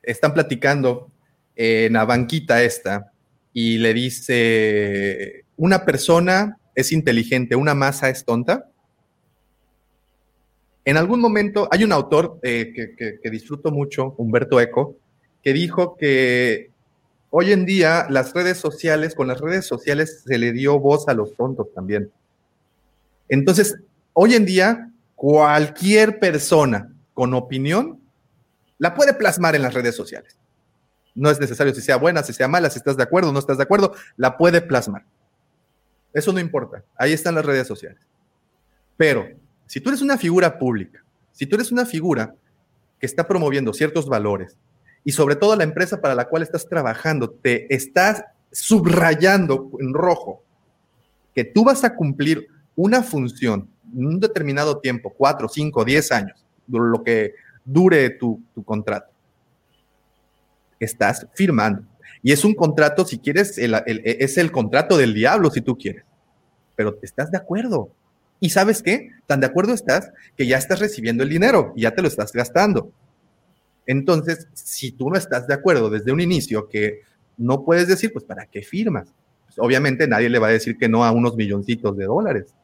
están platicando en la banquita esta y le dice, una persona es inteligente, una masa es tonta. En algún momento hay un autor eh, que, que disfruto mucho, Humberto Eco, que dijo que hoy en día las redes sociales, con las redes sociales se le dio voz a los tontos también. Entonces, hoy en día, cualquier persona con opinión, la puede plasmar en las redes sociales. No es necesario si sea buena, si sea mala, si estás de acuerdo no estás de acuerdo, la puede plasmar. Eso no importa, ahí están las redes sociales. Pero si tú eres una figura pública, si tú eres una figura que está promoviendo ciertos valores y sobre todo la empresa para la cual estás trabajando te estás subrayando en rojo que tú vas a cumplir una función en un determinado tiempo, cuatro, cinco, diez años, lo que dure tu, contrato. Estás firmando. Y es un contrato, si quieres, es el contrato del diablo, si tú quieres. Pero estás de acuerdo. ¿Y sabes qué? Tan de acuerdo estás que ya estás recibiendo el dinero y ya te lo estás gastando. Entonces, si tú no estás de acuerdo desde un inicio, que no puedes decir, pues, ¿para qué firmas? Pues, obviamente nadie le va a decir que no a unos milloncitos de dólares.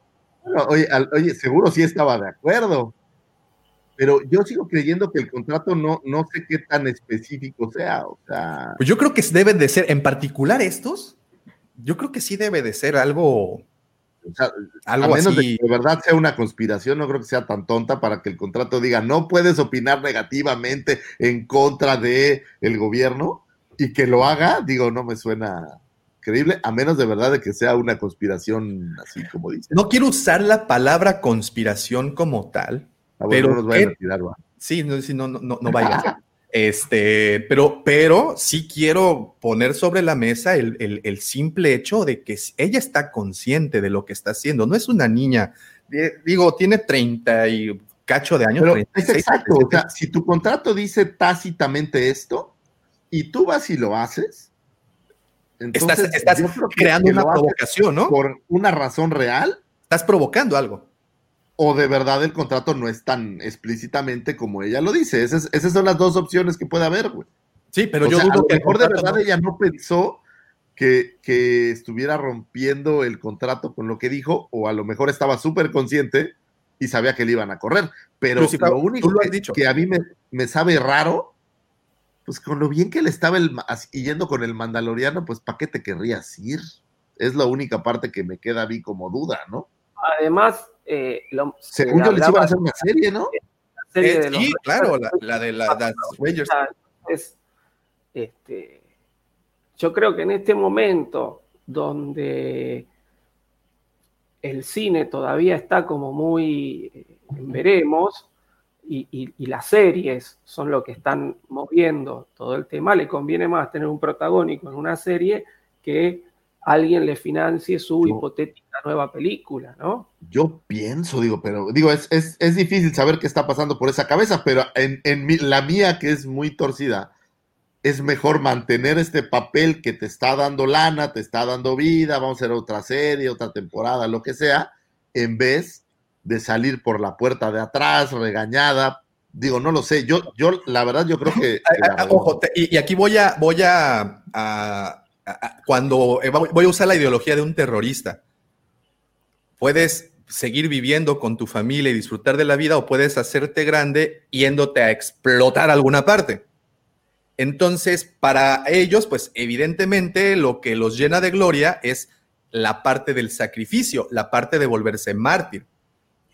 oye, oye, seguro sí estaba de acuerdo pero yo sigo creyendo que el contrato no, no sé qué tan específico sea. O sea. Pues yo creo que deben de ser, en particular estos, yo creo que sí debe de ser algo O sea, Algo a menos así. de que de verdad sea una conspiración, no creo que sea tan tonta para que el contrato diga no puedes opinar negativamente en contra de el gobierno y que lo haga, digo, no me suena creíble, a menos de verdad de que sea una conspiración así como dice. No quiero usar la palabra conspiración como tal, Pero no nos vayan ¿qué- a tirar, va. Sí, no, sí, no, no, no, no vaya. Este, pero, pero sí quiero poner sobre la mesa el, el- el simple hecho de que ella está consciente de lo que está haciendo. No es una niña, digo, tiene 30 y cacho de años. Pero es 36, exacto, o 37. sea, si tu contrato dice tácitamente esto y tú vas y lo haces, estás entonces estás que- creando una provocación, ¿no? por una razón real Estás provocando algo. O de verdad el contrato no es tan explícitamente como ella lo dice. Esas, esas son las dos opciones que puede haber, güey. Sí, pero O yo sea, a dudo lo que el mejor de verdad no- ella no pensó que, que estuviera rompiendo el contrato con lo que dijo, o a lo mejor estaba súper consciente y sabía que le iban a correr. Pero Pero si, Pau, lo único tú lo has que, dicho. que a mí me, me sabe raro, pues con lo bien que le estaba el, yendo con el mandaloriano, pues ¿para qué te querrías ir? Es la única parte que me queda a mí como duda, ¿no? Además, eh, lo- Según se yo les iban a hacer una serie, ¿no? de la serie Eh, de los sí, claro, la, de la, las Rangers. Es, este, yo creo que en este momento donde el cine todavía está como muy eh, en veremos y, y- y las series son lo que están moviendo todo el tema, le conviene más tener un protagónico en una serie que alguien le financie su Yo- hipotética nueva película, ¿no? Yo pienso, digo, pero digo, es, es, es difícil saber qué está pasando por esa cabeza, pero en, en mi- la mía, que es muy torcida, es mejor mantener este papel que te está dando lana, te está dando vida, vamos a hacer otra serie, otra temporada, lo que sea, en vez de salir por la puerta de atrás, regañada. Digo, no lo sé, yo, yo la verdad, yo creo que... Ojo, te- y, y aquí voy a, voy a- cuando eh, voy a usar la ideología de un terrorista. Puedes seguir viviendo con tu familia y disfrutar de la vida o puedes hacerte grande yéndote a explotar alguna parte. Entonces, para ellos, pues evidentemente lo que los llena de gloria es la parte del sacrificio, la parte de volverse mártir.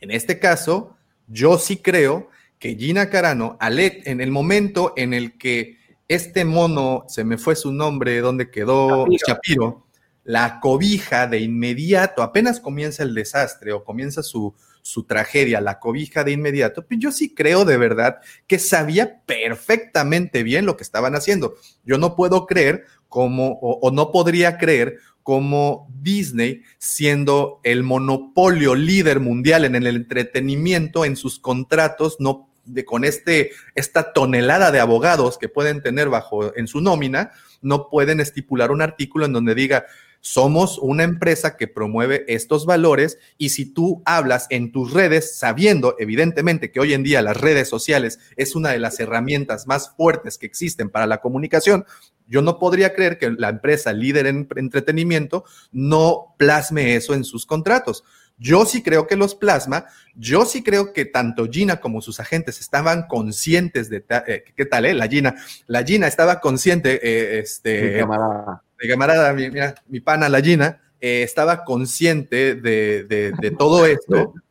En este caso, yo sí creo que Gina Carano, e- en el momento en el que este mono, se me fue su nombre, ¿dónde quedó? Shapiro. Shapiro, la cobija de inmediato, apenas comienza el desastre o comienza su, su tragedia, la cobija de inmediato, pues yo sí creo de verdad que sabía perfectamente bien lo que estaban haciendo. Yo no puedo creer como, o, o no podría creer como Disney, siendo el monopolio líder mundial en el entretenimiento, en sus contratos, no de, con este, esta tonelada de abogados que pueden tener bajo en su nómina, no pueden estipular un artículo en donde diga somos una empresa que promueve estos valores y si tú hablas en tus redes, sabiendo evidentemente que hoy en día las redes sociales es una de las herramientas más fuertes que existen para la comunicación, yo no podría creer que la empresa líder en entretenimiento no plasme eso en sus contratos. Yo sí creo que los plasma, yo sí creo que tanto Gina como sus agentes estaban conscientes de, eh, ¿qué tal, eh? La Gina, la Gina estaba consciente, eh, este, Mi camarada. mi camarada, mi, mira, mi pana, la Gina, eh, estaba consciente de, de, de todo esto.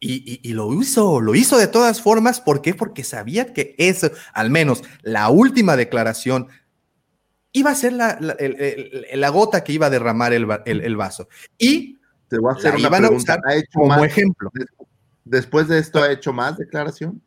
Y, y, y, lo hizo, lo hizo de todas formas. ¿Por qué? Porque sabía que eso, al menos la última declaración, iba a ser la, la, el, el, la gota que iba a derramar el, el vaso. Y te voy a hacer la una iban pregunta. a usar ¿Ha hecho como más, ejemplo. Después de esto, ¿ha hecho más declaración?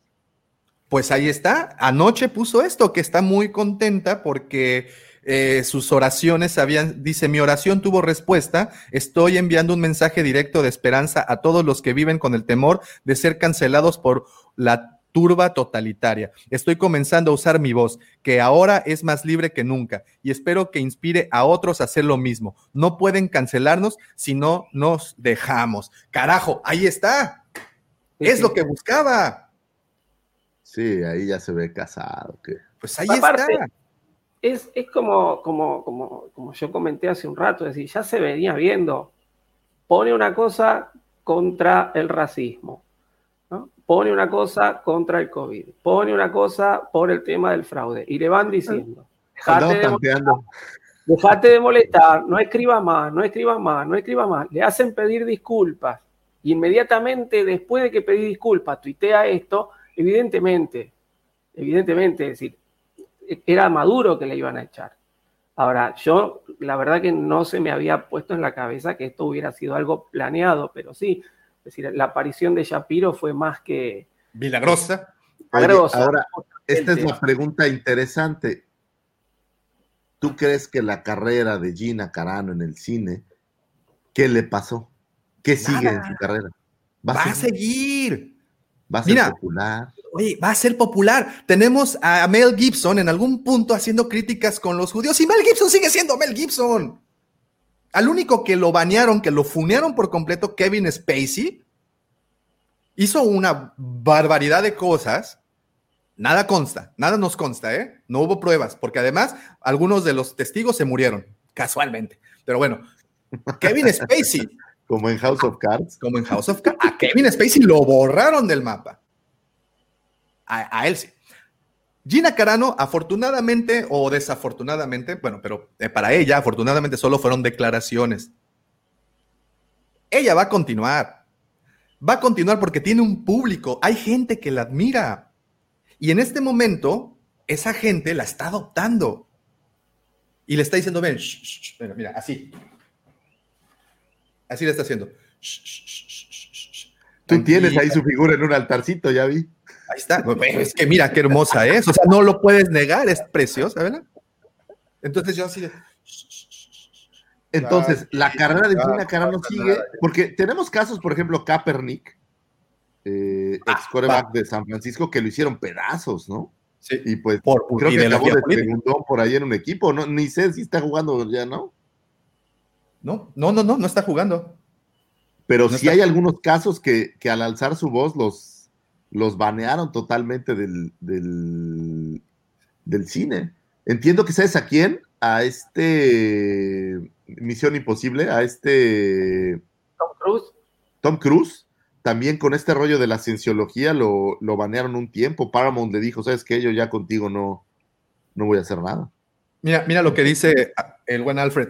Pues ahí está. Anoche puso esto, que está muy contenta porque eh, sus oraciones habían, dice, mi oración tuvo respuesta, estoy enviando un mensaje directo de esperanza a todos los que viven con el temor de ser cancelados por la turba totalitaria. Estoy comenzando a usar mi voz, que ahora es más libre que nunca, y espero que inspire a otros a hacer lo mismo. No pueden cancelarnos si no nos dejamos. Carajo, ahí está. Sí, es sí. lo que buscaba. Sí, ahí ya se ve casado. ¿qué? Pues ahí Aparte, está. Es, es como, como, como, como yo comenté hace un rato, es decir, ya se venía viendo. Pone una cosa contra el racismo. Pone una cosa contra el COVID, pone una cosa por el tema del fraude, y le van diciendo. Dejate de molestar, no escriba más, no escriba más, no escriba más. Le hacen pedir disculpas. Y inmediatamente después de que pedí disculpas, tuitea esto, evidentemente, evidentemente, es decir, era Maduro que le iban a echar. Ahora, yo la verdad que no se me había puesto en la cabeza que esto hubiera sido algo planeado, pero sí, es decir, la aparición de Shapiro fue más que... Milagrosa. milagrosa. ahora, esta es la pregunta interesante. ¿Tú crees que la carrera de Gina Carano en el cine, qué le pasó? ¿Qué sigue en su carrera? Va, a seguir. Va a ser Mira, popular. Oye, va a ser popular. Tenemos a Mel Gibson en algún punto haciendo críticas con los judíos y Mel Gibson sigue siendo Mel Gibson. Al único que lo banearon, que lo funearon por completo, Kevin Spacey, hizo una barbaridad de cosas. Nada consta, nada nos consta, ¿eh? No hubo pruebas, porque además algunos de los testigos se murieron, casualmente. Pero bueno, Kevin Spacey. Como en House of Cards. Como en House of Cards. A Kevin Spacey lo borraron del mapa. A, a él sí. Gina Carano, afortunadamente o desafortunadamente, bueno, pero eh, para ella, afortunadamente solo fueron declaraciones. Ella va a continuar. Va a continuar porque tiene un público. Hay gente que la admira. Y en este momento, esa gente la está adoptando. Y le está diciendo, ven, shh, mira, mira, así. Así le está haciendo. Shh. Tú tienes ahí su figura en un altarcito, ya vi. Ahí está. Es que mira qué hermosa es. O sea, no lo puedes negar, es preciosa, ¿verdad? Entonces yo así de. Entonces, la carrera de no Carano sigue, porque tenemos casos, por ejemplo, Kaepernick, eh, Ah, ex coreback de San Francisco, que lo hicieron pedazos, ¿no? Sí. Y pues Por creo que acabó de segundón por ahí en un equipo, ¿no? Ni sé si está jugando ya, ¿no? No, no, no, no, no está jugando. Pero No sí está- hay algunos casos que, que al alzar su voz los, los banearon totalmente del, del, del cine. Entiendo que sabes a quién, a este Misión Imposible, a este Tom Cruise. Tom Cruise, también con este rollo de la cienciología lo, lo banearon un tiempo. Paramount le dijo, ¿sabes qué? Yo ya contigo no, no voy a hacer nada. Mira, mira lo que dice el buen Alfred.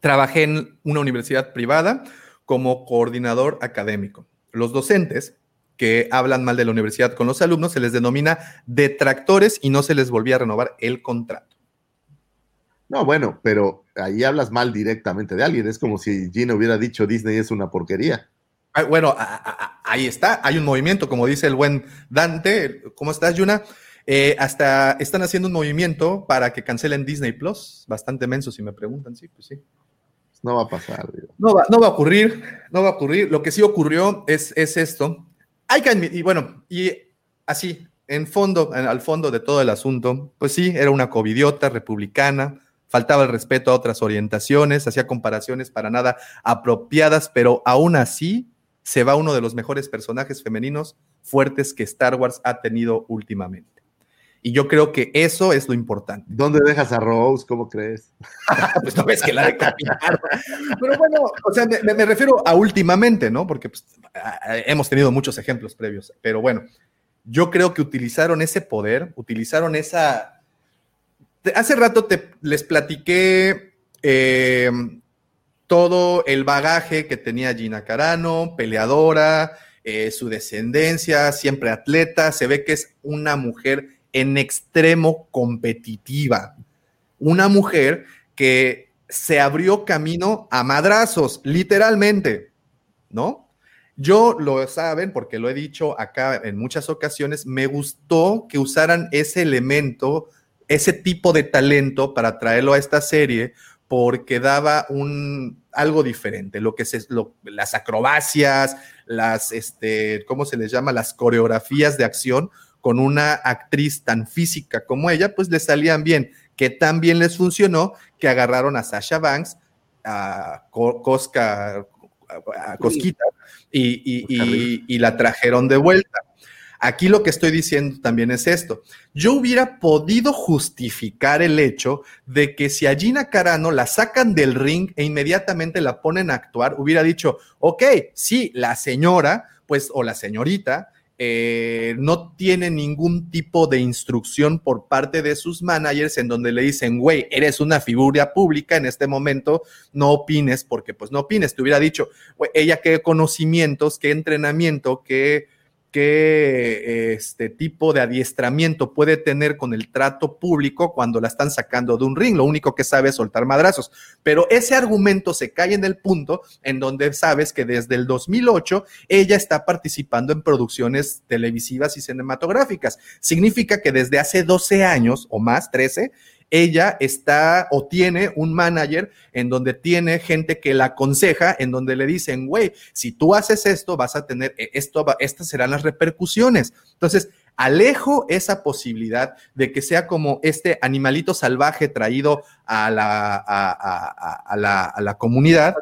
Trabajé en una universidad privada como coordinador académico. Los docentes que hablan mal de la universidad con los alumnos se les denomina detractores y no se les volvía a renovar el contrato. No, bueno, pero ahí hablas mal directamente de alguien. Es como si Gina hubiera dicho Disney es una porquería. Ah, Bueno, a- a- a- ahí está, hay un movimiento, como dice el buen Dante. ¿Cómo estás, Yuna? Eh, hasta están haciendo un movimiento para que cancelen Disney Plus. Bastante menso, si me preguntan, sí, pues sí. No va a pasar. digo. No va, no va a ocurrir, no va a ocurrir. Lo que sí ocurrió es, es esto. Hay que admitir, y bueno, y así, en fondo, en- al fondo de todo el asunto, pues sí, era una covidiota republicana, faltaba el respeto a otras orientaciones, hacía comparaciones para nada apropiadas, pero aún así se va uno de los mejores personajes femeninos fuertes que Star Wars ha tenido últimamente. Y yo creo que eso es lo importante. ¿Dónde dejas a Rose? ¿Cómo crees? pues no ves que la decapitaron. Pero bueno, o sea, me, me refiero a últimamente, ¿no? Porque pues, hemos tenido muchos ejemplos previos, pero bueno, yo creo que utilizaron ese poder, utilizaron esa... Hace rato te, les platiqué eh, todo el bagaje que tenía Gina Carano, peleadora, eh, su descendencia, siempre atleta, se ve que es una mujer en extremo competitiva, una mujer que se abrió camino a madrazos, literalmente, ¿no? Yo lo saben, porque lo he dicho acá en muchas ocasiones, me gustó que usaran ese elemento, ese tipo de talento para traerlo a esta serie, porque daba un algo diferente, lo que se, lo- las acrobacias, las, este, ¿cómo se les llama? Las coreografías de acción con una actriz tan física como ella, pues le salían bien, que tan bien les funcionó que agarraron a Sasha Banks, a Co- Cosca, a Cosquita, y, y- y- y la trajeron de vuelta. Aquí lo que estoy diciendo también es esto. Yo hubiera podido justificar el hecho de que si a Gina Carano la sacan del ring e inmediatamente la ponen a actuar, hubiera dicho, ok, sí, la señora, pues, o la señorita, eh, no tiene ningún tipo de instrucción por parte de sus managers en donde le dicen, güey, eres una figura pública en este momento, no opines, porque pues no opines, te hubiera dicho, güey, ella qué conocimientos, qué entrenamiento, qué qué este tipo de adiestramiento puede tener con el trato público cuando la están sacando de un ring. Lo único que sabe es soltar madrazos. Pero ese argumento se cae en el punto en donde sabes que desde el 2008 ella está participando en producciones televisivas y cinematográficas. Significa que desde hace 12 años o más, 13, ella está o tiene un manager en donde tiene gente que la aconseja, en donde le dicen, güey, si tú haces esto, vas a tener eh, esto, estas serán las repercusiones. Entonces, alejo esa posibilidad de que sea como este animalito salvaje traído a la, a, la, a la comunidad,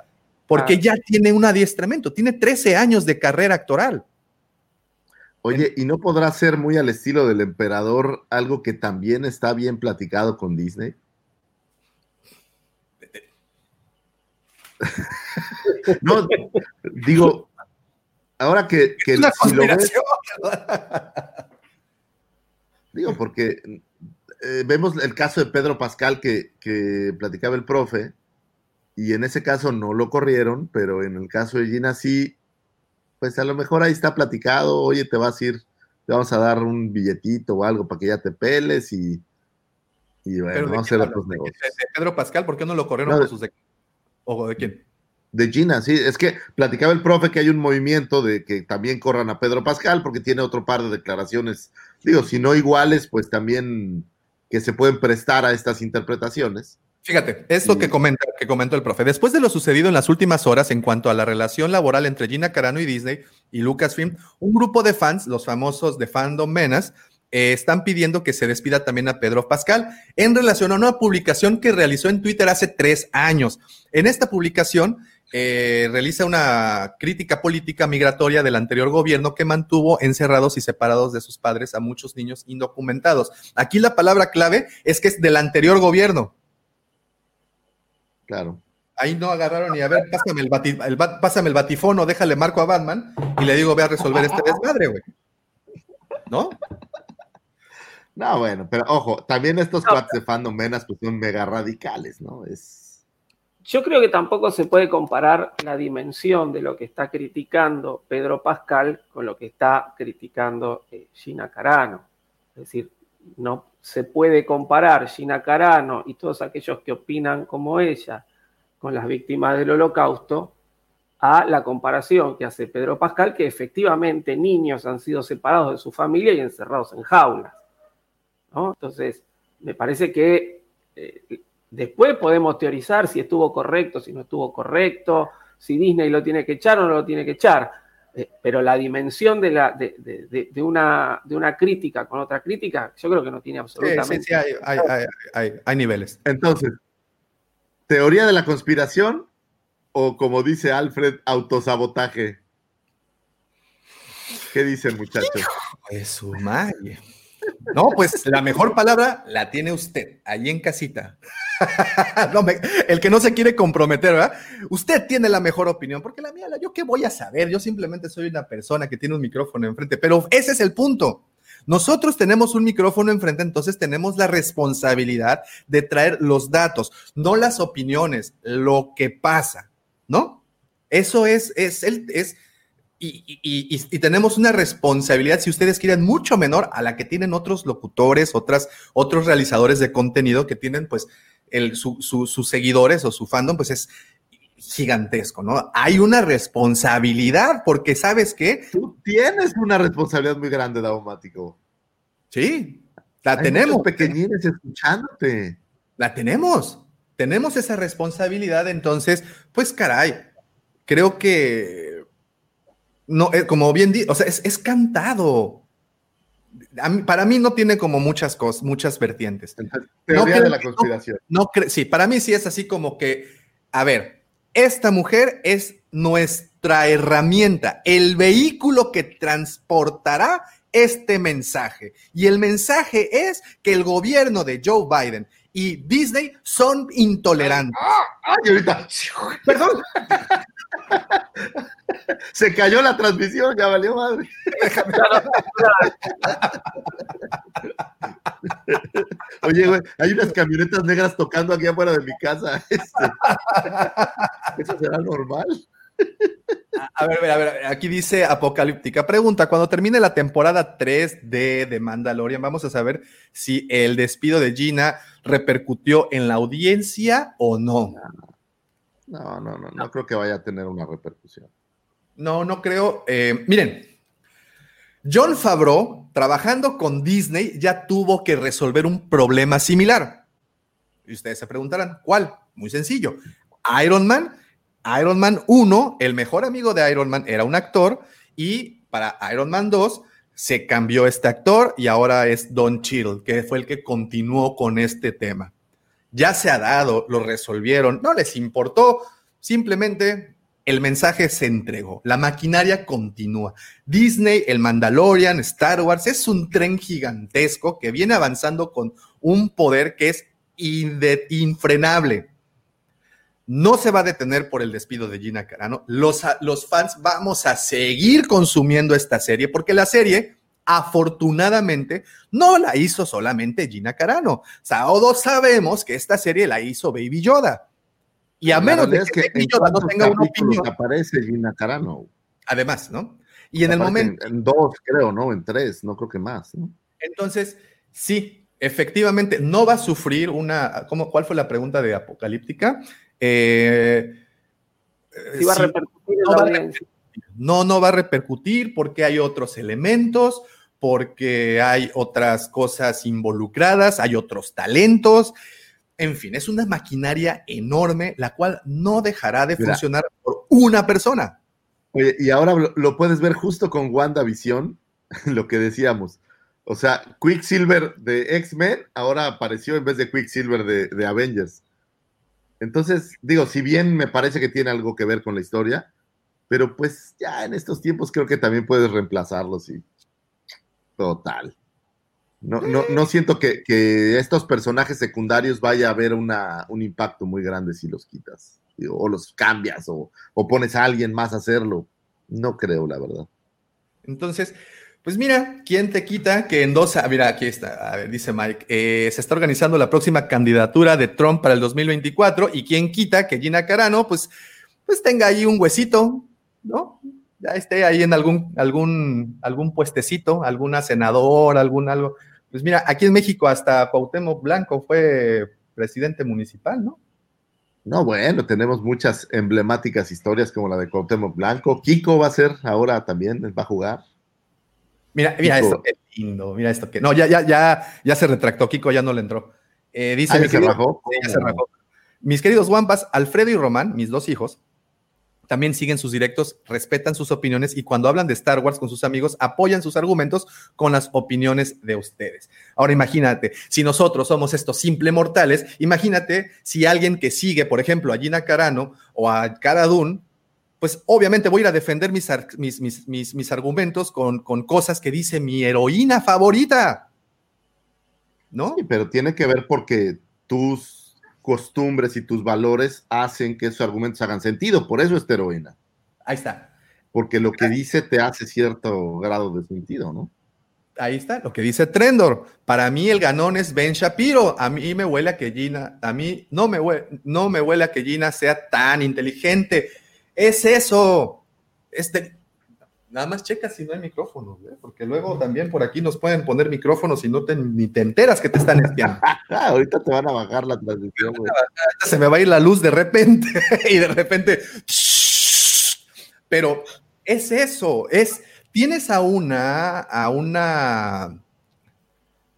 porque ya tiene un adiestramiento, tiene 13 años de carrera actoral. Oye, ¿y no podrá ser muy al estilo del emperador algo que también está bien platicado con Disney? no, digo, ahora que, que si lo ves, digo, porque eh, vemos el caso de Pedro Pascal que, que, platicaba el profe, y en ese caso no lo corrieron, pero en el caso de Gina sí, pues a lo mejor ahí está platicado, oye, te vas a ir, te vamos a dar un billetito o algo para que ya te peles y, y bueno, vamos a hacer otros negocios. De, Pedro Pascal, ¿por qué no lo corrieron por sus de, o de quién? De Gina, sí, es que platicaba el profe que hay un movimiento de que también corran a Pedro Pascal porque tiene otro par de declaraciones, digo, si no iguales, pues también que se pueden prestar a estas interpretaciones. Fíjate, esto que, comenta, que comentó el profe. Después de lo sucedido en las últimas horas en cuanto a la relación laboral entre Gina Carano y Disney y Lucasfilm, un grupo de fans, los famosos de Fandom Menas, eh, están pidiendo que se despida también a Pedro Pascal en relación a una publicación que realizó en Twitter hace tres años. En esta publicación eh, realiza una crítica política migratoria del anterior gobierno que mantuvo encerrados y separados de sus padres a muchos niños indocumentados. Aquí la palabra clave es que es del anterior gobierno. Claro. Ahí no agarraron y a ver, pásame el, pásame el batifono, déjale marco a Batman y le digo, ve a resolver este desmadre, güey. ¿No? No, bueno, pero ojo, también estos cuates de fandom menas pues son mega radicales, ¿no? Es... Yo creo que tampoco se puede comparar la dimensión de lo que está criticando Pedro Pascal con lo que está criticando eh, Gina Carano. Es decir, no se puede comparar Gina Carano y todos aquellos que opinan como ella con las víctimas del holocausto a la comparación que hace Pedro Pascal, que efectivamente niños han sido separados de su familia y encerrados en jaulas. Entonces, me parece que eh, después podemos teorizar si estuvo correcto, si no estuvo correcto, si Disney lo tiene que echar o no lo tiene que echar. Eh, pero la dimensión de, la, de, una, de una crítica con otra crítica, yo creo que no tiene absolutamente. Sí, sí, hay, hay, niveles. Entonces, ¿teoría de la conspiración o como dice Alfred, autosabotaje? ¿Qué dicen, muchachos? Es su madre. No, pues la mejor palabra la tiene usted, ahí en casita. el que no se quiere comprometer, ¿verdad? Usted tiene la mejor opinión, porque la mía, yo qué voy a saber, yo simplemente soy una persona que tiene un micrófono enfrente, pero ese es el punto. Nosotros tenemos un micrófono enfrente, entonces tenemos la responsabilidad de traer los datos, no las opiniones, lo que pasa, ¿no? Eso es, es, el, es y, tenemos una responsabilidad, si ustedes quieren, mucho menor a la que tienen otros locutores, otras, otros realizadores de contenido que tienen, pues, el, sus seguidores o su fandom, pues es gigantesco, ¿no? Hay una responsabilidad, porque sabes que... Tú tienes una responsabilidad muy grande, Daumático. Sí, la tenemos. pequeñines escuchándote. La tenemos. Tenemos esa responsabilidad, entonces, pues caray, creo que no, eh, como bien di, o sea, es, cantado. para mí no tiene como muchas cosas, muchas vertientes. Teoría de la conspiración. No, sí, para mí sí es así como que, a ver, esta mujer es nuestra herramienta, el vehículo que transportará este mensaje. Y el mensaje es que el gobierno de Joe Biden y Disney son intolerantes. ¡Ay, ahorita! Perdón. Se cayó la transmisión, ya valió madre. Oye, güey, hay unas camionetas negras tocando aquí afuera de mi casa. Este, ¿Eso será normal? A ver, a ver, a ver, aquí dice Apocalíptica. Pregunta, cuando termine la temporada 3 de, de Mandalorian, vamos a saber si el despido de Gina repercutió en la audiencia o no. No, no, no, no creo que vaya a tener una repercusión. No, no creo. Eh, miren, John Favreau, trabajando con Disney, ya tuvo que resolver un problema similar. Y ustedes se preguntarán, ¿cuál? Muy sencillo. Iron Man, Iron Man 1, el mejor amigo de Iron Man era un actor y para Iron Man 2 se cambió este actor y ahora es Don Cheadle, que fue el que continuó con este tema. Ya se ha dado, lo resolvieron, no les importó, simplemente el mensaje se entregó, la maquinaria continúa. Disney, el Mandalorian, Star Wars, es un tren gigantesco que viene avanzando con un poder que es infrenable. No se va a detener por el despido de Gina Carano. Los, los fans vamos a seguir consumiendo esta serie porque la serie, afortunadamente, no la hizo solamente Gina Carano. Todos sabemos que esta serie la hizo Baby Yoda. Y a menos de que, Baby Yoda no tenga una opinión. aparece Gina Carano. Además, ¿no? Y en el momento. En, dos, creo, ¿no? En tres, no creo que más, ¿no? Entonces, sí, efectivamente, no va a sufrir una. ¿cómo, ¿Cuál fue la pregunta de Apocalíptica? Eh, va a repercutir no, va a repercutir. no, no va a repercutir porque hay otros elementos, porque hay otras cosas involucradas, hay otros talentos. En fin, es una maquinaria enorme, la cual no dejará de funcionar por una persona. Oye, y ahora lo, puedes ver justo con WandaVision, lo que decíamos. O sea, Quicksilver de X-Men ahora apareció en vez de Quicksilver de, de Avengers. Entonces, digo, si bien me parece que tiene algo que ver con la historia, pero pues ya en estos tiempos creo que también puedes reemplazarlo, sí. Total. No, no, no siento que, estos personajes secundarios vaya a haber una, un impacto muy grande si los quitas. o los cambias o, o pones a alguien más a hacerlo. No creo, la verdad. Entonces, pues mira, ¿quién te quita que en dos, ah, mira, aquí está, dice Mike, eh, se está organizando la próxima candidatura de Trump para el 2024 y quién quita que Gina Carano, pues, pues tenga ahí un huesito, ¿no? Ya esté ahí en algún, algún, algún puestecito, alguna senador, algún algo. Pues mira, aquí en México hasta Cuauhtémoc Blanco fue presidente municipal, ¿no? No, bueno, tenemos muchas emblemáticas historias como la de Cuauhtémoc Blanco. Kiko va a ser ahora también, va a jugar. Mira, mira esto, qué lindo, mira esto que. No, ya, ya, ya, ya se retractó, Kiko ya no le entró. Eh, dice. Ah, se rajó? ya se rajó. Mis queridos Wampas, Alfredo y Román, mis dos hijos, también siguen sus directos, respetan sus opiniones y cuando hablan de Star Wars con sus amigos, apoyan sus argumentos con las opiniones de ustedes. Ahora imagínate, si nosotros somos estos simples mortales, imagínate si alguien que sigue, por ejemplo, a Gina Carano o a Cara Dune, pues obviamente voy a ir a defender mis, mis, mis, argumentos con, con, cosas que dice mi heroína favorita. ¿No? Sí, pero tiene que ver porque tus costumbres y tus valores hacen que esos argumentos hagan sentido. Por eso es heroína. Ahí está. Porque lo que dice te hace cierto grado de sentido, ¿no? Ahí está, lo que dice Trendor. Para mí el ganón es Ben Shapiro. A mí me huele a que Gina, a mí no me huele, no me huele a que Gina sea tan inteligente es eso. Este, nada más checa si no hay micrófonos, ¿eh? porque luego también por aquí nos pueden poner micrófonos y no te, ni te enteras que te están espiando. Ahorita te van a bajar la transmisión. Se me va a ir la luz de repente y de repente. Pero es eso, es. Tienes a una, a una.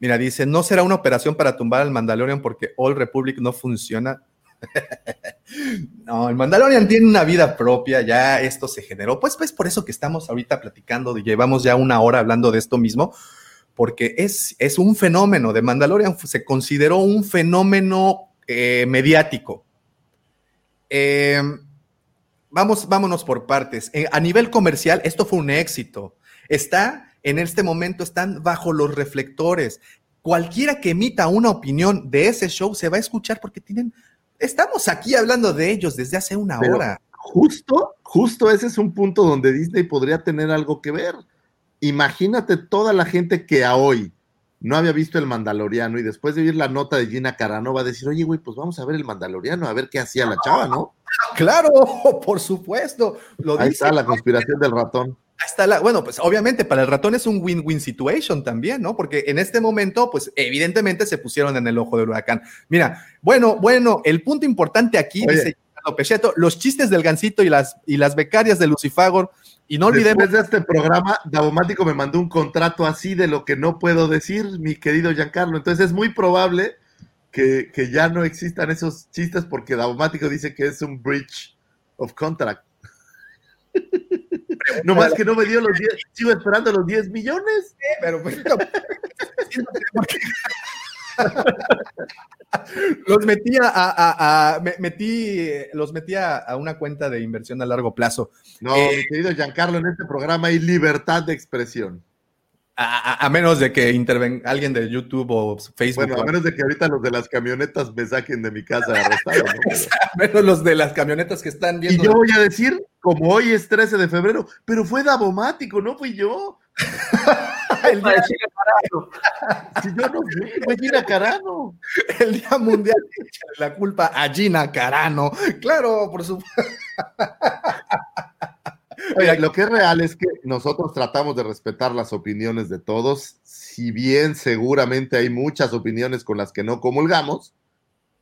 Mira, dice, no será una operación para tumbar al Mandalorian porque All Republic no funciona. no, el Mandalorian tiene una vida propia, ya esto se generó. Pues, pues por eso que estamos ahorita platicando, llevamos ya una hora hablando de esto mismo, porque es, es un fenómeno. De Mandalorian se consideró un fenómeno eh, mediático. Eh, vamos, vámonos por partes. Eh, a nivel comercial, esto fue un éxito. Está, en este momento, están bajo los reflectores. Cualquiera que emita una opinión de ese show se va a escuchar porque tienen Estamos aquí hablando de ellos desde hace una hora. justo, justo ese es un punto donde Disney podría tener algo que ver. Imagínate toda la gente que a hoy no había visto el Mandaloriano y después de oír la nota de Gina Carano va a decir, oye, güey, pues vamos a ver el Mandaloriano, a ver qué hacía la chava, ¿no? Claro, por supuesto. Lo Ahí está la conspiración del ratón. Está la, bueno, pues obviamente para el ratón es un win-win situation también, ¿no? Porque en este momento, pues evidentemente se pusieron en el ojo del huracán. Mira, bueno, bueno, el punto importante aquí, dice Pecheto, los chistes del gancito y las, y las becarias de Lucifagor y no olvidemos. Después de este programa, Davomático me mandó un contrato así de lo que no puedo decir, mi querido Giancarlo. Entonces es muy probable que, ya no existan esos chistes porque Davomático dice que es un breach of contract. no más que no me dio los 10, sigo esperando los 10 millones. pero pues, los metía a, metí, los metía a una cuenta de inversión a largo plazo. No, eh, mi querido Giancarlo, en este programa hay libertad de expresión. A, menos de que intervenga alguien de YouTube o Facebook. Bueno, a menos de que ahorita los de las camionetas me saquen de mi casa arrestado. a menos los de las camionetas que están viendo. Y yo voy a decir, como hoy es 13 de febrero, pero fue Davomático, no fui yo. el día Si yo no fui, fue Gina Carano. El Día Mundial de la culpa a Gina Carano. Claro, por supuesto. Lo que es real es que nosotros tratamos de respetar las opiniones de todos, si bien seguramente hay muchas opiniones con las que no comulgamos,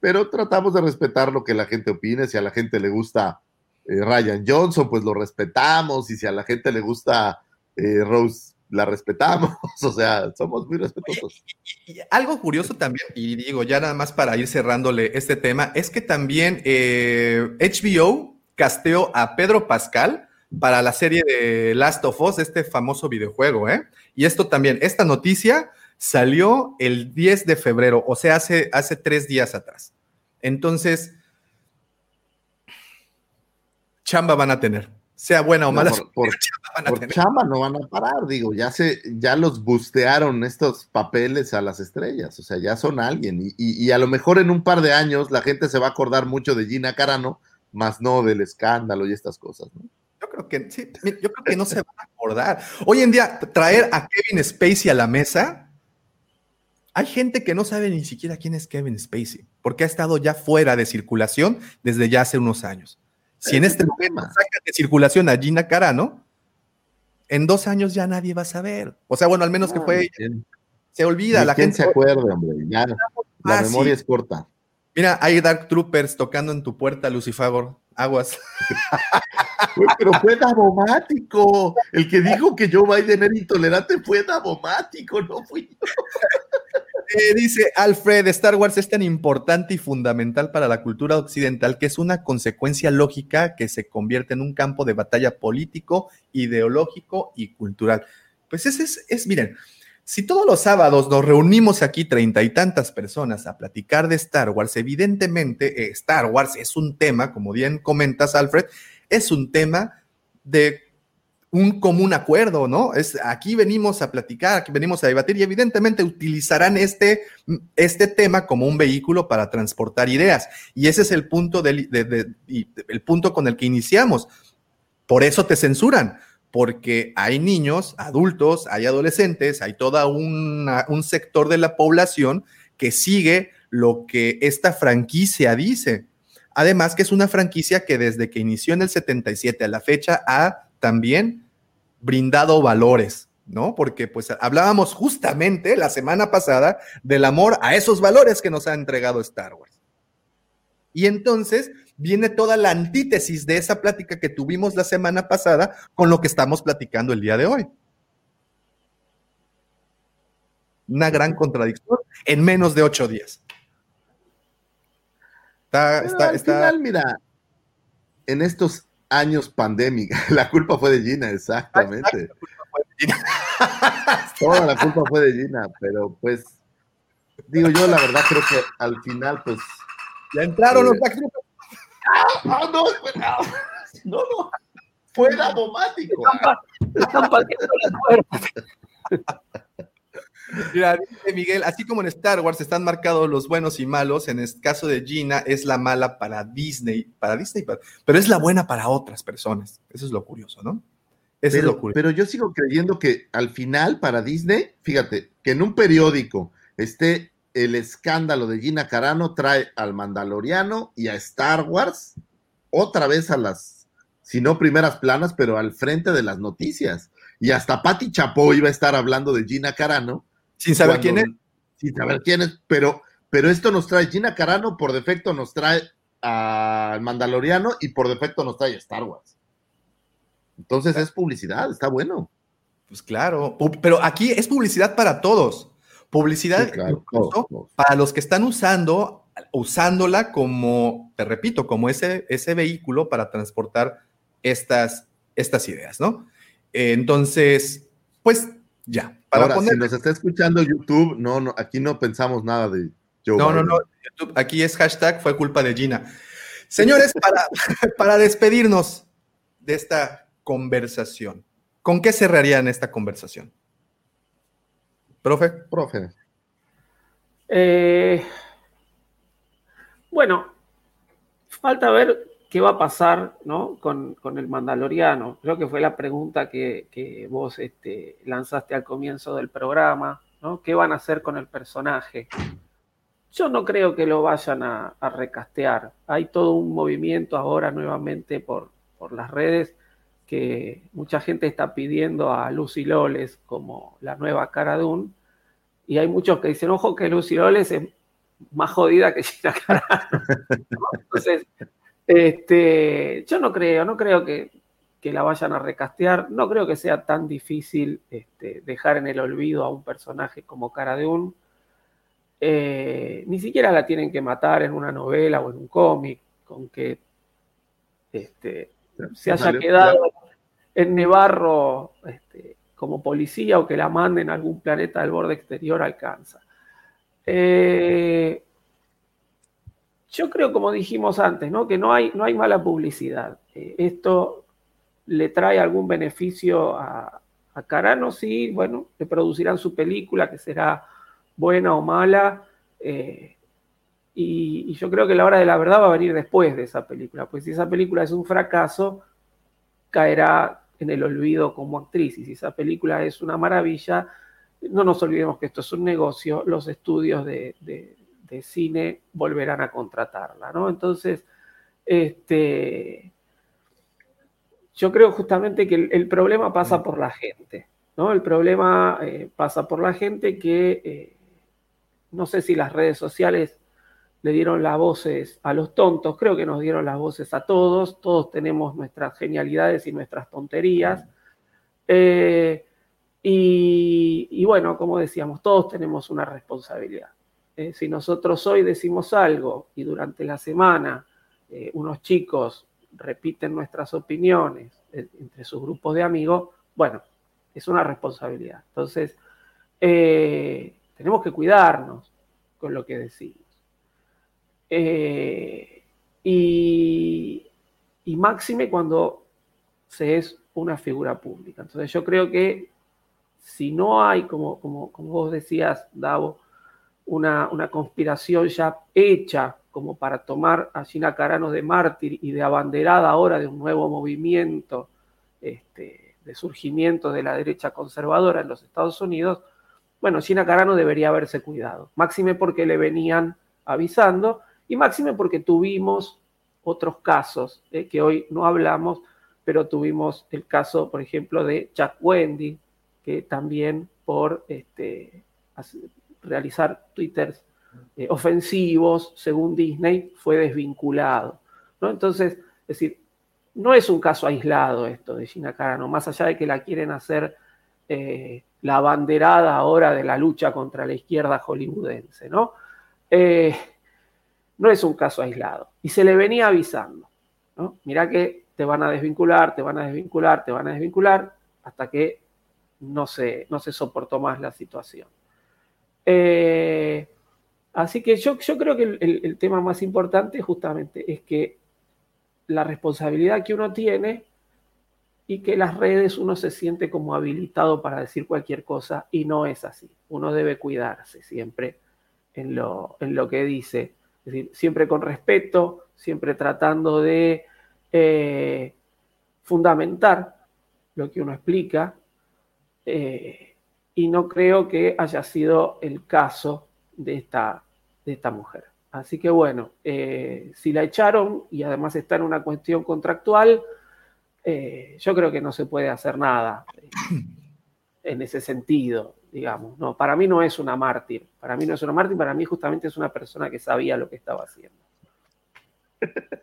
pero tratamos de respetar lo que la gente opine. Si a la gente le gusta eh, Ryan Johnson, pues lo respetamos, y si a la gente le gusta eh, Rose, la respetamos, o sea, somos muy respetuosos. Y, algo curioso también, y digo ya nada más para ir cerrándole este tema, es que también HBO eh, casteó a Pedro Pascal para la serie de Last of Us, este famoso videojuego, ¿eh? Y esto también, esta noticia salió el 10 de febrero, o sea, hace, hace tres días atrás. Entonces, chamba van a tener, sea buena o mala. por, chamba, no van a parar, digo, ya se, ya los bustearon estos papeles a las estrellas, o sea, ya son alguien. Y, y a lo mejor en un par de años la gente se va a acordar mucho de Gina Carano, más no del escándalo y estas cosas, ¿no? Yo creo que sí, yo creo que no se van a acordar. Hoy en día, traer a Kevin Spacey a la mesa, hay gente que no sabe ni siquiera quién es Kevin Spacey, porque ha estado ya fuera de circulación desde ya hace unos años. Si en este momento sacan de circulación a Gina Carano, en dos años ya nadie va a saber. O sea, bueno, al menos que fue. Se olvida, la gente. se acuerda, hombre? Ya, la memoria es corta. Mira, hay Dark Troopers tocando en tu puerta, Lucifagor. Aguas. pero fue Davomático. El que dijo que Joe Biden era intolerante fue Davomático, no fui yo. Eh, dice Alfred, Star Wars es tan importante y fundamental para la cultura occidental que es una consecuencia lógica que se convierte en un campo de batalla político, ideológico y cultural. Pues ese es, es miren, si todos los sábados nos reunimos aquí treinta y tantas personas a platicar de Star Wars, evidentemente eh, Star Wars es un tema, como bien comentas Alfred, es un tema de un común acuerdo, ¿no? Es, aquí venimos a platicar, aquí venimos a debatir y evidentemente utilizarán este, este tema como un vehículo para transportar ideas. Y ese es el punto, del, el punto con el que iniciamos. Por eso te censuran, porque hay niños, adultos, hay adolescentes, hay todo un sector de la población que sigue lo que esta franquicia dice. Además que es una franquicia que desde que inició en el 77 a la fecha ha también brindado valores, ¿no? Porque pues hablábamos justamente la semana pasada del amor a esos valores que nos ha entregado Star Wars. Y entonces viene toda la antítesis de esa plática que tuvimos la semana pasada con lo que estamos platicando el día de hoy. Una gran contradicción en menos de ocho días. Está, está, al Final, mira, en estos años pandémica, la culpa fue de Gina, exactamente. Toda la culpa fue de Gina, pero pues, digo yo, la verdad creo que al final, pues. Ya entraron los eh, no, no, no, fue automático. Están, partiendo las puertas. Mira, dice Miguel, así como en Star Wars están marcados los buenos y malos, en el caso de Gina es la mala para Disney, para Disney, para- pero es la buena para otras personas. Eso es lo curioso, ¿no? Eso es lo curioso. pero yo sigo creyendo que al final, para Disney, fíjate, que en un periódico esté el escándalo de Gina Carano, trae al Mandaloriano y a Star Wars otra vez a las, si no primeras planas, pero al frente de las noticias. Y hasta Patti Chapo iba a estar hablando de Gina Carano. Sin saber cuando- quién es. Sin saber quién es, pero, pero esto nos trae, Gina Carano por defecto nos trae al Mandaloriano y por defecto nos trae a Star Wars. Entonces es publicidad, está bueno. Pues claro, pero aquí es publicidad para todos. Publicidad Sí, claro, para los que están usando, usándola como, te repito, como ese, ese vehículo para transportar estas, estas ideas, ¿no? Entonces, pues ya, para Ahora, poner... si nos está escuchando YouTube, no, no, aquí no pensamos nada de Joe No, no, no, YouTube, aquí es hashtag fue culpa de Gina. Señores, para, para despedirnos de esta conversación, ¿con qué cerrarían esta conversación? Profe. Profe. Eh, bueno, falta ver qué va a pasar ¿no? con, con el Mandaloriano. Creo que fue la pregunta que, que vos este, lanzaste al comienzo del programa. ¿no? ¿Qué van a hacer con el personaje? Yo no creo que lo vayan a, a recastear. Hay todo un movimiento ahora nuevamente por, por las redes que mucha gente está pidiendo a Lucy Loles como la nueva cara de un y hay muchos que dicen, ojo que Lucy Loles es más jodida que Gina Carano. ¿no? Entonces, este, yo no creo, no creo que, que la vayan a recastear, no creo que sea tan difícil este, dejar en el olvido a un personaje como Cara de un. Eh, ni siquiera la tienen que matar en una novela o en un cómic, con que este, se haya quedado en Nevarro este, como policía o que la manden a algún planeta del borde exterior alcanza. Eh, yo creo, como dijimos antes, ¿no? que no hay, no hay mala publicidad. Eh, esto le trae algún beneficio a, a Carano, sí, bueno, le producirán su película, que será buena o mala. eh, y, y yo creo que la hora de la verdad va a venir después de esa película, pues si esa película es un fracaso, caerá en el olvido como actriz. Y si esa película es una maravilla, no nos olvidemos que esto es un negocio, los estudios de, de- cine volverán a contratarla, ¿no? Entonces, este, yo creo justamente que el, el problema pasa por la gente, ¿no? El problema eh, pasa por la gente que eh, no sé si las redes sociales le dieron las voces a los tontos, creo que nos dieron las voces a todos, todos tenemos nuestras genialidades y nuestras tonterías. Eh, y, bueno, como decíamos, todos tenemos una responsabilidad. Eh, si nosotros hoy decimos algo y durante la semana eh, unos chicos repiten nuestras opiniones entre sus grupos de amigos, bueno, es una responsabilidad. Entonces, tenemos que cuidarnos con lo que decimos. Eh, y, máxime cuando se es una figura pública. Entonces yo creo que si no hay, como, como, como vos decías, Davo, una, una conspiración ya hecha como para tomar a Gina Carano de mártir y de abanderada ahora de un nuevo movimiento este, de surgimiento de la derecha conservadora en los Estados Unidos, bueno, Gina Carano debería haberse cuidado. Máxime porque le venían avisando y máxime porque tuvimos otros casos eh, que hoy no hablamos, pero tuvimos el caso, por ejemplo, de Jack Wendy, que también por este, realizar twitters eh, ofensivos, según Disney, fue desvinculado. ¿no? Entonces, es decir, no es un caso aislado esto de Gina Carano, más allá de que la quieren hacer eh, la abanderada ahora de la lucha contra la izquierda hollywoodense, ¿no? No es un caso aislado. Y se le venía avisando, ¿no? Mirá que te van a desvincular, te van a desvincular, te van a desvincular, hasta que no se, no se soportó más la situación. Eh, así que yo, yo creo que el, el- tema más importante justamente es que la responsabilidad que uno tiene y que las redes uno se siente como habilitado para decir cualquier cosa y no es así. Uno debe cuidarse siempre en lo, en lo que dice, es decir, siempre con respeto, siempre tratando de eh, fundamentar lo que uno explica eh, y no creo que haya sido el caso de esta, de esta mujer. Así que bueno, eh, si la echaron y además está en una cuestión contractual, eh, yo creo que no se puede hacer nada en ese sentido, digamos. No, para mí no es una mártir, para mí no es una mártir, para mí justamente es una persona que sabía lo que estaba haciendo.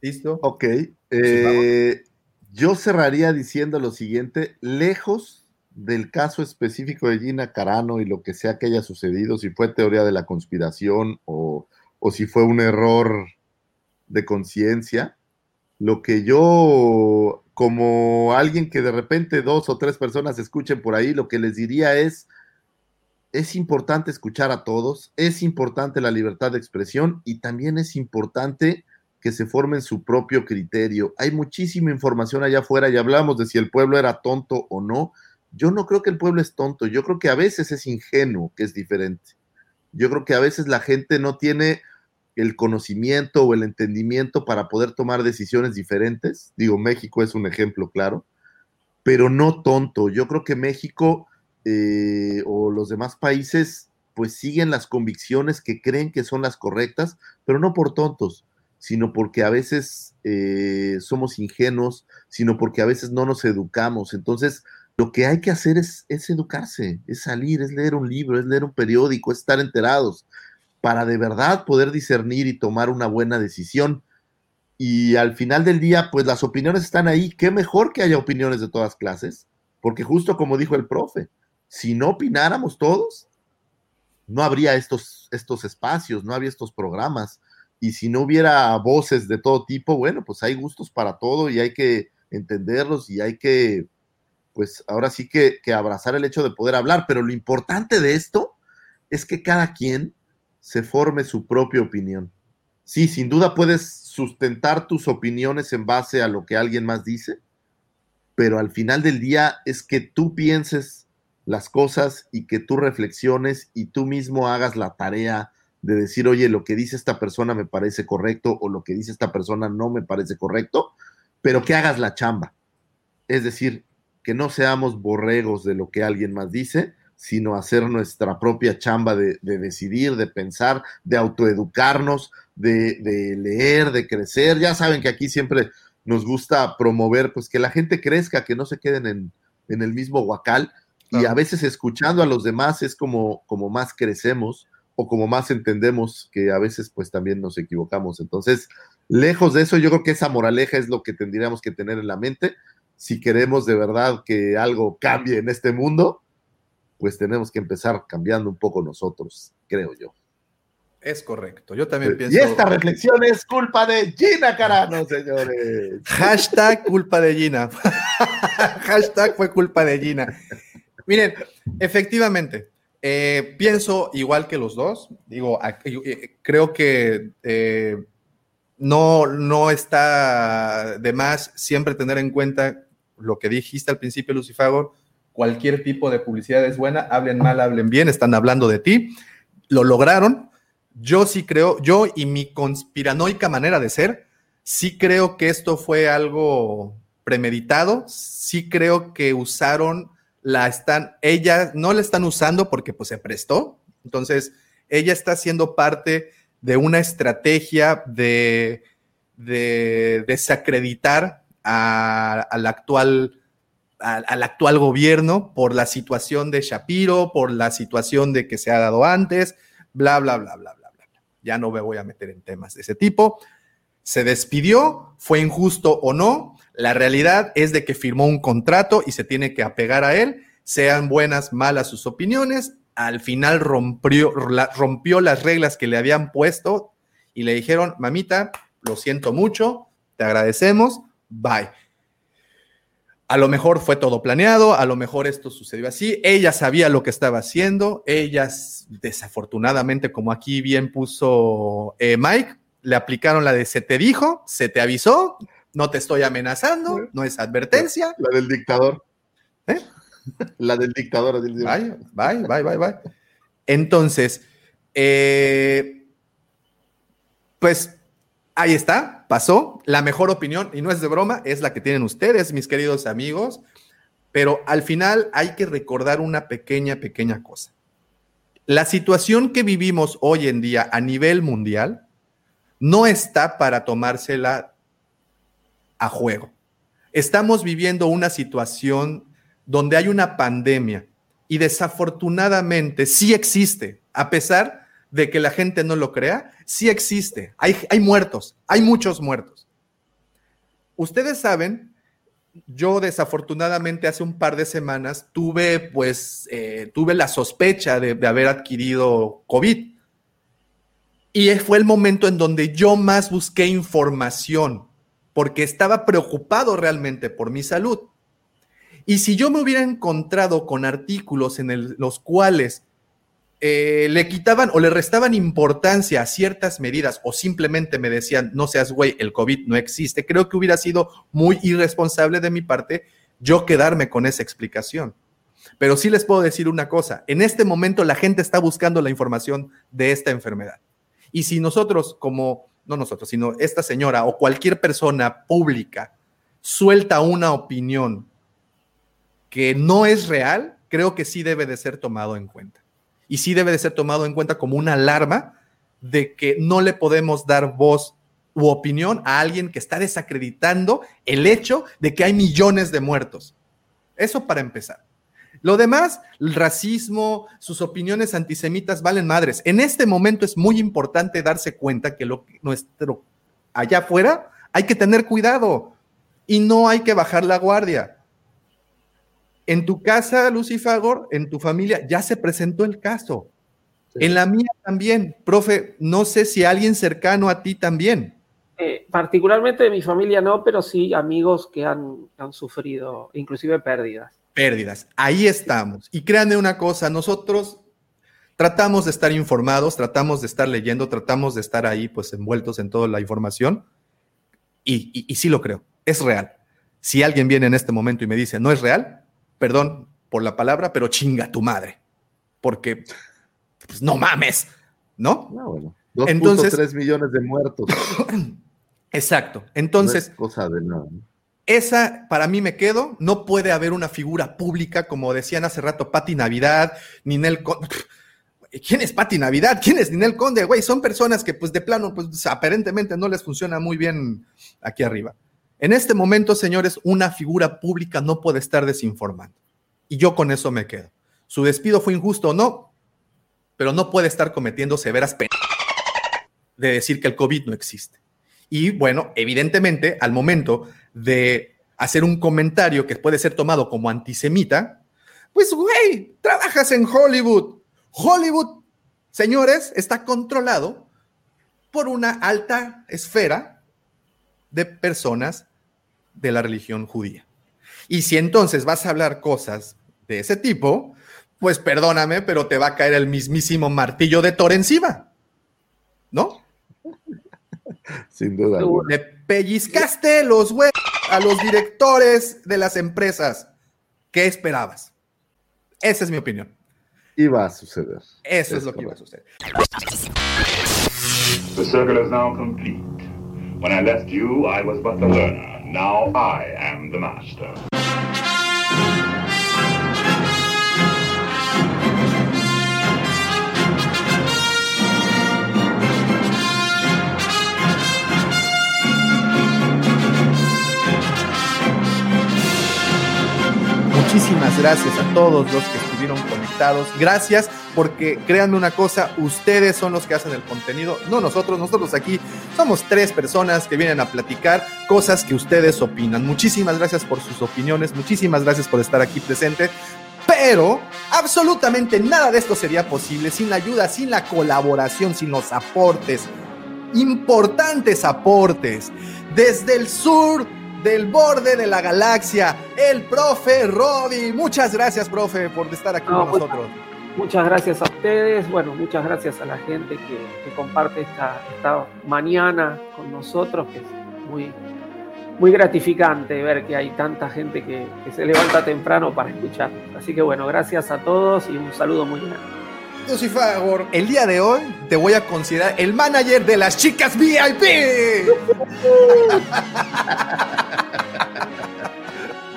¿Listo? Ok. Eh, yo cerraría diciendo lo siguiente, lejos del caso específico de Gina Carano y lo que sea que haya sucedido, si fue teoría de la conspiración o, o si fue un error de conciencia, lo que yo, como alguien que de repente dos o tres personas escuchen por ahí, lo que les diría es, es importante escuchar a todos, es importante la libertad de expresión y también es importante que se formen su propio criterio. Hay muchísima información allá afuera y hablamos de si el pueblo era tonto o no. Yo no creo que el pueblo es tonto, yo creo que a veces es ingenuo, que es diferente. Yo creo que a veces la gente no tiene el conocimiento o el entendimiento para poder tomar decisiones diferentes. Digo, México es un ejemplo claro, pero no tonto. Yo creo que México eh, o los demás países pues siguen las convicciones que creen que son las correctas, pero no por tontos, sino porque a veces eh, somos ingenuos, sino porque a veces no nos educamos. Entonces, lo que hay que hacer es, es educarse, es salir, es leer un libro, es leer un periódico, es estar enterados para de verdad poder discernir y tomar una buena decisión. Y al final del día, pues las opiniones están ahí. Qué mejor que haya opiniones de todas clases, porque justo como dijo el profe, si no opináramos todos, no habría estos, estos espacios, no habría estos programas. Y si no hubiera voces de todo tipo, bueno, pues hay gustos para todo y hay que entenderlos y hay que, pues ahora sí que, que abrazar el hecho de poder hablar. Pero lo importante de esto es que cada quien se forme su propia opinión. Sí, sin duda puedes sustentar tus opiniones en base a lo que alguien más dice, pero al final del día es que tú pienses las cosas y que tú reflexiones y tú mismo hagas la tarea de decir, oye, lo que dice esta persona me parece correcto o lo que dice esta persona no me parece correcto, pero que hagas la chamba. Es decir, que no seamos borregos de lo que alguien más dice, sino hacer nuestra propia chamba de, decidir, de pensar, de autoeducarnos, de, de, leer, de crecer. Ya saben que aquí siempre nos gusta promover, pues que la gente crezca, que no se queden en, en el mismo huacal. Y a veces escuchando a los demás es como, como más crecemos o como más entendemos que a veces pues también nos equivocamos. Entonces, lejos de eso, yo creo que esa moraleja es lo que tendríamos que tener en la mente si queremos de verdad que algo cambie en este mundo pues tenemos que empezar cambiando un poco nosotros, creo yo. Es correcto, yo también pienso. Y esta reflexión es culpa de Gina Carano, señores. Hashtag culpa de Gina. Hashtag fue culpa de Gina. Miren, efectivamente, eh, pienso igual que los dos. Digo, creo que eh, no, no está de más siempre tener en cuenta lo que dijiste al principio, Lucifagor cualquier tipo de publicidad es buena, hablen mal, hablen bien, están hablando de ti. Lo lograron. Yo sí creo, yo y mi conspiranoica manera de ser, sí creo que esto fue algo premeditado, sí creo que usaron, la están, ella no la están usando porque pues se prestó, entonces ella está siendo parte de una estrategia de, de desacreditar al actual al, actual gobierno por la situación de Shapiro, por la situación de que se ha dado antes, bla, bla, bla, bla, bla, bla. Ya no me voy a meter en temas de ese tipo. Se despidió, fue injusto o no. La realidad es de que firmó un contrato y se tiene que apegar a él, sean buenas, malas sus opiniones. Al final rompió, rompió las reglas que le habían puesto y le dijeron, mamita, lo siento mucho, te agradecemos, bye. A lo mejor fue todo planeado, a lo mejor esto sucedió así. Ella sabía lo que estaba haciendo. Ella, desafortunadamente, como aquí bien puso eh, Mike, le aplicaron la de se te dijo, se te avisó, no te estoy amenazando, no es advertencia. La del dictador. ¿Eh? La del dictador. Bye, bye, bye, bye. Entonces, eh, pues ahí está, pasó. La mejor opinión, y no es de broma, es la que tienen ustedes, mis queridos amigos. Pero al final hay que recordar una pequeña, pequeña cosa. La situación que vivimos hoy en día a nivel mundial no está para tomársela a juego. Estamos viviendo una situación donde hay una pandemia y desafortunadamente sí existe, a pesar de que la gente no lo crea, sí existe. Hay, hay muertos, hay muchos muertos. Ustedes saben, yo desafortunadamente hace un par de semanas tuve, pues, eh, tuve la sospecha de, haber adquirido COVID. Y fue el momento en donde yo más busqué información, porque estaba preocupado realmente por mi salud. Y si yo me hubiera encontrado con artículos en los cuales eh, le quitaban o le restaban importancia a ciertas medidas o simplemente me decían, no seas güey, el COVID no existe, creo que hubiera sido muy irresponsable de mi parte yo quedarme con esa explicación. Pero sí les puedo decir una cosa, en este momento la gente está buscando la información de esta enfermedad. Y si nosotros como, no nosotros, sino esta señora o cualquier persona pública suelta una opinión que no es real, creo que sí debe de ser tomado en cuenta. Y sí debe de ser tomado en cuenta como una alarma de que no le podemos dar voz u opinión a alguien que está desacreditando el hecho de que hay millones de muertos. Eso para empezar. Lo demás, el racismo, sus opiniones antisemitas valen madres. En este momento es muy importante darse cuenta que lo nuestro allá afuera hay que tener cuidado y no hay que bajar la guardia. En tu casa, Lucifagor, en tu familia, ya se presentó el caso. En la mía también, profe, no sé si alguien cercano a ti también. Eh, particularmente de mi familia no, pero sí amigos que han, han sufrido inclusive pérdidas. Pérdidas. Ahí estamos. Y créanme una cosa, nosotros tratamos de estar informados, tratamos de estar leyendo, tratamos de estar ahí, pues envueltos en toda la información. Y, y, y sí lo creo, es real. Si alguien viene en este momento y me dice, no es real, perdón por la palabra, pero chinga tu madre. Porque, pues no mames, ¿no? No, bueno. 2.3 Entonces- millones de muertos. Exacto. Entonces, No es cosa de nada. Esa, para mí me quedo, no puede haber una figura pública, como decían hace rato, Pati Navidad, Ninel Conde. ¿Quién es Pati Navidad? ¿Quién es Ninel Conde? Güey, son personas que pues de plano, pues aparentemente no les funciona muy bien aquí arriba. En este momento, señores, una figura pública no puede estar desinformando. Y yo con eso me quedo. Su despido fue injusto o no, pero no puede estar cometiendo severas penas de decir que el COVID no existe. Y bueno, evidentemente, al momento de hacer un comentario que puede ser tomado como antisemita, pues, güey, trabajas en Hollywood. Hollywood, señores, está controlado por una alta esfera de personas de la religión judía. Y si entonces vas a hablar cosas de ese tipo, pues perdóname, pero te va a caer el mismísimo martillo de Thor encima. ¿No? Sin duda. Alguna. Le pellizcaste los huevos a los directores de las empresas. ¿Qué esperabas? Esa es mi opinión. Iba a suceder. Eso es lo que iba a suceder. The circle is now complete. When I left you, I was but the learner. Now I am the master. Muchísimas gracias a todos los que estuvieron conectados. Gracias porque créanme una cosa, ustedes son los que hacen el contenido, no nosotros, nosotros aquí somos tres personas que vienen a platicar cosas que ustedes opinan. Muchísimas gracias por sus opiniones, muchísimas gracias por estar aquí presente. Pero absolutamente nada de esto sería posible sin la ayuda, sin la colaboración, sin los aportes, importantes aportes desde el sur del borde de la galaxia, el profe Robbie. Muchas gracias, profe, por estar aquí No, con pues, nosotros. Muchas gracias a ustedes, bueno, muchas gracias a la gente que, que comparte esta, esta mañana con nosotros, que es muy, muy gratificante ver que hay tanta gente que, que se levanta temprano para escuchar. Así que bueno, gracias a todos y un saludo muy grande. Lucifagor, el día de hoy te voy a considerar el manager de las chicas VIP.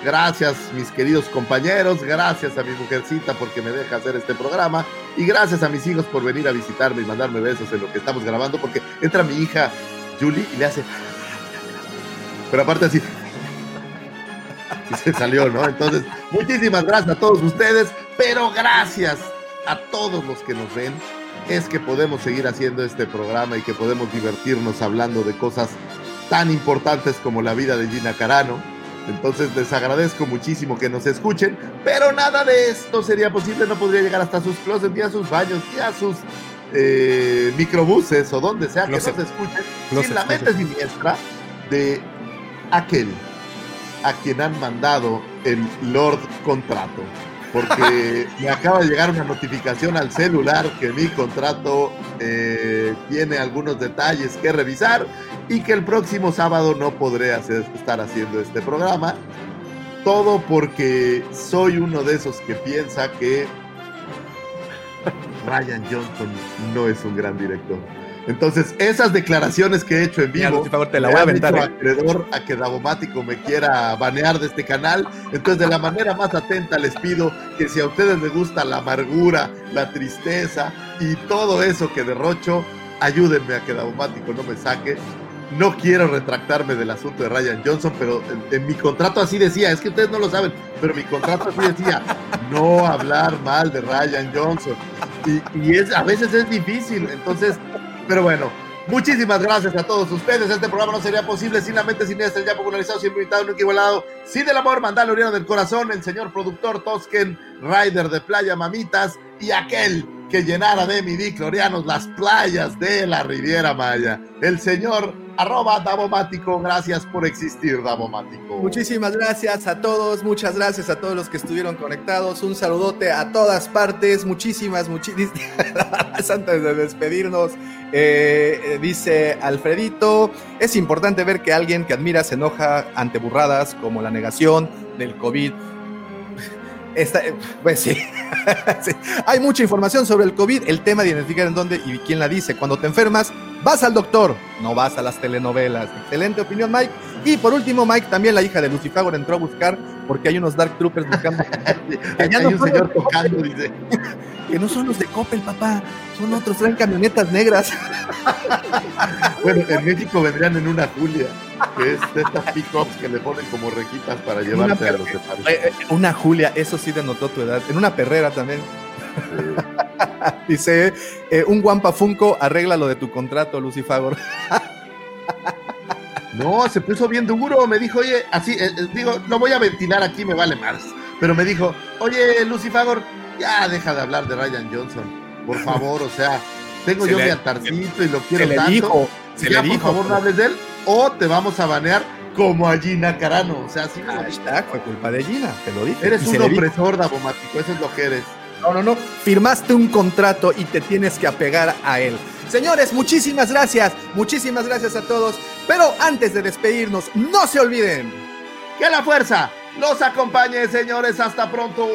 Gracias, mis queridos compañeros. Gracias a mi mujercita porque me deja hacer este programa. Y gracias a mis hijos por venir a visitarme y mandarme besos en lo que estamos grabando. Porque entra mi hija Julie y le hace. Pero aparte así. Y se salió, ¿no? Entonces, muchísimas gracias a todos ustedes. Pero gracias a todos los que nos ven. Es que podemos seguir haciendo este programa y que podemos divertirnos hablando de cosas tan importantes como la vida de Gina Carano entonces les agradezco muchísimo que nos escuchen, pero nada de esto sería posible, no podría llegar hasta sus closets, ni a sus baños, ni a sus eh, microbuses o donde sea que nos escuchen, sin la mente siniestra de aquel a quien han mandado el Lord Contrato. Porque me acaba de llegar una notificación al celular que mi contrato eh, tiene algunos detalles que revisar y que el próximo sábado no podré hacer, estar haciendo este programa. Todo porque soy uno de esos que piensa que Ryan Johnson no es un gran director. Entonces, esas declaraciones que he hecho en vivo, Mira, favor, te la voy a aventar. hecho ¿eh? acreedor a que Davomático me quiera banear de este canal. Entonces, de la manera más atenta les pido que si a ustedes les gusta la amargura, la tristeza y todo eso que derrocho, ayúdenme a que Davomático no me saque. No quiero retractarme del asunto de Ryan Johnson, pero en, en mi contrato así decía, es que ustedes no lo saben, pero mi contrato así decía, no hablar mal de Ryan Johnson. Y, y es, a veces es difícil, entonces, pero bueno, muchísimas gracias a todos ustedes. Este programa no sería posible sin la mente siniestra, ya popularizado, siempre invitado, nunca igualado. Sin el amor, mandaloriano del corazón, el señor productor Tosken, rider de Playa Mamitas y aquel que llenara de midiclorianos las playas de la Riviera Maya. El señor arroba Davomático, gracias por existir, Davomático. Muchísimas gracias a todos, muchas gracias a todos los que estuvieron conectados. Un saludote a todas partes, muchísimas, muchísimas. Antes de despedirnos, eh, eh, dice Alfredito: Es importante ver que alguien que admira se enoja ante burradas como la negación del COVID. Eh, pues sí. Sí. Hay mucha información sobre el COVID, el tema de identificar en dónde y quién la dice. Cuando te enfermas, vas al doctor, no vas a las telenovelas. Excelente opinión, Mike. Y por último, Mike, también la hija de Lucifagor entró a buscar porque hay unos Dark Troopers buscando. Hay, no un señor tocando, dice. que no son los de Coppel, papá. Son otros, traen camionetas negras. Bueno, en México vendrían en una Julia, que es de estas pick-ups que le ponen como requitas para llevarte a los separos. Eh, eh, una Julia, eso sí denotó tu edad. En una perrera también. Dice, eh, un guampa Funko, arregla lo de tu contrato, Lucifagor. No, se puso bien duro, me dijo, oye, así, eh, eh, digo, lo voy a ventilar aquí, me vale más. Pero me dijo, oye, Lucifagor, ya deja de hablar de Ryan Johnson, por favor, o sea, tengo Se yo le- mi altarcito y lo quiero se le tanto. dijo, se ya, le dijo. por favor, no hables de él, o te vamos a banear como a Gina Carano. O sea, así me. Hashtag, fue culpa de Gina, te lo dije. Eres un le opresor, Davomático, eso es lo que eres. No, no, no. Firmaste un contrato y te tienes que apegar a él. Señores, muchísimas gracias. Muchísimas gracias a todos. Pero antes de despedirnos, no se olviden. Que la fuerza los acompañe, señores. Hasta pronto.